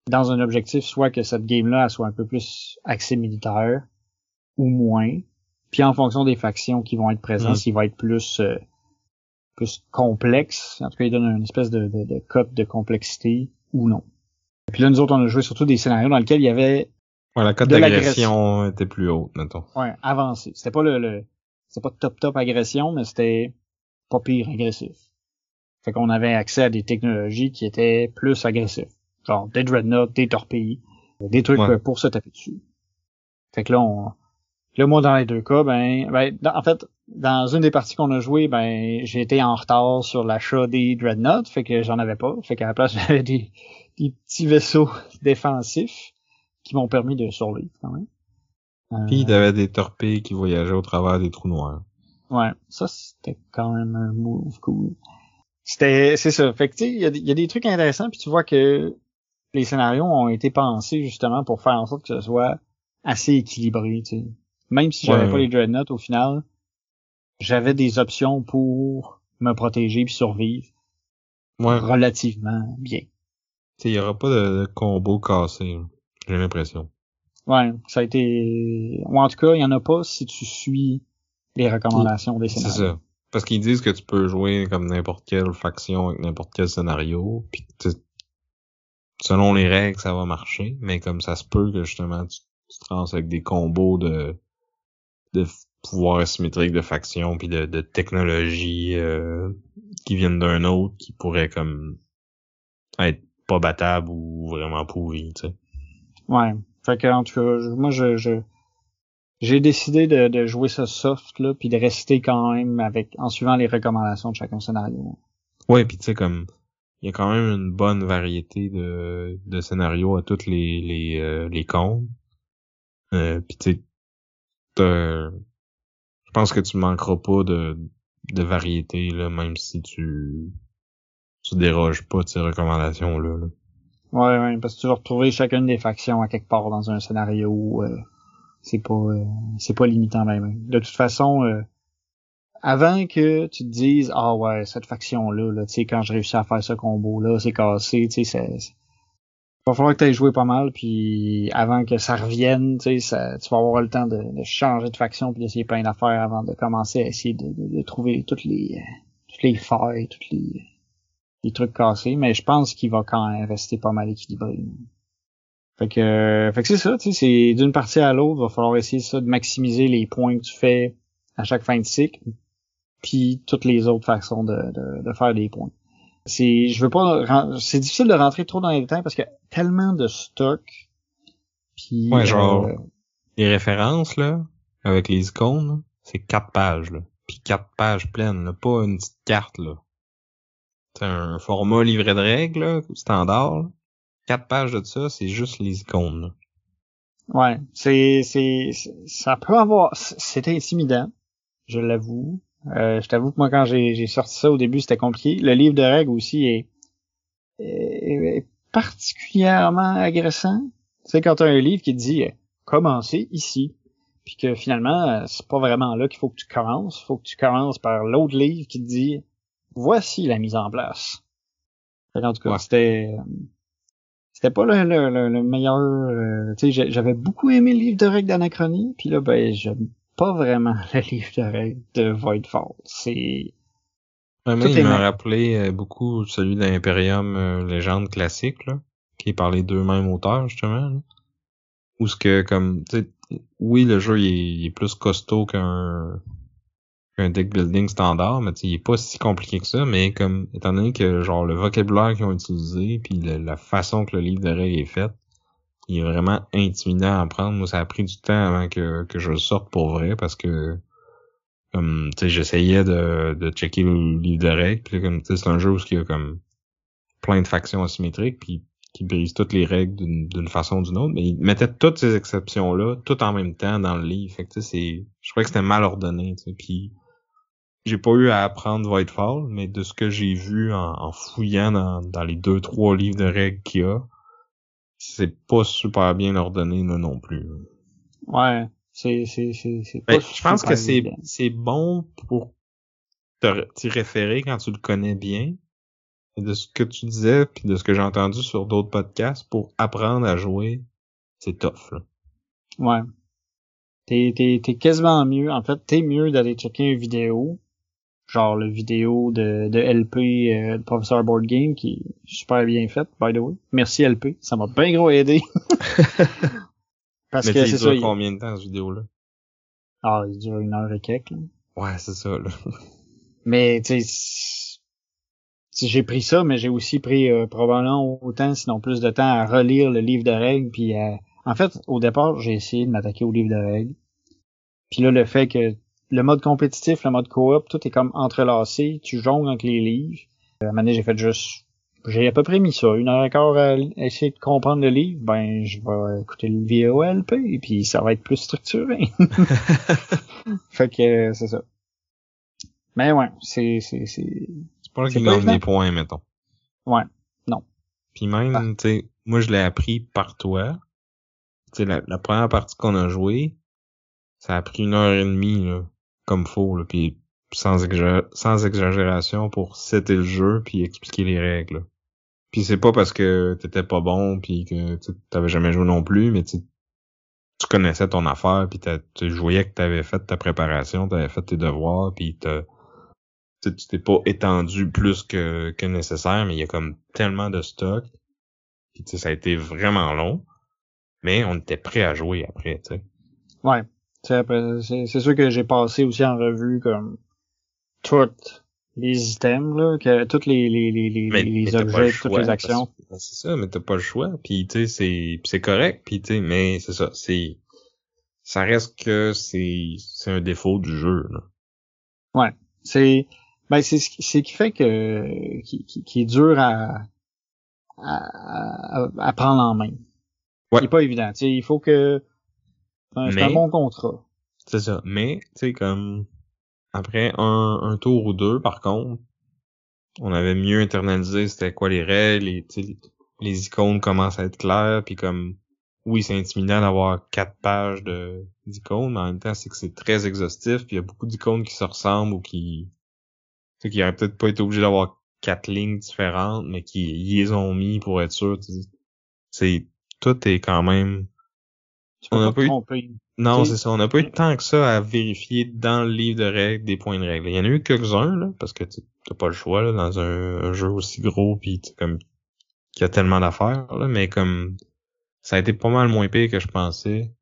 Speaker 1: dans un objectif, soit que cette game-là soit un peu plus axée militaire ou moins, puis en fonction des factions qui vont être présentes, mm. s'il va être plus euh, plus complexe. En tout cas, il donne une espèce de, de, de cote de complexité ou non. Puis là, nous autres, on a joué surtout des scénarios dans lesquels il y avait
Speaker 2: Ouais, la cote d'agression était plus haute, mettons.
Speaker 1: Ouais, avancé. C'était pas le, le c'était pas top top agression, mais c'était pas pire agressif. Fait qu'on avait accès à des technologies qui étaient plus agressives. Genre des dreadnoughts, des torpilles, des trucs pour se taper dessus. Fait que là, on, Là, moi, dans les deux cas, ben, ben en fait, dans une des parties qu'on a joué, ben, j'ai été en retard sur l'achat des Dreadnoughts, fait que j'en avais pas. Fait qu'à la place, [laughs] j'avais des, des petits vaisseaux [laughs] défensifs qui m'ont permis de survivre quand même.
Speaker 2: Euh... Puis t'avais des torpilles qui voyageaient au travers des trous noirs.
Speaker 1: Ouais, ça c'était quand même un move cool. c'était, c'est ça. Fait que tu sais, il y a, y a des trucs intéressants, puis tu vois que les scénarios ont été pensés justement pour faire en sorte que ce soit assez équilibré, tu sais. Même si j'avais
Speaker 2: Ouais.
Speaker 1: pas les dreadnoughts au final, j'avais des options pour me protéger puis survivre
Speaker 2: Ouais.
Speaker 1: relativement bien.
Speaker 2: Il y aura pas de, de combo cassé, j'ai l'impression.
Speaker 1: Ouais, ça a été... Ou en tout cas, il y en a pas si tu suis les recommandations des
Speaker 2: C'est
Speaker 1: scénarios.
Speaker 2: ça. Parce qu'ils disent que tu peux jouer comme n'importe quelle faction avec n'importe quel scénario, puis tu- selon les règles, ça va marcher, mais comme ça se peut que justement tu, tu te lances avec des combos de de pouvoirs asymétriques de factions puis de, de technologies euh, qui viennent d'un autre qui pourraient comme être pas battables ou vraiment pourris, tu sais.
Speaker 1: Ouais. Fait que, en tout cas, je- moi, je, je, j'ai décidé de, de jouer ça soft, là, puis de rester quand même avec, en suivant les recommandations de chacun scénario.
Speaker 2: Ouais, puis tu sais comme il y a quand même une bonne variété de, de scénarios à toutes les les euh, les comptes. Euh, puis tu sais je pense que tu manqueras pas de de variété là même si tu tu déroges pas de ces recommandations là. là.
Speaker 1: Ouais, ouais, parce que tu vas retrouver chacune des factions à quelque part dans un scénario. euh, c'est pas, euh, c'est pas limitant même. De toute façon, euh, avant que tu te dises, ah ouais, cette faction-là, là, tu sais, quand je réussis à faire ce combo-là, c'est cassé, tu sais, va falloir que tu aies joué pas mal, puis avant que ça revienne, tu sais, ça- tu vas avoir le temps de, de changer de faction puis d'essayer plein d'affaires avant de commencer à essayer de, de- de trouver toutes les, euh, toutes les failles, toutes les, les trucs cassés, mais je pense qu'il va quand même rester pas mal équilibré. Fait que, fait que c'est ça, tu sais, c'est d'une partie à l'autre, va falloir essayer ça de maximiser les points que tu fais à chaque fin de cycle, puis toutes les autres façons de, de, de faire des points. C'est, je veux pas, c'est difficile de rentrer trop dans les détails parce qu'il y a tellement de stock. Puis,
Speaker 2: Ouais, genre-
Speaker 1: euh,
Speaker 2: Les références là avec les icônes, c'est quatre pages là. Puis quatre pages pleines, là, pas une petite carte là. C'est un format livret de règles là, standard. là. Quatre pages de ça, c'est juste les icônes. là.
Speaker 1: Ouais, c'est c'est ça peut avoir c'est intimidant, je l'avoue. Euh, je t'avoue que moi quand j'ai sorti ça au début, c'était compliqué. Le livre de règles aussi est, est- est particulièrement agressant. Tu sais quand tu as un livre qui te dit euh, commencez ici, puis que finalement euh, c'est pas vraiment là qu'il faut que tu commences, faut que tu commences par l'autre livre qui te dit voici la mise en place. Qu'en tout cas,
Speaker 2: Ouais.
Speaker 1: c'était euh, c'était pas le, le, le, le meilleur. euh, tu sais, j'avais beaucoup aimé le livre de règles d'Anachronie, puis là, ben, j'aime pas vraiment [laughs] le livre de règles de Voidfall. C'est.
Speaker 2: Ouais,
Speaker 1: Tout
Speaker 2: il m'a rappelé euh, beaucoup celui d'Imperium euh, Légende classique, là, qui est par les deux mêmes auteurs, justement. Là. Où ce que, comme, tu sais, oui, le jeu, il est, il est plus costaud qu'un deck building standard, mais tu sais, il est pas si compliqué que ça, mais comme, étant donné que, genre, le vocabulaire qu'ils ont utilisé, puis la façon que le livre de règles est fait, il est vraiment intimidant à apprendre. Moi, ça a pris du temps avant que, que je sorte pour vrai, parce que, comme tu sais j'essayais de, de checker le livre de règles. Puis comme tu sais c'est un jeu où il y a comme plein de factions asymétriques puis qui brisent toutes les règles d'une façon ou d'une autre. Mais ils mettaient toutes ces exceptions là tout en même temps dans le livre. Fait que c'est je trouvais que c'était mal ordonné puis j'ai pas eu à apprendre Voidfall mais de ce que j'ai vu en, en fouillant dans, dans les deux trois livres de règles qu'il y a c'est pas super bien ordonné là non plus
Speaker 1: Ouais. C'est, c'est, c'est, c'est
Speaker 2: Ben,
Speaker 1: pas
Speaker 2: je pense que c'est c'est bon pour t'y référer quand tu le connais bien. Et de ce que tu disais, puis de ce que j'ai entendu sur d'autres podcasts, pour apprendre à jouer, c'est tough. Là.
Speaker 1: Ouais. T'es, t'es, t'es quasiment mieux. En fait, t'es mieux d'aller checker une vidéo. Genre le vidéo de, de LP, euh, de Professeur Board Game, qui est super bien faite, by the way. Merci LP. Ça m'a bien gros aidé. [laughs] Parce
Speaker 2: Mais
Speaker 1: que c'est
Speaker 2: il
Speaker 1: ça. il-
Speaker 2: combien de temps, cette vidéo-là?
Speaker 1: Ah, il dure une heure et quelques, là.
Speaker 2: Ouais, c'est ça, là. [laughs]
Speaker 1: Mais tu sais, j'ai pris ça, mais j'ai aussi pris euh, probablement autant, sinon plus de temps à relire le livre de règles. Puis à- en fait, au départ, j'ai essayé de m'attaquer au livre de règles. Puis là, le fait que le mode compétitif, le mode coop, tout est comme entrelacé, tu jongles avec les livres. Euh, À un moment donné, j'ai fait juste, j'ai à peu près mis ça, une heure et quart à essayer de comprendre le livre. Ben, je vais écouter le VOLP, et puis ça va être plus structuré. [laughs] fait que euh, c'est ça. Mais ouais, c'est c'est c'est c'est
Speaker 2: C'est pas là
Speaker 1: C'est
Speaker 2: qu'il gagne des points, mettons.
Speaker 1: Ouais. Non.
Speaker 2: Puis même,
Speaker 1: Ah.
Speaker 2: tu sais, moi je l'ai appris par toi. Tu sais, la, la première partie qu'on a jouée, ça a pris une heure et demie, là, comme faux, là, puis sans, exagé- sans exagération pour setter le jeu puis expliquer les règles. Puis c'est pas parce que t'étais pas bon puis que t'avais jamais joué non plus, mais tu connaissais ton affaire puis tu voyais que t'avais fait ta préparation, t'avais fait tes devoirs puis tu t'es pas étendu plus que, que nécessaire, mais il y a comme tellement de stock. Puis, ça a été vraiment long. Mais on était prêt à jouer après, tu sais.
Speaker 1: Ouais. C'est sûr que j'ai passé aussi en revue comme toutes les items, là, que tous les, les, les, les,
Speaker 2: Mais,
Speaker 1: les
Speaker 2: mais
Speaker 1: objets,
Speaker 2: le
Speaker 1: toutes les actions.
Speaker 2: C'est ça, mais t'as pas le choix. Puis, tu sais, c'est, correct. Puis, tu sais, mais c'est ça, c'est, ça reste que c'est, c'est un défaut du jeu, là.
Speaker 1: C'est ben c'est ce qui c'est qui fait que qui, qui, qui est dur à, à, à- à prendre en main.
Speaker 2: Ouais.
Speaker 1: C'est pas évident. Tu sais, il faut que c'est un, bon contrat.
Speaker 2: C'est ça. Mais, tu sais, comme, après un, un tour ou deux, par contre, on avait mieux internalisé c'était quoi les règles, sais, les, icônes commencent à être claires, puis comme, oui, c'est intimidant d'avoir quatre pages de d'icônes, mais en même temps, c'est que c'est très exhaustif, puis il y a beaucoup d'icônes qui se ressemblent ou qui, tu sais, qui auraient peut-être pas été obligés d'avoir quatre lignes différentes, mais qui y les ont mis pour être sûr, tu sais. c'est, tout est quand même on a
Speaker 1: pas
Speaker 2: eu- non, c'est ça. On n'a pas eu tant que ça à vérifier dans le livre de règles des points de règles. Il y en a eu quelques-uns, là, parce que tu t'as pas le choix là, dans un, un jeu aussi gros puis comme qui a tellement d'affaires, là, mais comme ça a été pas mal moins pire que je pensais.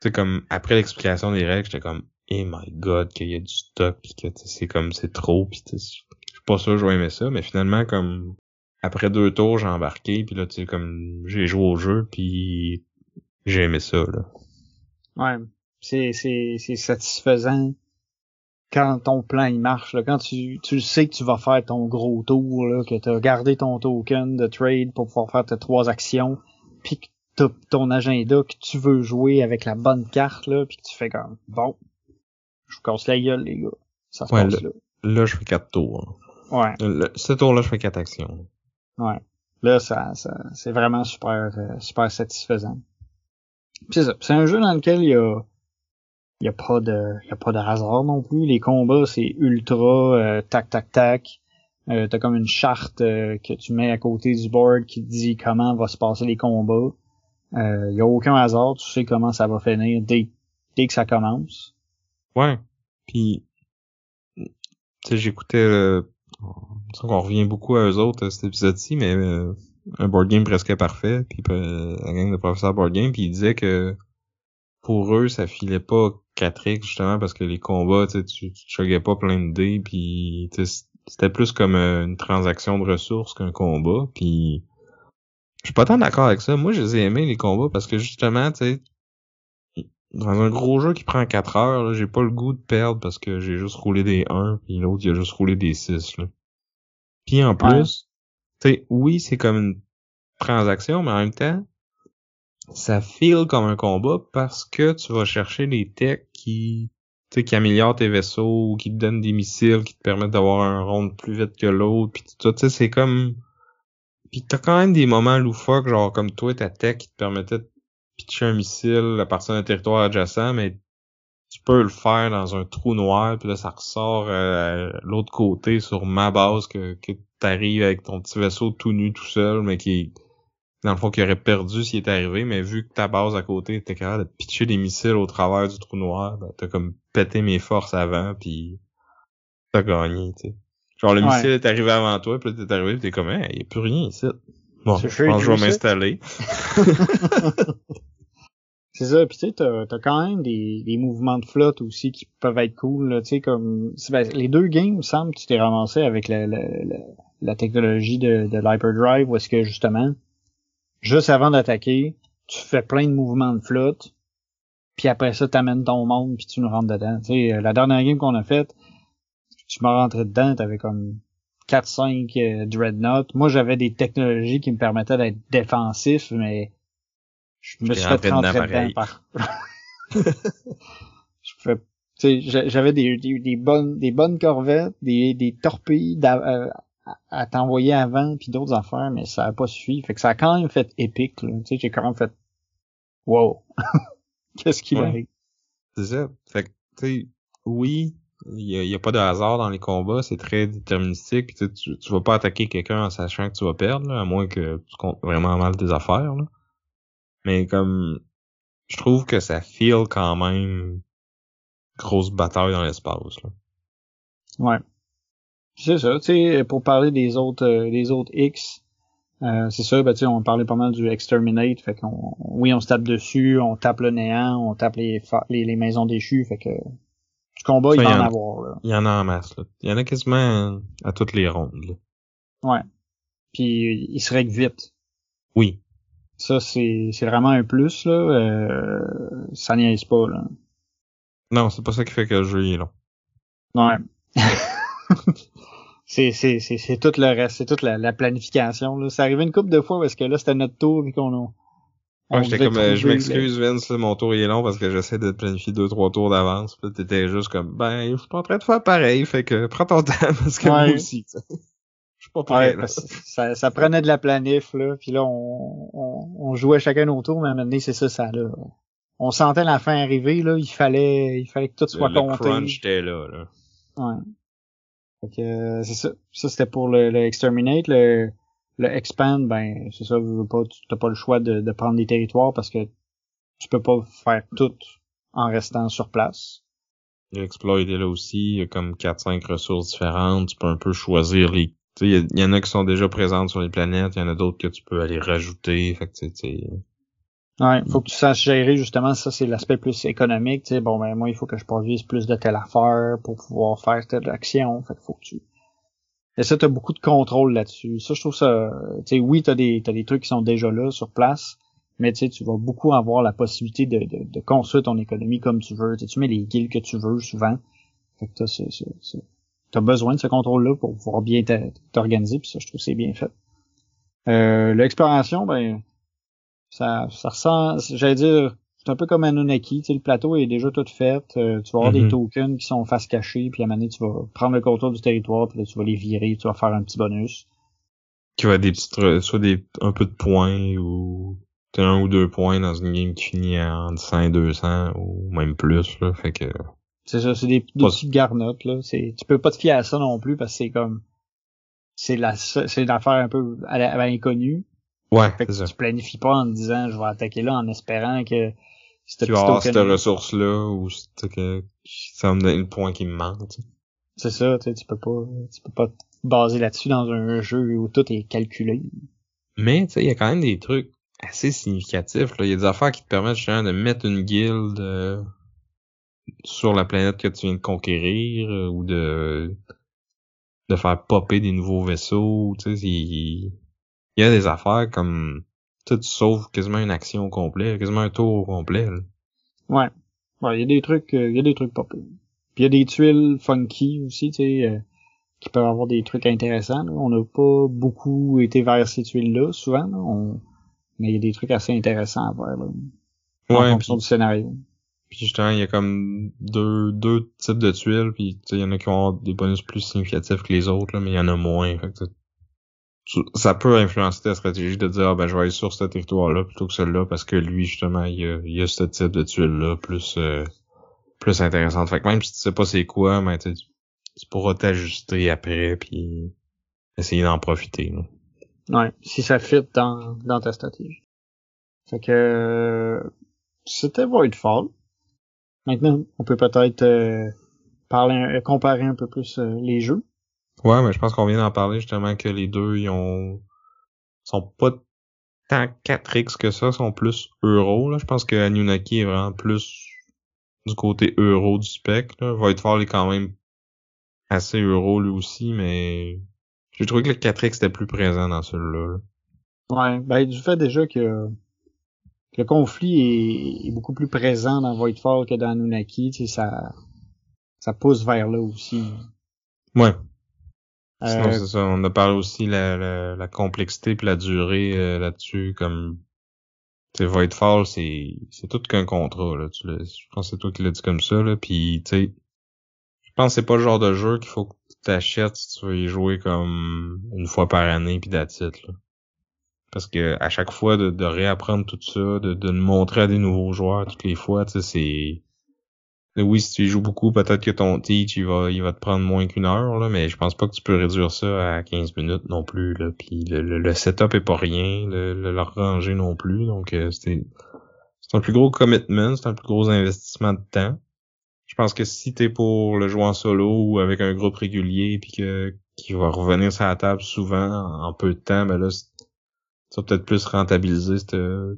Speaker 2: Tu sais, comme après l'explication des règles, j'étais comme Oh my god, qu'il y a du stock pis que c'est comme c'est trop pis je suis pas sûr que je vais aimer ça, mais finalement comme après deux tours j'ai embarqué puis là tu sais comme j'ai joué au jeu puis j'ai aimé ça là.
Speaker 1: Ouais. C'est c'est c'est satisfaisant quand ton plan il marche là, quand tu tu le sais que tu vas faire ton gros tour là, que tu as gardé ton token de trade pour pouvoir faire tes trois actions, puis que t'as ton agenda que tu veux jouer avec la bonne carte là, puis que tu fais comme bon, je vous casse la gueule les gars. Ça se
Speaker 2: Ouais,
Speaker 1: passe là.
Speaker 2: Là, je fais quatre tours.
Speaker 1: Ouais,
Speaker 2: Le- ce tour-là, je fais quatre actions.
Speaker 1: ouais. Là ça, ça c'est vraiment super euh, super satisfaisant. C'est ça, c'est un jeu dans lequel il y a il y a pas de il y a pas de hasard non plus. Les combats c'est ultra euh, tac tac tac. Euh, t'as comme une charte euh, que tu mets à côté du board qui te dit comment va se passer les combats. Euh, il y a aucun hasard. Tu sais comment ça va finir dès dès que ça commence.
Speaker 2: Ouais. Puis, tu sais, j'écoutais, euh, on revient beaucoup à eux autres, euh, cet épisode-ci, mais euh, un board game presque parfait, puis euh, la gang de professeurs board game, puis ils disaient que pour eux, ça filait pas 4X, justement, parce que les combats, tu tu chuggais pas plein de dés, puis c'était plus comme euh, une transaction de ressources qu'un combat, puis je suis pas tant d'accord avec ça. Moi, je les ai aimés, les combats, parce que justement, tu sais, dans un gros jeu qui prend 4 heures, là, j'ai pas le goût de perdre parce que j'ai juste roulé des 1, puis l'autre, il a juste roulé des 6, là. Puis en plus, sais, oui, c'est comme une transaction, mais en même temps, ça feel comme un combat parce que tu vas chercher des techs qui, qui améliorent tes vaisseaux, ou qui te donnent des missiles, qui te permettent d'avoir un round plus vite que l'autre, puis tout ça, tu sais, c'est comme... Puis t'as quand même des moments loufoques, genre comme toi, ta tech qui te permettait de pitcher un missile à partir d'un territoire adjacent, mais tu peux le faire dans un trou noir, puis là, ça ressort euh, l'autre côté sur ma base que, que t'arrives avec ton petit vaisseau tout nu tout seul, mais qui dans le fond qui aurait perdu s'il était arrivé, mais vu que ta base à côté était capable de pitcher des missiles au travers du trou noir, ben, t'as comme pété mes forces avant, puis t'as gagné, tu sais. Genre le
Speaker 1: Ouais.
Speaker 2: missile est arrivé avant toi, puis là t'es arrivé, puis t'es comme, hey, y a plus rien ici. Bon, je pense que je vais m'installer. [laughs] [laughs]
Speaker 1: c'est ça puis tu sais t'as quand même des, des mouvements de flotte aussi qui peuvent être cool tu sais comme ben, les deux games me semble tu t'es ramassé avec la, la, la, technologie de, de l'hyperdrive où est-ce que justement juste avant d'attaquer tu fais plein de mouvements de flotte puis après ça t'amènes ton monde puis tu nous rentres dedans. Tu sais euh, la dernière game qu'on a faite tu m'as rentré dedans t'avais comme 4-5 euh, dreadnought moi j'avais des technologies qui me permettaient d'être défensif mais je me suis fait rentrer dedans par [laughs] je j'avais des, des, bonnes des bonnes corvettes, des, des torpilles à, à, t'envoyer avant puis d'autres affaires, mais ça a pas suffi. Fait que ça a quand même fait épique. Tu sais, j'ai quand même fait Wow! [laughs] Qu'est-ce qui m'arrive?
Speaker 2: C'est ça. Fait que tu sais, oui, il y a, pas de hasard dans les combats, c'est très déterministique. Tu, tu, vas pas attaquer quelqu'un en sachant que tu vas perdre, à moins que tu comptes vraiment mal tes affaires. Là. Mais comme je trouve que ça feel quand même grosse bataille dans l'espace. Là.
Speaker 1: Ouais. C'est ça, tu sais, pour parler des autres euh, des autres X, euh, c'est ça, ben, tu sais, on parlait pas mal du exterminate, fait qu'on oui, on se tape dessus, on tape le néant, on tape les les, les maisons déchues, fait que du combat, il va en, avoir. Là.
Speaker 2: Il y en a en masse. Là. Il y en a quasiment à toutes les rondes. Là.
Speaker 1: Ouais. Puis il se règle vite.
Speaker 2: Oui.
Speaker 1: Ça, c'est, c'est vraiment un plus. là. Euh, ça niaise pas. Là.
Speaker 2: Non, c'est pas ça qui fait que le jeu est long.
Speaker 1: Ouais. [laughs] c'est, c'est, c'est, c'est tout le reste. C'est toute la, planification. Là. Ça arrivé une couple de fois parce que là, c'était notre tour qu'on a
Speaker 2: Ouais, j'étais comme, euh, je m'excuse Vince, mon tour est long parce que j'essaie de planifier deux, trois tours d'avance. Puis t'étais juste comme, ben, je suis pas en train de faire pareil, fait que prends ton [laughs] temps parce que moi aussi, suis pas prêt,
Speaker 1: Ça, ça, prenait de la planif, là, puis là, on, on, jouait chacun nos tours, mais maintenant, c'est ça, ça, là. On sentait la fin arriver, là, il fallait, il fallait que tout soit le, compté. Le
Speaker 2: crunch était là, là.
Speaker 1: Ouais. Fait que, euh, c'est ça. Ça, c'était pour le, le Exterminate, le, le expand, ben c'est ça, pas, tu n'as pas le choix de, de, prendre des territoires parce que tu peux pas faire tout en restant sur place.
Speaker 2: L'exploit est là aussi, il y a comme 4-5 ressources différentes, tu peux un peu choisir les. Il y, en a qui sont déjà présentes sur les planètes, il y en a d'autres que tu peux aller rajouter. Fait que tu
Speaker 1: Ouais, faut que tu saches gérer justement ça, c'est l'aspect plus économique. Tu sais, bon ben moi il faut que je produise plus de telle affaire pour pouvoir faire telle action. Fait que faut que tu et ça, t'as beaucoup de contrôle là-dessus. Ça, je trouve ça, tu sais, oui, t'as des, t'as des trucs qui sont déjà là, sur place, mais tu sais, tu vas beaucoup avoir la possibilité de, de, de construire ton économie comme tu veux. tu mets les guilds que tu veux, souvent. Fait que t'as, c'est, t'as besoin de ce contrôle-là pour pouvoir bien t'organiser, puis ça, je trouve c'est bien fait. Euh, l'exploration, ben, ça, ça ressent, j'allais dire, c'est un peu comme Anunnaki, tu sais, le plateau est déjà tout fait, euh, tu vas avoir des mhm. tokens qui sont face cachée, puis à un moment donné, tu vas prendre le contrôle du territoire, puis là, tu vas les virer, tu vas faire un petit bonus.
Speaker 2: Qui va des petites, soit des, un peu de points, ou t'as un ou deux points dans une game qui finit en 100 et 200, ou même plus, là, fait que...
Speaker 1: C'est ça, c'est des, petites garnottes, là, c'est, tu peux pas te fier à ça non plus, parce que c'est comme, c'est la, c'est une affaire un peu à l'inconnu.
Speaker 2: Ouais,
Speaker 1: fait que tu planifies pas en te disant, je vais attaquer là en espérant que
Speaker 2: tu vas avoir cette ressource-là ou que ça me donne le point qui me manque.
Speaker 1: C'est ça, tu peux pas tu peux pas te baser là-dessus dans un jeu où tout est calculé.
Speaker 2: Mais tu sais, il y a quand même des trucs assez significatifs. Il y a des affaires qui te permettent justement de mettre une guilde euh, sur la planète que tu viens de conquérir euh, ou de de faire popper des nouveaux vaisseaux. Tu sais, il y a des affaires comme tu sauves quasiment une action complète, quasiment un tour complet. Là.
Speaker 1: Ouais. Ouais, il y a des trucs, il euh, y a des trucs pas Puis il y a des tuiles funky aussi, tu sais, euh, qui peuvent avoir des trucs intéressants. On n'a pas beaucoup été vers ces tuiles-là, souvent, on... mais il y a des trucs assez intéressants à voir, là, en ouais, fonction du scénario.
Speaker 2: Puis justement, il y a comme deux, deux types de tuiles, puis il y en a qui avoir des bonus plus significatifs que les autres, là, mais il y en a moins. Fait que ça peut influencer ta stratégie de dire ah, ben je vais aller sur ce territoire-là plutôt que celui-là parce que lui justement il y a, il a ce type de tuile-là plus euh, plus intéressante. Fait que même si tu sais pas c'est quoi, mais tu, pourras t'ajuster après puis essayer d'en profiter.
Speaker 1: Ouais, si ça fit dans, dans ta stratégie. Fait que c'était Voidfall. Maintenant, on peut peut-être euh, parler comparer un peu plus euh, les jeux.
Speaker 2: Ouais, mais je pense qu'on vient d'en parler justement que les deux, ils ont sont pas tant 4X que ça, sont plus euro. Là. Je pense que Anunnaki est vraiment plus du côté euro du spec. Là. Voidfall est quand même assez euro lui aussi, mais j'ai trouvé que le 4X était plus présent dans celui-là.
Speaker 1: Ouais, ben du fait déjà que, le conflit est, beaucoup plus présent dans Voidfall que dans Anunnaki, tu sais, ça, ça pousse vers là aussi.
Speaker 2: Ouais. Sinon, euh, c'est ça. On a parlé aussi la, la, complexité puis la durée euh, là-dessus, comme Tu sais, Voidfall, c'est, c'est tout qu'un contrat, là. Tu je pense que c'est toi qui l'as dit comme ça, là. Puis, tu sais, je pense que c'est pas le genre de jeu qu'il faut que tu t'achètes si tu veux y jouer comme une fois par année puis là. Parce que à chaque fois de, de réapprendre tout ça, de, de le montrer à des nouveaux joueurs toutes les fois, tu sais, c'est... Oui, si tu joues beaucoup, peut-être que ton teach, il va, il va te prendre moins qu'une heure, là, mais je pense pas que tu peux réduire ça à 15 minutes non plus, là. Puis le, le, le setup est pas rien, le, le, ranger non plus, donc euh, c'est c'est un plus gros commitment, c'est un plus gros investissement de temps. Je pense que si t'es pour le jouer en solo ou avec un groupe régulier puis que qui va revenir sur la table souvent en peu de temps, ben là, tu vas peut-être plus rentabiliser cette-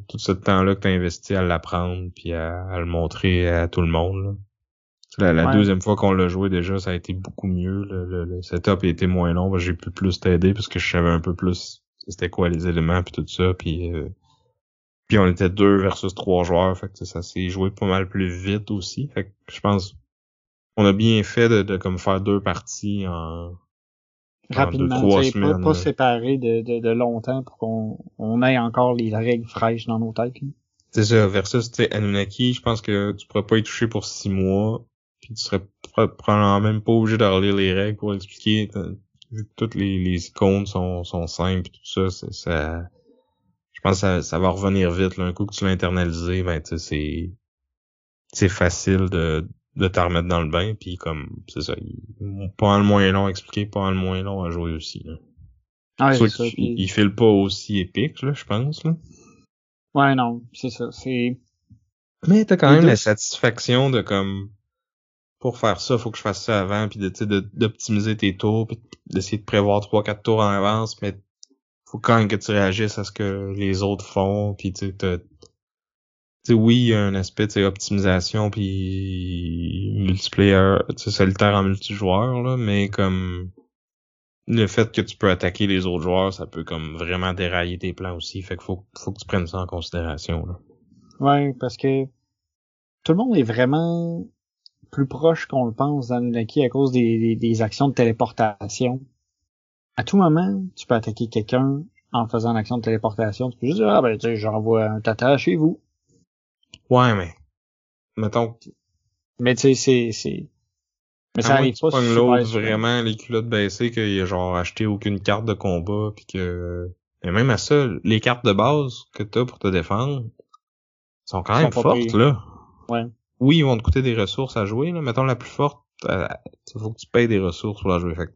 Speaker 2: tout ce temps-là que t'as investi à l'apprendre puis à, à le montrer à tout le monde. là. La, la
Speaker 1: Ouais.
Speaker 2: deuxième fois qu'on l'a joué déjà, ça a été beaucoup mieux. Le, le, le setup a été moins long. J'ai pu plus t'aider parce que je savais un peu plus c'était quoi les éléments puis tout ça. Puis euh, puis on était deux versus trois joueurs, fait que ça s'est joué pas mal plus vite aussi. Fait que je pense on a bien fait de, de comme faire deux parties en
Speaker 1: Rapidement, pas,
Speaker 2: semaines,
Speaker 1: pas
Speaker 2: là.
Speaker 1: séparés de, de, de longtemps pour qu'on on ait encore les règles fraîches dans nos têtes.
Speaker 2: C'est ça, versus, tu sais, Anunnaki, je pense que tu pourrais pas y toucher pour six mois, puis tu serais pro- probablement même pas obligé de relire les règles pour expliquer, vu que toutes les, les icônes sont, sont simples et tout ça, ça, je pense que ça, ça va revenir vite, là, un coup que tu l'as internalisé, ben, tu sais, c'est, c'est facile de, de t'en remettre dans le bain, puis comme, c'est ça, il- pas le moins long à expliquer, pas le moins long à jouer aussi, là.
Speaker 1: C'est ça.
Speaker 2: qu'il-
Speaker 1: puis-
Speaker 2: il file pas aussi épique, là, je pense, là.
Speaker 1: Ouais, non, c'est ça. C'est
Speaker 2: Mais t'as quand même la satisfaction de comme pour faire ça, faut que je fasse ça avant, puis de- d'optimiser tes tours, puis d'essayer de prévoir trois quatre tours en avance, mais faut quand même que tu réagisses à ce que les autres font, puis tu sais, t'as- tu sais, oui, il y a un aspect optimisation puis multiplayer, solitaire en multijoueur là, mais comme le fait que tu peux attaquer les autres joueurs, ça peut comme vraiment dérailler tes plans aussi, fait qu'il faut faut que tu prennes ça en considération là.
Speaker 1: Ouais, parce que tout le monde est vraiment plus proche qu'on le pense d'Anunnaki à cause des, des, des actions de téléportation. À tout moment, tu peux attaquer quelqu'un en faisant l'action de téléportation. Tu peux juste dire, ah ben, tu sais, j'envoie un tata chez vous.
Speaker 2: Ouais, mais mettons
Speaker 1: Mais tu sais, c'est, c'est, mais ça arrive pas
Speaker 2: l'autre vraiment les culottes baissées qu'il a genre acheté aucune carte de combat puis que et même à ça les cartes de base que t'as pour te défendre sont quand même fortes là.
Speaker 1: Ouais.
Speaker 2: oui ils vont te coûter des ressources à jouer là. Mettons la plus forte il faut que tu payes des ressources pour la jouer. Fait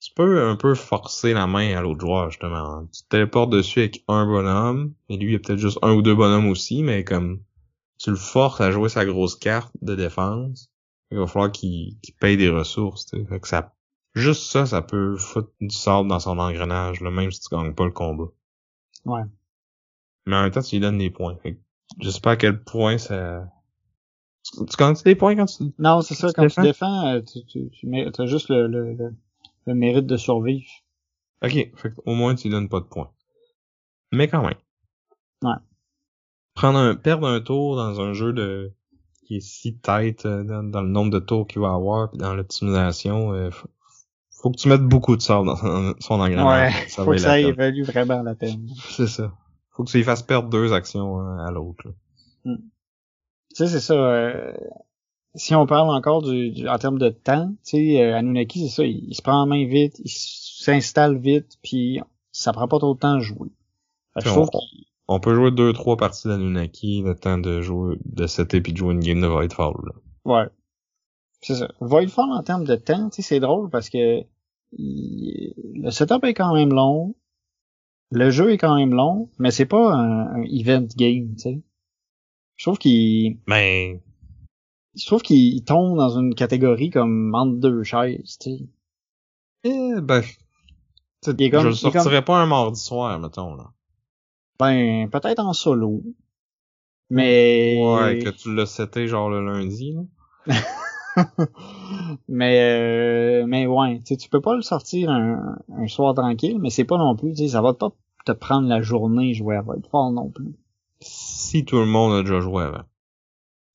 Speaker 2: tu peux un peu forcer la main à l'autre joueur justement. Tu te téléportes dessus avec un bonhomme et lui il y a peut-être juste un ou deux bonhommes aussi mais comme tu le forces à jouer sa grosse carte de défense il va falloir qu'il paye des ressources, tu sais. Fait que ça, juste ça, ça peut foutre du sable dans son engrenage, là, même si tu gagnes pas le combat.
Speaker 1: Ouais.
Speaker 2: Mais en même temps, tu lui donnes des points. Fait que je sais pas à quel point ça... Tu, tu gagnes des points quand tu...
Speaker 1: Non, c'est ça,
Speaker 2: Tu
Speaker 1: quand
Speaker 2: défends?
Speaker 1: tu défends, euh, tu, tu, tu t'as juste le, le, le, le mérite de survivre.
Speaker 2: Ok, fait que au moins tu lui donnes pas de points. Mais quand même.
Speaker 1: Ouais.
Speaker 2: Prendre un, perdre un tour dans un jeu de qui est si tête euh, dans, dans le nombre de tours qu'il va avoir puis dans l'optimisation, euh, faut, faut que tu mettes beaucoup de sable dans [laughs] son, son
Speaker 1: Ouais,
Speaker 2: engrenage. ça
Speaker 1: faut que ça évalue vraiment la peine.
Speaker 2: C'est ça. Faut que tu lui fasses perdre deux actions hein, à l'autre. là.
Speaker 1: Tu sais, c'est ça. euh, si on parle encore du, du- en termes de temps, tu sais, euh, Anunnaki, c'est ça, il, il se prend en main vite, il s'installe vite, puis ça prend pas trop de temps à jouer. Je trouve qu'il-
Speaker 2: On peut jouer deux, trois parties d'Anunnaki, le temps de jouer, de setter puis de jouer une game de Voidfall. Là.
Speaker 1: Ouais. C'est ça. Voidfall en termes de temps, c'est drôle parce que il- le setup est quand même long. Le jeu est quand même long, mais c'est pas un, un event game, tu sais. Je trouve qu'il,
Speaker 2: Ben,
Speaker 1: je trouve qu'il tombe dans une catégorie comme entre deux chaises, tu sais.
Speaker 2: eh, ben,
Speaker 1: Il est comme-
Speaker 2: je le
Speaker 1: comme-
Speaker 2: sortirais pas un mardi soir, mettons. Là.
Speaker 1: Ben, peut-être en solo. Mais,
Speaker 2: Ouais, que tu l'as seté genre le lundi. Là. [laughs]
Speaker 1: mais, euh, mais ouais, tu tu peux pas le sortir un, un soir tranquille, mais c'est pas non plus, tu sais, ça va pas te prendre la journée jouer à Voidfall non plus.
Speaker 2: Si tout le monde a déjà joué avant.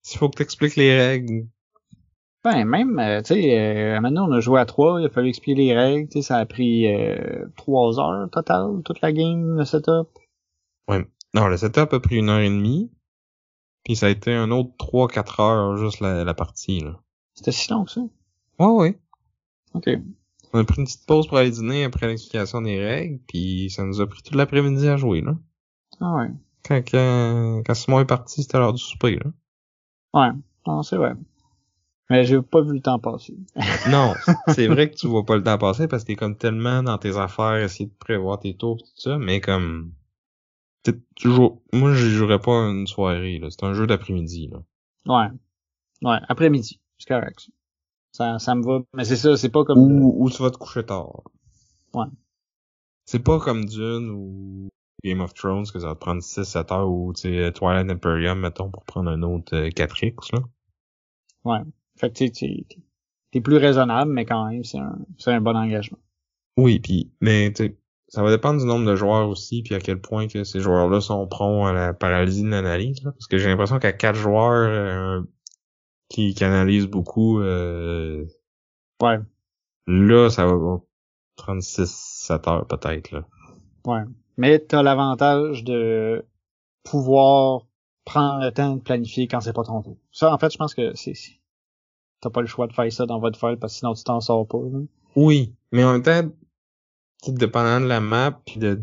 Speaker 2: S'il faut que t'expliques les règles.
Speaker 1: Ben, même, euh, tu sais, euh, maintenant on a joué à trois, il a fallu expliquer les règles, tu sais, ça a pris euh, trois heures total, toute la game, le setup.
Speaker 2: Non, le setup a pris une heure et demie. Puis ça a été un autre 3-4 heures juste la, la partie, là.
Speaker 1: C'était si long que ça?
Speaker 2: Ouais, ouais.
Speaker 1: OK.
Speaker 2: On a pris une petite pause pour aller dîner après l'explication des règles, puis ça nous a pris tout l'après-midi à jouer, là.
Speaker 1: Ah ouais.
Speaker 2: Quand, quand, quand Simon est parti, c'était l'heure du souper, là.
Speaker 1: Ouais. Non, c'est vrai. Mais j'ai pas vu le temps passer. [laughs]
Speaker 2: Non, c'est vrai que tu vois pas le temps passer parce que t'es comme tellement dans tes affaires, essayer de prévoir tes tours tout ça, mais comme toujours moi je jouerais pas une soirée là, c'est un jeu d'après-midi là.
Speaker 1: Ouais. Ouais, après-midi. C'est correct. Ça, ça me va. Mais c'est ça, c'est pas comme...
Speaker 2: Ou, ou tu vas te coucher tard.
Speaker 1: Ouais.
Speaker 2: C'est pas comme Dune ou Game of Thrones que ça va te prendre 6-7 heures ou tu sais Twilight Imperium mettons pour prendre un autre euh, 4X là.
Speaker 1: Ouais. Fait que tu t'es- plus raisonnable, mais quand même, c'est un, c'est un bon engagement.
Speaker 2: Oui, puis mais tu sais, ça va dépendre du nombre de joueurs aussi, puis à quel point que ces joueurs-là sont prompts à la paralysie de l'analyse. Parce que j'ai l'impression qu'à quatre joueurs euh, qui, qui analysent beaucoup, euh,
Speaker 1: Ouais.
Speaker 2: là, ça va prendre 6-7 heures peut-être. là.
Speaker 1: Ouais. Mais t'as l'avantage de pouvoir prendre le temps de planifier quand c'est pas ton tour. Ça, en fait, je pense que c'est, t'as pas le choix de faire ça dans votre file parce que sinon tu t'en sors pas. là.
Speaker 2: Oui, mais en même temps, tu dépendant de la map, puis de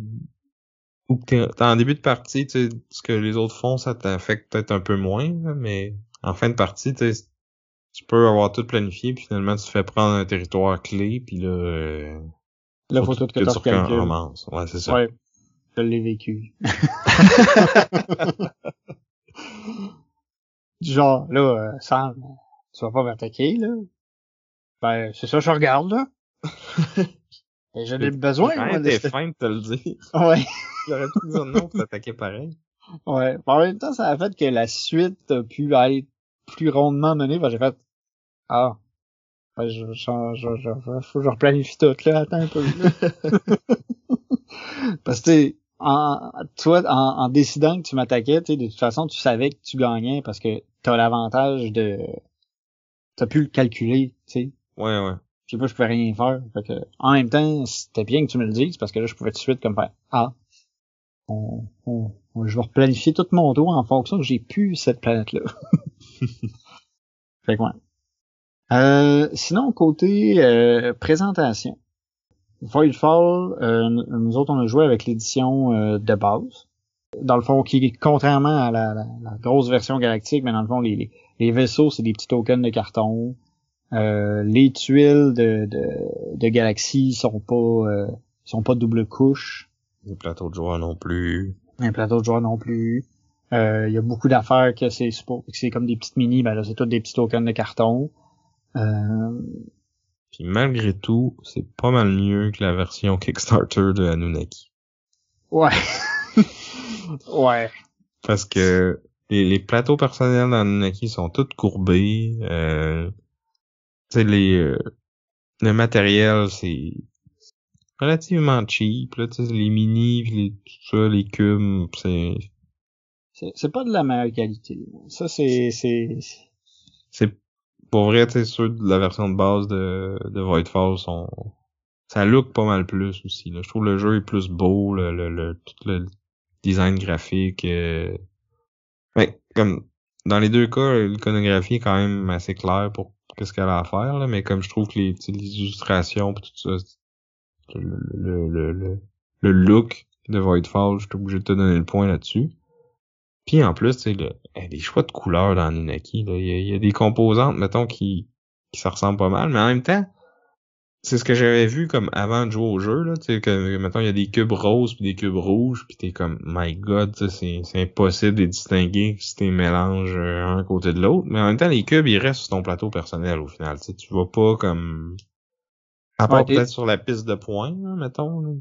Speaker 2: ou que t'es t'es en début de partie, tu sais, ce que les autres font, ça t'affecte peut-être un peu moins, là, mais en fin de partie, tu sais, tu peux avoir tout planifié, puis finalement tu te fais prendre un territoire clé, puis là, euh,
Speaker 1: Là, faut tout que
Speaker 2: tu
Speaker 1: tu recalcules.
Speaker 2: recommences. Ouais, c'est ça.
Speaker 1: Ouais. Je l'ai vécu. [laughs] Genre, là, euh, Sam, tu vas pas m'attaquer, là? Ben, c'est ça, je regarde, là. [laughs] Ai besoin, moi, de cette-
Speaker 2: fin de te le dire. [laughs]
Speaker 1: Ouais. [laughs]
Speaker 2: J'aurais pu dire non pour t'attaquer pareil.
Speaker 1: Ouais. En même temps, ça a fait que la suite a pu être plus rondement menée. Ben, j'ai fait, ah. Ben, je, je, je, je, faut que je replanifie tout, là. Attends un peu. [laughs] Parce que, en, toi, en, en décidant que tu m'attaquais, de toute façon, tu savais que tu gagnais parce que t'as l'avantage de, t'as pu le calculer, tu sais.
Speaker 2: Ouais, ouais.
Speaker 1: Puis moi, je pouvais rien faire. Fait que, en même temps, c'était bien que tu me le dises parce que là, je pouvais tout de suite comme faire, ah, on, on- je vais replanifier tout mon tour en fonction que j'ai pu cette planète-là. [laughs] fait que ouais. Euh, sinon, côté euh, présentation. Voidfall, euh, nous autres, on a joué avec l'édition euh, de base. Dans le fond, qui contrairement à la, la- la grosse version galactique, mais dans le fond, les, les vaisseaux, c'est des petits tokens de carton. Euh, les tuiles de, de, de galaxie sont pas euh, sont pas double couche.
Speaker 2: Les plateaux de joueurs non plus.
Speaker 1: Un plateau de joueurs non plus. Euh, Il y a beaucoup d'affaires que c'est c'est comme des petites mini, ben là c'est tous des petits tokens de carton. Euh,
Speaker 2: Puis malgré tout, c'est pas mal mieux que la version Kickstarter de Anunnaki.
Speaker 1: ouais. [laughs] ouais.
Speaker 2: Parce que les, les plateaux personnels d'Anunnaki sont tous courbés. Euh, sais, les, euh, le matériel, c'est relativement cheap. Là, tu sais, les mini, pis les, tout ça, les cubes, c'est
Speaker 1: C'est pas de la meilleure qualité. Ça c'est c'est
Speaker 2: c'est pour vrai, tu sais, ceux de la version de base de, de Voidfall sont ça look pas mal plus aussi. Là. Je trouve le jeu est plus beau, le, le, le- tout le design graphique. euh, Ouais, comme dans les deux cas, l'iconographie est quand même assez claire pour qu'est-ce qu'elle a à faire, là, mais comme je trouve que les, les illustrations pis tout ça, le, le, le, le, le look de Voidfall, je suis obligé de te donner le point là-dessus. Puis en plus, tu le- eh, des choix de couleurs dans Nunaki, là, il y y a des composantes, mettons, qui, qui se ressemblent pas mal, mais en même temps, c'est ce que j'avais vu comme avant de jouer au jeu, là, tu sais, que, mettons, il y a des cubes roses puis des cubes rouges, puis t'es comme, my god, c'est, c'est impossible de les distinguer si t'es mélanges euh, un côté de l'autre, mais en même temps, les cubes, ils restent sur ton plateau personnel, au final, tu tu vas pas comme, à part
Speaker 1: Ouais,
Speaker 2: peut-être sur la piste de points, là, mettons, là.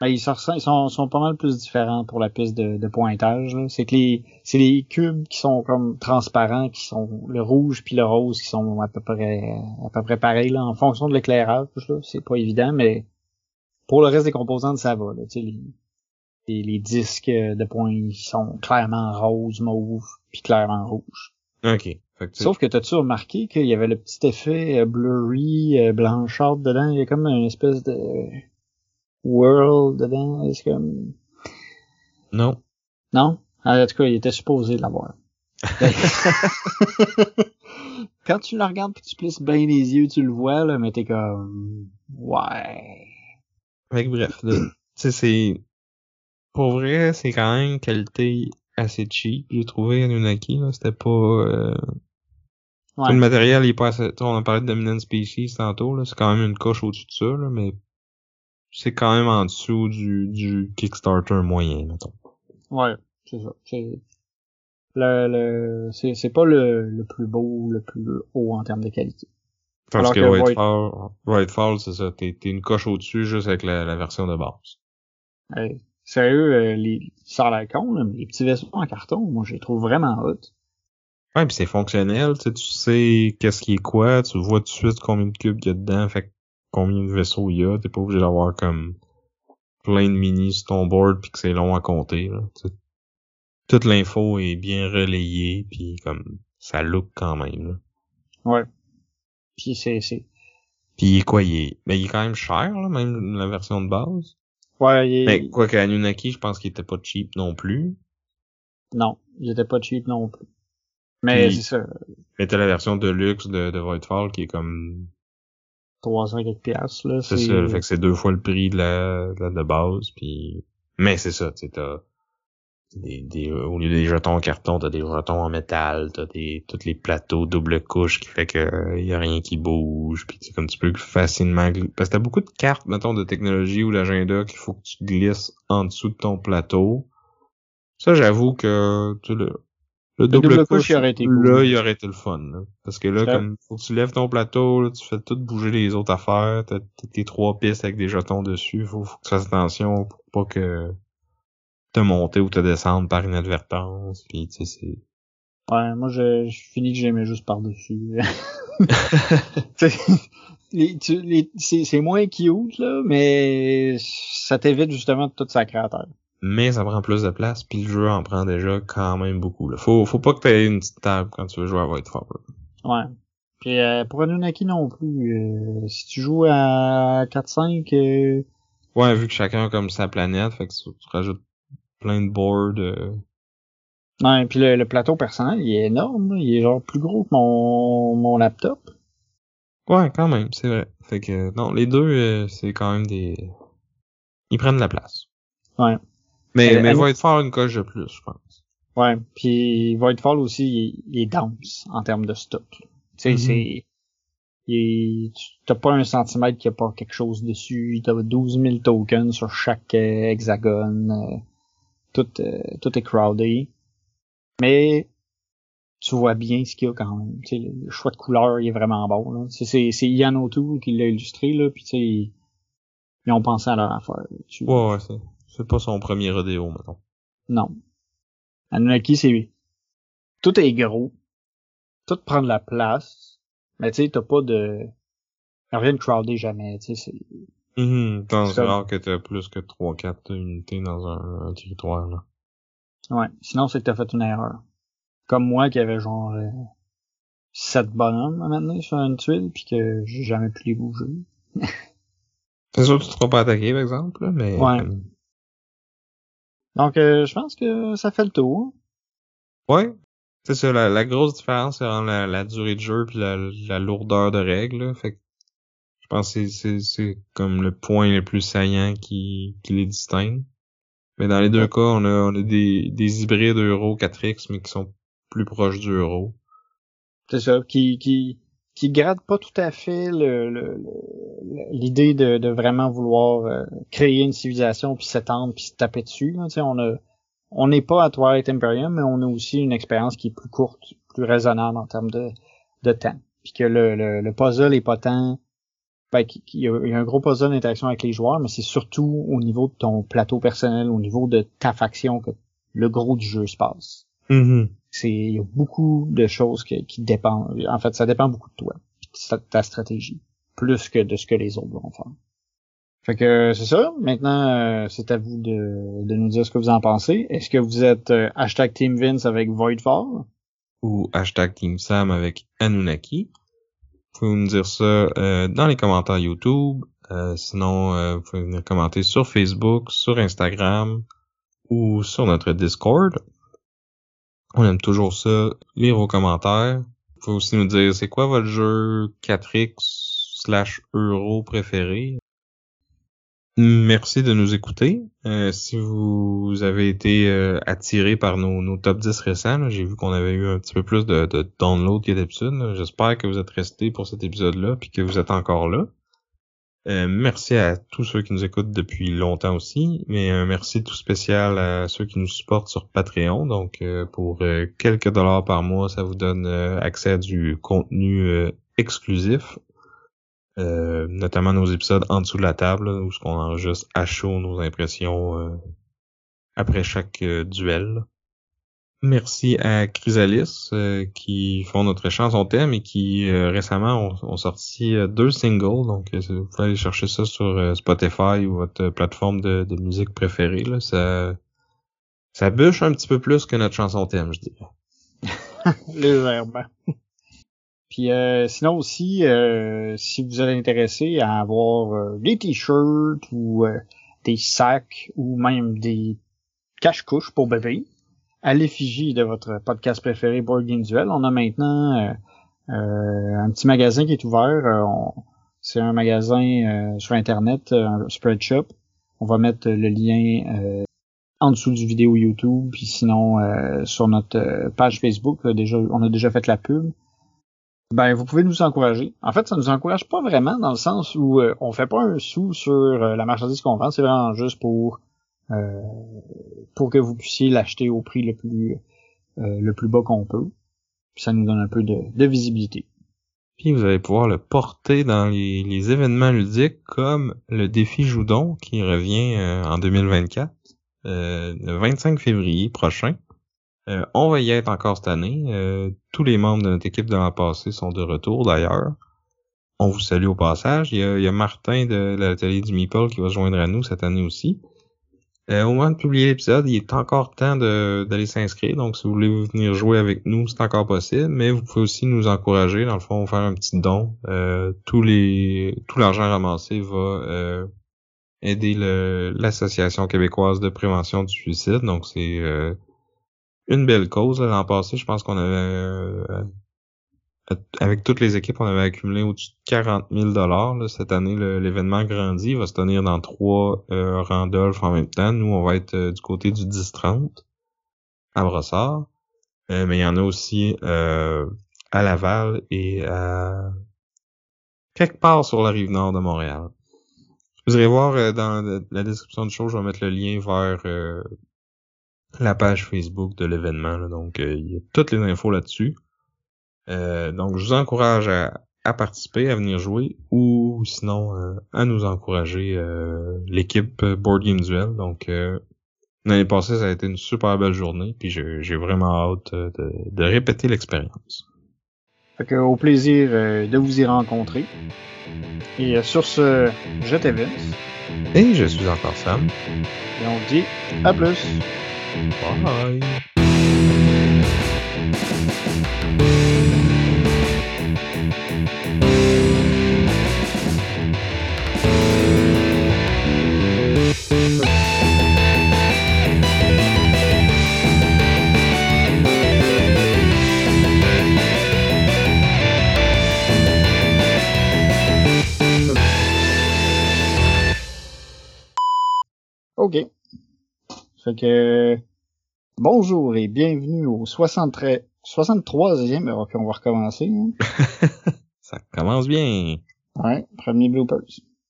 Speaker 1: Ben, ils, ils sont, sont pas mal plus différents pour la piste de, de pointage. là. C'est que les c'est les cubes qui sont comme transparents, qui sont le rouge puis le rose qui sont à peu près à peu près pareils là, en fonction de l'éclairage. là. C'est pas évident, mais pour le reste des composantes, ça va. Là. Tu sais, Les, les, les disques de points ils sont clairement rose, mauve, puis clairement rouge.
Speaker 2: Ok.
Speaker 1: Sauf que t'as-tu remarqué qu'il y avait le petit effet euh, blurry, euh, blanchâtre dedans? Il y a comme une espèce de world dedans. C'est comme...
Speaker 2: non.
Speaker 1: Non? En tout cas, il était supposé l'avoir. [laughs] Quand tu le regardes puis tu plisses bien les yeux, tu le vois, là, mais t'es comme... Ouais...
Speaker 2: Fait que bref, là, tu sais, c'est... Pour vrai, c'est quand même qualité assez cheap, j'ai trouvé Anunnaki, là. C'était pas... Euh...
Speaker 1: Ouais.
Speaker 2: Le matériel, il est pas assez... On a parlé de Dominant Species tantôt, là. C'est quand même une coche au-dessus de ça, là, mais... C'est quand même en dessous du, du Kickstarter moyen, mettons.
Speaker 1: Ouais, c'est ça. C'est le, le c'est, c'est pas le, le plus beau, le plus haut en termes de qualité.
Speaker 2: Parce
Speaker 1: Alors
Speaker 2: que,
Speaker 1: que
Speaker 2: Whitefall, Whitefall, c'est ça. T'es, t'es une coche au-dessus juste avec la, la version de base.
Speaker 1: Hey, sérieux, euh, les, ça a l'air con, les petits vaisseaux en carton, moi, je les trouve vraiment hot.
Speaker 2: Ouais, puis c'est fonctionnel, tu sais, tu sais qu'est-ce qui est quoi, tu vois tout de suite combien de cubes il y a dedans, fait que combien de vaisseaux il y a, t'es pas obligé d'avoir comme plein de mini sur ton board puis que c'est long à compter, là. Toute l'info est bien relayée puis comme ça look quand même, là.
Speaker 1: Ouais. Puis c'est, c'est,
Speaker 2: Puis quoi, il est, ben il est quand même cher, là, même la version de base.
Speaker 1: ouais, il est-
Speaker 2: Mais quoi qu'Anunnaki, je pense qu'il était pas cheap non plus.
Speaker 1: non, il était pas cheap non plus. Mais c'est ça,
Speaker 2: Mais t'as la version de luxe de, de Voidfall qui est comme
Speaker 1: 300 quelques piastres, là,
Speaker 2: C'est ça, fait que c'est deux fois le prix de la, de, la de base, puis mais c'est ça, tu sais, t'as des, des, au lieu des jetons en carton, t'as des jetons en métal, t'as des tous les plateaux double couche qui fait que euh, y a rien qui bouge, puis c'est comme tu peux facilement parce que t'as beaucoup de cartes mettons de technologie ou l'agenda qu'il faut que tu glisses en dessous de ton plateau. Ça j'avoue que tu sais, le le double,
Speaker 1: couche, il aurait été cool.
Speaker 2: là, il aurait été le fun. là. Parce que là,
Speaker 1: Ouais.
Speaker 2: comme faut que tu lèves ton plateau, là, tu fais tout bouger les autres affaires, t'as tes trois pistes avec des jetons dessus, faut, faut que tu fasses attention pour pas que te monter ou te descendre par inadvertance. Puis tu sais, c'est.
Speaker 1: Ouais, moi, je, je finis que j'aimais juste par-dessus. [laughs] Tu sais, les- les- c'est c'est moins cute, là, mais ça t'évite justement de tout sacrer à terre.
Speaker 2: Mais ça prend plus de place, puis le jeu en prend déjà quand même beaucoup. Là. Faut, faut pas que t'aies une petite table quand tu veux jouer à là.
Speaker 1: Ouais. Puis euh, pour Anunnaki non plus, euh, si tu joues à 4-5, euh,
Speaker 2: Ouais, vu que chacun a comme sa planète, fait que tu, tu rajoutes plein de boards. euh,
Speaker 1: ouais, puis le, le plateau personnel, il est énorme, là. il est genre plus gros que mon, mon laptop.
Speaker 2: Ouais, quand même, c'est vrai. Fait que non, les deux, euh, c'est quand même des. Ils prennent de la place.
Speaker 1: Ouais.
Speaker 2: Mais,
Speaker 1: Euh,
Speaker 2: mais
Speaker 1: Anne-
Speaker 2: va être fort une coche de plus, je pense.
Speaker 1: Ouais, puis Voidfall aussi, il, il est dense en termes de stock. Tu sais,
Speaker 2: Mhm.
Speaker 1: c'est... il tu- T'as pas un centimètre qui a pas quelque chose dessus. T'as 12 000 tokens sur chaque euh, hexagone. euh, tout, euh, tout est crowded. Mais tu vois bien ce qu'il y a quand même. Tu sais, le, choix de couleur, il est vraiment bon. C'est, Ian O'Toole qui l'a illustré, là, puis tu sais, ils, ont pensé à leur affaire.
Speaker 2: Ouais, ouais, c'est, pas son premier rodéo, mettons.
Speaker 1: Non. Anunnaki, c'est... Tout est gros. Tout prend de la place. Mais tu sais, t'as pas de... Rien de crowded jamais, tu sais, c'est...
Speaker 2: Mhm, dans
Speaker 1: C'est
Speaker 2: rare que t'as plus que 3-4 unités dans un, un territoire, là.
Speaker 1: Ouais. Sinon, c'est que t'as fait une erreur. Comme moi qui avait genre... Euh, 7 bonhommes à maintenant sur une tuile, puis que j'ai jamais pu les bouger.
Speaker 2: C'est sûr que tu te feras pas attaquer, par exemple, là, mais...
Speaker 1: Ouais.
Speaker 2: comme-
Speaker 1: Donc, euh, je pense que ça fait le tour.
Speaker 2: Ouais. C'est ça, la, la grosse différence, c'est vraiment la, la durée de jeu puis la, la lourdeur de règles, là. Fait que je pense que c'est, c'est, c'est comme le point le plus saillant qui, qui les distingue. Mais dans les deux cas, on a, on a des, des hybrides Euro 4X, mais qui sont plus proches du Euro.
Speaker 1: C'est ça, qui, qui, qui grade pas tout à fait l'idée de, de vraiment vouloir euh, créer une civilisation puis s'étendre puis se taper dessus. Là. On a, on n'est pas à Twilight Imperium, mais on a aussi une expérience qui est plus courte, plus raisonnable en termes de, de temps. Puis que le, le, le puzzle est pas tant. Ben, qu'il y, a, il y a un gros puzzle d'interaction avec les joueurs, mais c'est surtout au niveau de ton plateau personnel, au niveau de ta faction que le gros du jeu se passe c'est il y a beaucoup de choses qui dépendent. En fait, ça dépend beaucoup de toi, de ta- stratégie, plus que de ce que les autres vont faire. Fait que c'est ça. Maintenant, euh, c'est à vous de, nous dire ce que vous en pensez. Est-ce que vous êtes euh, hashtag Team Vince avec Voidfall?
Speaker 2: Ou hashtag Team Sam avec Anunnaki? Vous pouvez nous dire ça euh, dans les commentaires YouTube. Euh, sinon, vous pouvez venir commenter sur Facebook, sur Instagram ou sur notre Discord. On aime toujours ça, lire vos commentaires. Vous pouvez aussi nous dire c'est quoi votre jeu 4X slash euro préféré? Merci de nous écouter. Euh, si vous avez été euh, attiré par nos, top 10 récents, j'ai vu qu'on avait eu un petit peu plus de, de download que d'habitude. J'espère que vous êtes restés pour cet épisode-là puis que vous êtes encore là. Euh, merci à tous ceux qui nous écoutent depuis longtemps aussi, mais un merci tout spécial à ceux qui nous supportent sur Patreon. Donc pour quelques dollars par mois, ça vous donne accès à du contenu exclusif euh, notamment nos épisodes en dessous de la table, où ce qu'on enregistre à chaud nos impressions euh, après chaque euh, duel. Merci à Chrysalis qui font notre chanson thème et qui récemment ont, sorti deux singles. Donc vous pouvez aller chercher ça sur Spotify ou votre plateforme de, de musique préférée. Là. Ça, ça bûche un petit peu plus que notre chanson thème, je dirais. [laughs]
Speaker 1: Légèrement. Puis euh, sinon aussi, euh, si vous êtes intéressé à avoir euh, des t-shirts ou des sacs ou même des cache-couches pour bébé, à l'effigie de votre podcast préféré Board Game Duel, on a maintenant un petit magasin qui est ouvert. c'est un magasin sur Internet, un spread shop. On va mettre le lien en dessous du vidéo YouTube, puis sinon sur notre page Facebook. déjà, on a déjà fait la pub ben vous pouvez nous encourager. En fait, ça nous encourage pas vraiment dans le sens où euh, on fait pas un sou sur euh, la marchandise qu'on vend, c'est vraiment juste pour euh, pour que vous puissiez l'acheter au prix le plus le plus bas qu'on peut. Puis ça nous donne un peu de, de, visibilité.
Speaker 2: Puis vous allez pouvoir le porter dans les, les événements ludiques comme le défi Joudon qui revient en 2024, le 25 février prochain. Euh, on va y être encore cette année. Euh, tous les membres de notre équipe de l'an passé sont de retour d'ailleurs. On vous salue au passage. Il y a, Martin de, l'atelier du Meeple qui va se joindre à nous cette année aussi. Euh, au moment de publier l'épisode, il est encore temps d'aller s'inscrire. Donc, si vous voulez venir jouer avec nous, c'est encore possible. Mais vous pouvez aussi nous encourager. Dans le fond, faire un petit don. tous les, tout l'argent ramassé va aider l'association québécoise de prévention du suicide. Donc, c'est une belle cause. L'an passé, je pense qu'on avait euh, avec toutes les équipes, on avait accumulé au-dessus de 40 000 dollars. Cette année, l'événement grandit, il va se tenir dans trois euh, Randolph en même temps. Nous, on va être euh, du côté du 10-30 à Brossard. Euh, mais il y en a aussi à Laval et à quelque part sur la rive nord de Montréal. Vous irez voir dans la description du show, je vais mettre le lien vers la page Facebook de l'événement. Donc, euh, il y a toutes les infos là-dessus. Euh, donc, je vous encourage à, participer, à venir jouer, ou sinon euh, à nous encourager l'équipe Board Game Duel. Donc, l'année passée, ça a été une super belle journée, puis j'ai vraiment hâte de, répéter l'expérience.
Speaker 1: Fait que, au plaisir de vous y rencontrer. Et sur ce, je Vince.
Speaker 2: Et je suis encore Sam.
Speaker 1: Et on dit à plus.
Speaker 2: Bye.
Speaker 1: OK. Fait que bonjour et bienvenue au 63, 63e, alors on va recommencer. Hein. [laughs]
Speaker 2: Ça commence bien.
Speaker 1: Ouais, premier bloopers.